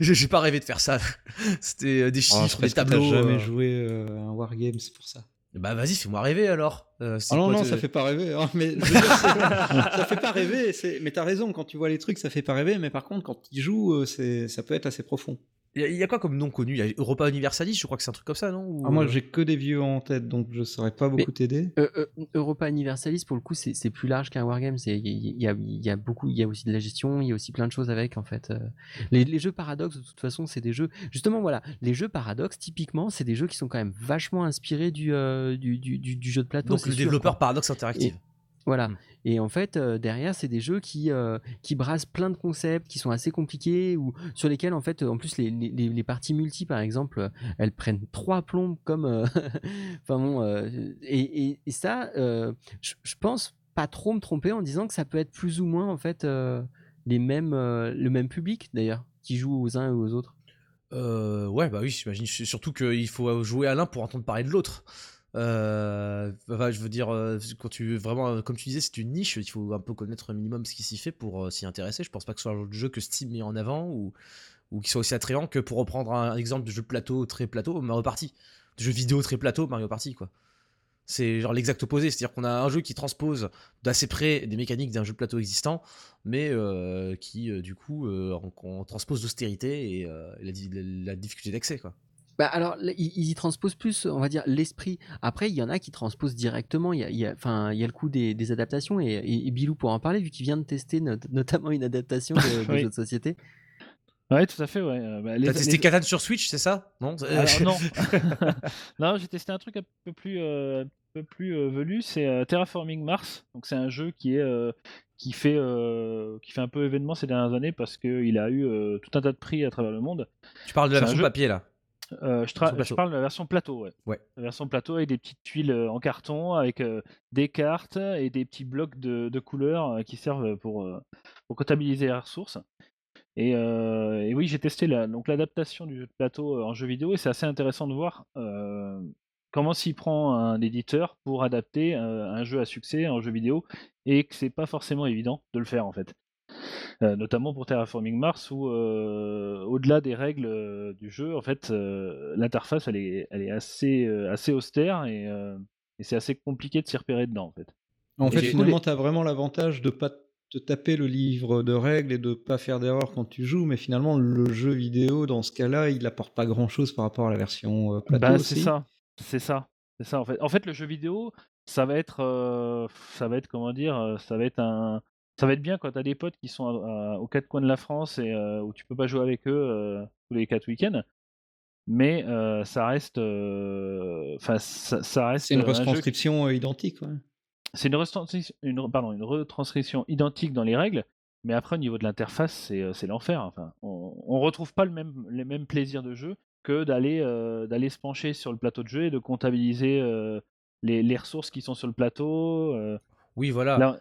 J'ai j'ai pas rêvé de faire ça. C'était des Oh, chiffres, c'est des tableaux. T'as jamais euh. joué euh, à un wargame, c'est pour ça. Bah, vas-y, fais-moi rêver alors. Euh, Ah non, non, te- ça fait pas rêver. hein, mais dire, ça fait pas rêver. Mais t'as raison, quand tu vois les trucs, ça fait pas rêver. Mais par contre, quand tu joues, euh, ça peut être assez profond. Il y, a- il y a quoi comme nom connu? Il y a Europa Universalis, je crois que c'est un truc comme ça, non? Ou- Ah, moi, j'ai que des vieux en tête, donc je saurais pas beaucoup t'aider. Euh, euh, Europa Universalis, pour le coup, c'est plus large qu'un wargame. c'est- Il y, a, il y a beaucoup, il y a aussi de la gestion, il y a aussi plein de choses avec, en fait. Euh, Les, les jeux paradoxes, de toute façon, c'est des jeux. Justement, voilà, les jeux paradoxes, typiquement, c'est des jeux qui sont quand même vachement inspirés du, euh, du, du, du- du jeu de plateau. Donc le sûr, développeur quoi. Paradox Interactive. Voilà. Mm. Et en fait, euh, derrière, c'est des jeux qui, euh, qui brassent plein de concepts, qui sont assez compliqués, ou sur lesquels, en fait, euh, en plus, les, les, les- les parties multi, par exemple, elles prennent trois plombs comme. euh, enfin bon. et, et- et ça, je pense pas trop me tromper en disant que ça peut être plus ou moins, en fait, les mêmes, le même public, d'ailleurs, qui joue aux uns et aux autres. Ouais, bah oui, j'imagine. Surtout qu'il faut jouer à l'un pour entendre parler de l'autre. Euh, je veux dire, euh, quand tu vraiment, euh, comme tu disais, c'est une niche. Il faut un peu connaître un minimum ce qui s'y fait pour s'y intéresser. Je pense pas que ce soit un jeu que Steam met en avant ou, ou qui soit aussi attrayant que pour reprendre un exemple de jeu plateau très plateau, Mario Party, de jeu vidéo très plateau, Mario Party, quoi. C'est genre l'exact opposé, c'est-à-dire qu'on a un jeu qui transpose d'assez près des mécaniques d'un jeu plateau existant, mais qui du coup en transpose l'austérité et la- la difficulté d'accès, quoi. Bah alors, ils ils y transposent plus, on va dire, l'esprit. Après, il y en a qui transposent directement. Il y a, il y a- enfin, il y a le coup des, des adaptations et, et- et Bilou pourra en parler vu qu'il vient de tester not- notamment une adaptation de, de Oui. jeu de société. Ouais, tout à fait, ouais. euh, bah, T'as testé les- Catan sur Switch, c'est ça? Non? Alors, non. non, j'ai testé un truc un peu plus, euh, un peu plus euh, velu, c'est euh, Terraforming Mars. Donc c'est un jeu qui est euh, qui fait euh, qui fait un peu événement ces dernières années parce qu'il a eu euh, tout un tas de prix à travers le monde. Tu parles de la version jeu- papier là? Euh, je, tra- parle de la version plateau, ouais. Ouais. La version plateau avec des petites tuiles euh, en carton, avec euh, des cartes et des petits blocs de, de couleurs euh, qui servent pour, pour comptabiliser les ressources. Et, et oui, j'ai testé la- donc l'adaptation du jeu de plateau en jeu vidéo et c'est assez intéressant de voir comment s'y prend un éditeur pour adapter un jeu à succès en jeu vidéo et que c'est pas forcément évident de le faire en fait. Euh, notamment pour Terraforming Mars où euh, au-delà des règles euh, du jeu en fait l'interface elle est, elle est assez, assez austère et, et c'est assez compliqué de s'y repérer dedans en fait. En fait, finalement, tu as vraiment l'avantage de pas te taper le livre de règles et de pas faire d'erreur quand tu joues, mais finalement, le jeu vidéo, dans ce cas-là, il apporte pas grand-chose par rapport à la version plateau Bah, c'est ça, c'est ça, c'est ça en fait. En fait, le jeu vidéo, ça va être, euh, ça va être comment dire, ça va être un, ça va être bien quand t'as des potes qui sont à- à- aux quatre coins de la France et euh, où tu peux pas jouer avec eux euh, tous les quatre week-ends. Mais euh, ça reste, euh, enfin, ça, ça reste C'est une un jeu qui- retranscription identique. ouais. c'est une, retranscription- une, pardon, une retranscription identique dans les règles, mais après au niveau de l'interface, c'est, l'enfer. Enfin, on, on retrouve pas le même, les mêmes plaisirs de jeu que d'aller, euh, d'aller se pencher sur le plateau de jeu et de comptabiliser euh, les, les ressources qui sont sur le plateau. euh. Oui, voilà. Là,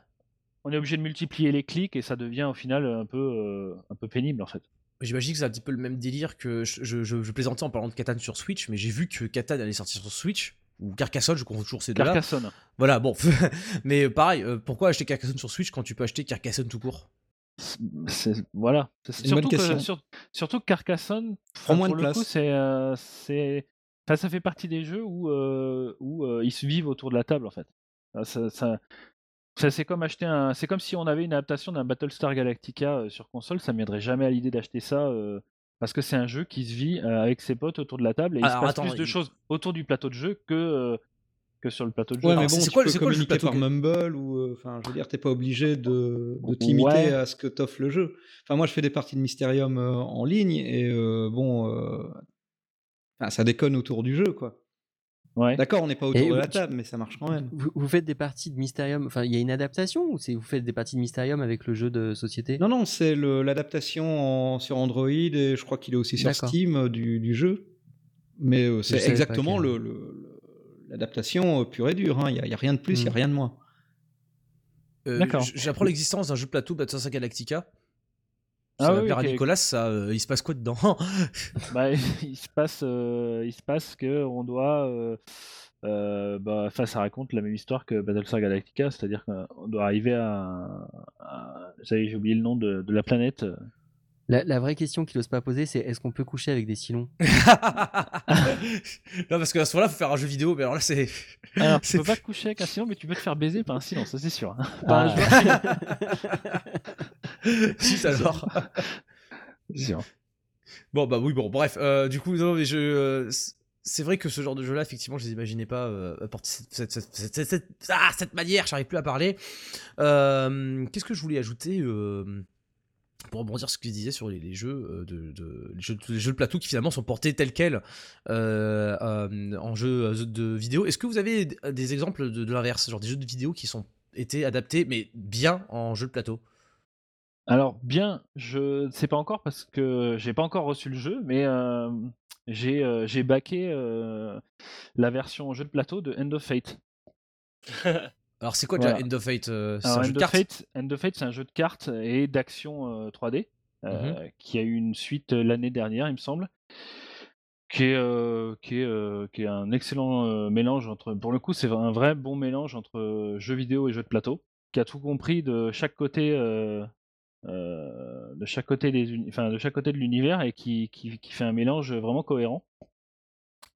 on est obligé de multiplier les clics et ça devient au final un peu, euh, un peu pénible en fait. J'imagine que c'est un petit peu le même délire que je, je- je- je plaisantais en parlant de Catan sur Switch, mais j'ai vu que Catan allait sortir sur Switch ou Carcassonne, je confonds toujours ces deux-là. Carcassonne. Voilà, bon. mais pareil, euh, pourquoi acheter Carcassonne sur Switch quand tu peux acheter Carcassonne tout court? C'est- voilà. Une surtout, que, sur- surtout que Carcassonne, Prend moins pour de le place. coup, c'est, euh, c'est, enfin, ça fait partie des jeux où, euh, où euh, ils se vivent autour de la table en fait. Ça, ça- ça, c'est comme acheter un, c'est comme si on avait une adaptation d'un Battlestar Galactica euh, sur console, ça ne viendrait jamais à l'idée d'acheter ça. euh, parce que c'est un jeu qui se vit euh, avec ses potes autour de la table et il se passe attends, plus de choses autour du plateau de jeu que, euh, que sur le plateau de jeu. Ouais, Alors, mais c'est- bon, c'est tu quoi le- peux c'est quoi le plateau par que- Mumble ou, euh, enfin, je veux dire, t'es pas obligé de, de t'imiter Ouais. à ce que t'offre le jeu. Enfin, moi, je fais des parties de Mysterium euh, en ligne et euh, bon, euh, enfin, ça déconne autour du jeu, quoi. Ouais. D'accord, on n'est pas autour Et de la tu- table, mais ça marche quand même. Vous, vous faites des parties de Mysterium, enfin il y a une adaptation ou c'est vous faites des parties de Mysterium avec le jeu de société? Non, non, c'est l'adaptation en- sur Android et je crois qu'il est aussi sur. Steam euh, du, du jeu. Mais euh, c'est exactement que- le- le- le- l'adaptation euh, pure et dure. hein. Il n'y a, il y a rien de plus, il n'y a Hmm. rien de moins. Euh, J'apprends l'existence d'un jeu de plateau Battlestar Galactica. Ah oui, va à ok. Nicolas, ça, euh, il se passe quoi dedans Bah, il se passe, euh, il se passe que on doit, euh, euh, bah, ça raconte la même histoire que Battlestar Galactica, c'est-à-dire qu'on doit arriver à, à- j'ai oublié le nom de, de la planète. La, la vraie question qu'il n'ose pas poser, c'est est-ce qu'on peut coucher avec des silons Non, parce qu'à ce moment-là, faut faire un jeu vidéo, mais alors là, c'est. Alors, tu peux pas coucher avec un silence, mais tu peux te faire baiser par un silence, ça c'est sûr. hein. Ah. Par un Suite alors. C'est sûr. Bon, bah oui, bon, bref. euh, du coup, non, mais je. euh, c'est vrai que ce genre de jeu-là, effectivement, je les imaginais pas euh, cette, cette, cette, cette- cette- cette- ah, cette manière, j'arrive plus à parler. Euh, Qu'est-ce que je voulais ajouter euh, pour rebondir sur ce que je disais sur les, les jeux euh, de, de- les jeux, les jeux de plateau qui finalement sont portés tels quels euh, euh, en jeu de vidéo. Est-ce que vous avez des exemples de, de l'inverse, genre des jeux de vidéo qui sont été adaptés mais bien en jeu de plateau? Alors bien, je ne sais pas encore parce que j'ai pas encore reçu le jeu, mais euh, j'ai euh, j'ai backé euh, la version jeu de plateau de End of Fate. Alors c'est quoi déjà Voilà. End of Fate euh, C'est Alors, un End jeu de of cartes Fate, End of Fate, c'est un jeu de cartes et d'action euh, 3D euh, qui a eu une suite euh, l'année dernière, il me semble, qui est, euh, qui est, euh, qui est un excellent euh, mélange entre. Pour le coup, c'est un vrai bon mélange entre euh, jeux vidéo et jeux de plateau, qui a tout compris de chaque côté. euh, euh, de chaque côté des enfin, de chaque côté de l'univers et qui, qui, qui fait un mélange vraiment cohérent.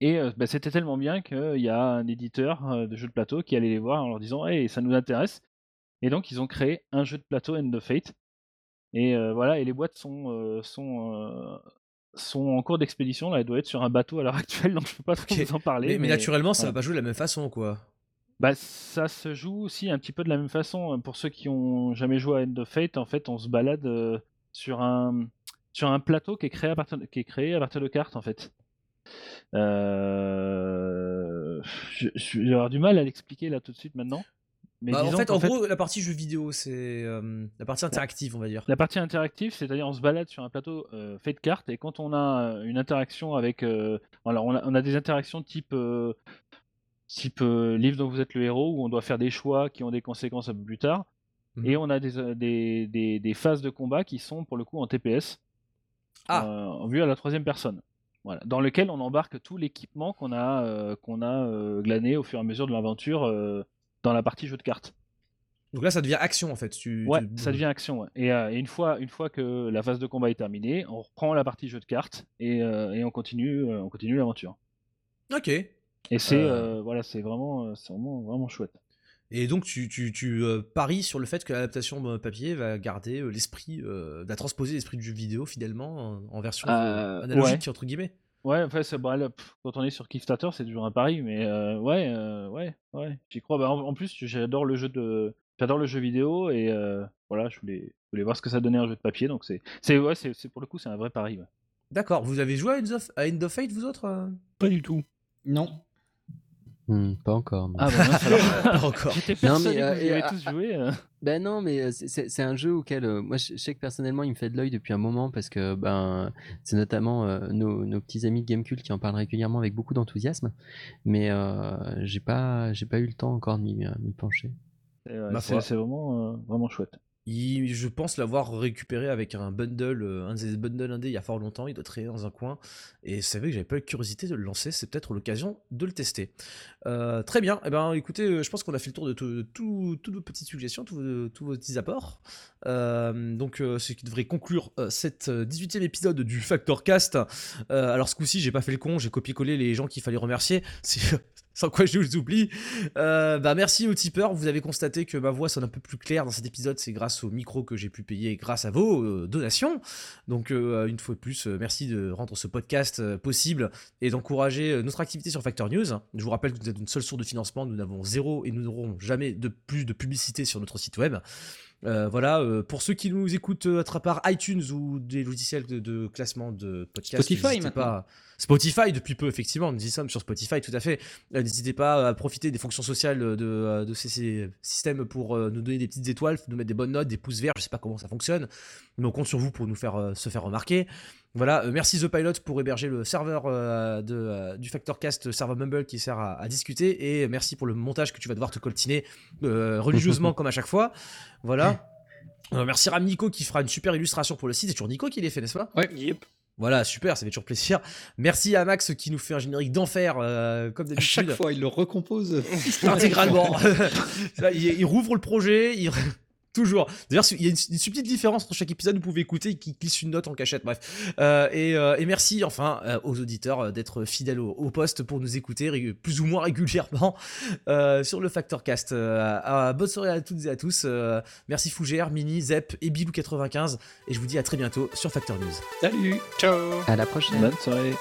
Et euh, bah, c'était tellement bien qu'il y a un éditeur euh, de jeux de plateau qui allait les voir en leur disant Hey, ça nous intéresse. Et donc ils ont créé un jeu de plateau End of Fate. Et euh, voilà, et les boîtes sont, euh, sont, euh, sont en cours d'expédition. Là, elles doivent être sur un bateau à l'heure actuelle, donc je peux pas trop vous en parler. mais, mais naturellement, ça va pas jouer de la même façon, quoi. Bah, ça se joue aussi un petit peu de la même façon. Pour ceux qui ont jamais joué à End of Fate, en fait, on se balade euh, sur un sur un plateau qui est créé à partir de, qui est créé à partir de cartes, en fait. Euh... Je, je vais avoir du mal à l'expliquer là tout de suite maintenant. Mais Bah, en fait, en gros, la partie jeu vidéo, c'est euh, la partie interactive, on va dire. La partie interactive, c'est-à-dire on se balade sur un plateau euh, fait de cartes et quand on a une interaction avec, euh, alors on a, on a des interactions type type livre dont vous êtes le héros où on doit faire des choix qui ont des conséquences un peu plus tard Mhm. et on a des, des, des, des phases de combat qui sont pour le coup en TPS Ah. en vue à la troisième personne. Voilà, dans lequel on embarque tout l'équipement qu'on a euh, qu'on a euh, glané au fur et à mesure de l'aventure euh, dans la partie jeu de cartes. Donc là, ça devient action, en fait. Tu, Ouais, tu- ça devient action. ouais. Et, et une, fois, une fois que la phase de combat est terminée, on reprend la partie jeu de cartes et, et on continue, on continue l'aventure. Ok. Et c'est voilà, c'est vraiment, c'est vraiment, vraiment chouette. Et donc, tu, tu, tu euh, paries sur le fait que l'adaptation euh, papier va garder euh, l'esprit, euh, va transposer l'esprit du jeu vidéo fidèlement en, en version Euh, analogique, entre guillemets. Ouais, enfin, c'est- bon, là, pff, quand on est sur Kickstarter, c'est toujours un pari, mais euh, ouais, euh, ouais, ouais, j'y crois. Bah, en, en plus, j'adore le jeu de, j'adore le jeu vidéo et euh, voilà, je voulais, je voulais voir ce que ça donnait un jeu de papier, donc c'est, c'est, ouais, c'est, c'est- pour le coup, c'est un vrai pari. ouais. D'accord. Vous avez joué à End of, à End of Fate, vous autres Pas du tout. Non. Hmm, Pas encore. non. Ah bah mince, alors. Pas encore. J'étais Non, persuadé mais, euh, que vous y et, avez euh, tous joué. euh. Ben non, mais euh, c'est- un jeu auquel euh, moi je je sais que personnellement il me fait de l'œil depuis un moment parce que ben c'est notamment euh, nos, nos petits amis de Gamecult qui en parlent régulièrement avec beaucoup d'enthousiasme, mais euh, j'ai pas j'ai pas eu le temps encore de m'y euh, m'y pencher. Ouais, c'est, c'est vraiment, euh, vraiment chouette. Je pense l'avoir récupéré avec un bundle, euh, un des bundles indé il y a fort longtemps, il doit traîner dans un coin. Et c'est vrai que j'avais pas eu de curiosité de le lancer, c'est peut-être l'occasion de le tester. Euh, très bien, eh ben écoutez, euh, je pense qu'on a fait le tour de tout- tout- toutes vos petites suggestions, tous vos, petits apports. Donc ce qui devrait conclure cette 18e épisode du Factor Cast. Alors ce coup-ci, j'ai pas fait le con, j'ai copié-collé les gens qu'il fallait remercier. Sans quoi je vous oublie. Euh, bah merci aux tipeurs, vous avez constaté que ma voix sonne un peu plus claire dans cet épisode, c'est grâce au micro que j'ai pu payer grâce à vos euh, donations. Donc euh, une fois de plus, merci de rendre ce podcast possible et d'encourager notre activité sur Factor News. Je vous rappelle que vous êtes une seule source de financement, nous n'avons zéro et nous n'aurons jamais de plus de publicité sur notre site web. Euh, voilà, euh, pour ceux qui nous écoutent à travers iTunes ou des logiciels de, de classement de podcast, Spotify, maintenant. pas. Spotify depuis peu, effectivement, nous y sommes sur Spotify, tout à fait. Euh, N'hésitez pas à profiter des fonctions sociales de, euh, de ces, ces systèmes pour euh, nous donner des petites étoiles, nous mettre des bonnes notes, des pouces verts, je sais pas comment ça fonctionne, mais on compte sur vous pour nous faire euh, se faire remarquer. Voilà, euh, merci The Pilot pour héberger le serveur euh, de, euh, du FactorCast serveur Mumble qui sert à, à discuter et merci pour le montage que tu vas devoir te coltiner euh, religieusement comme à chaque fois. Voilà. Euh, merci à Nico qui fera une super illustration pour le site. C'est toujours Nico qui les fait, n'est-ce pas? Yep. Voilà, super, ça fait toujours plaisir. Merci à Max qui nous fait un générique d'enfer euh, comme À chaque d'habitude. fois, il le recompose. Intégralement. Il, il rouvre le projet, il... Toujours. D'ailleurs, il y a une, une subtile différence entre chaque épisode. Vous pouvez écouter qui glisse une note en cachette. Bref. Euh, et, euh, et merci enfin euh, aux auditeurs euh, d'être fidèles au, au poste pour nous écouter plus ou moins régulièrement euh, sur le Factorcast. Euh, euh, bonne soirée à toutes et à tous. Euh, merci Fougère, Mini, Zep et Bilou95. Et je vous dis à très bientôt sur Factor News. Salut Ciao À la prochaine. Bonne soirée.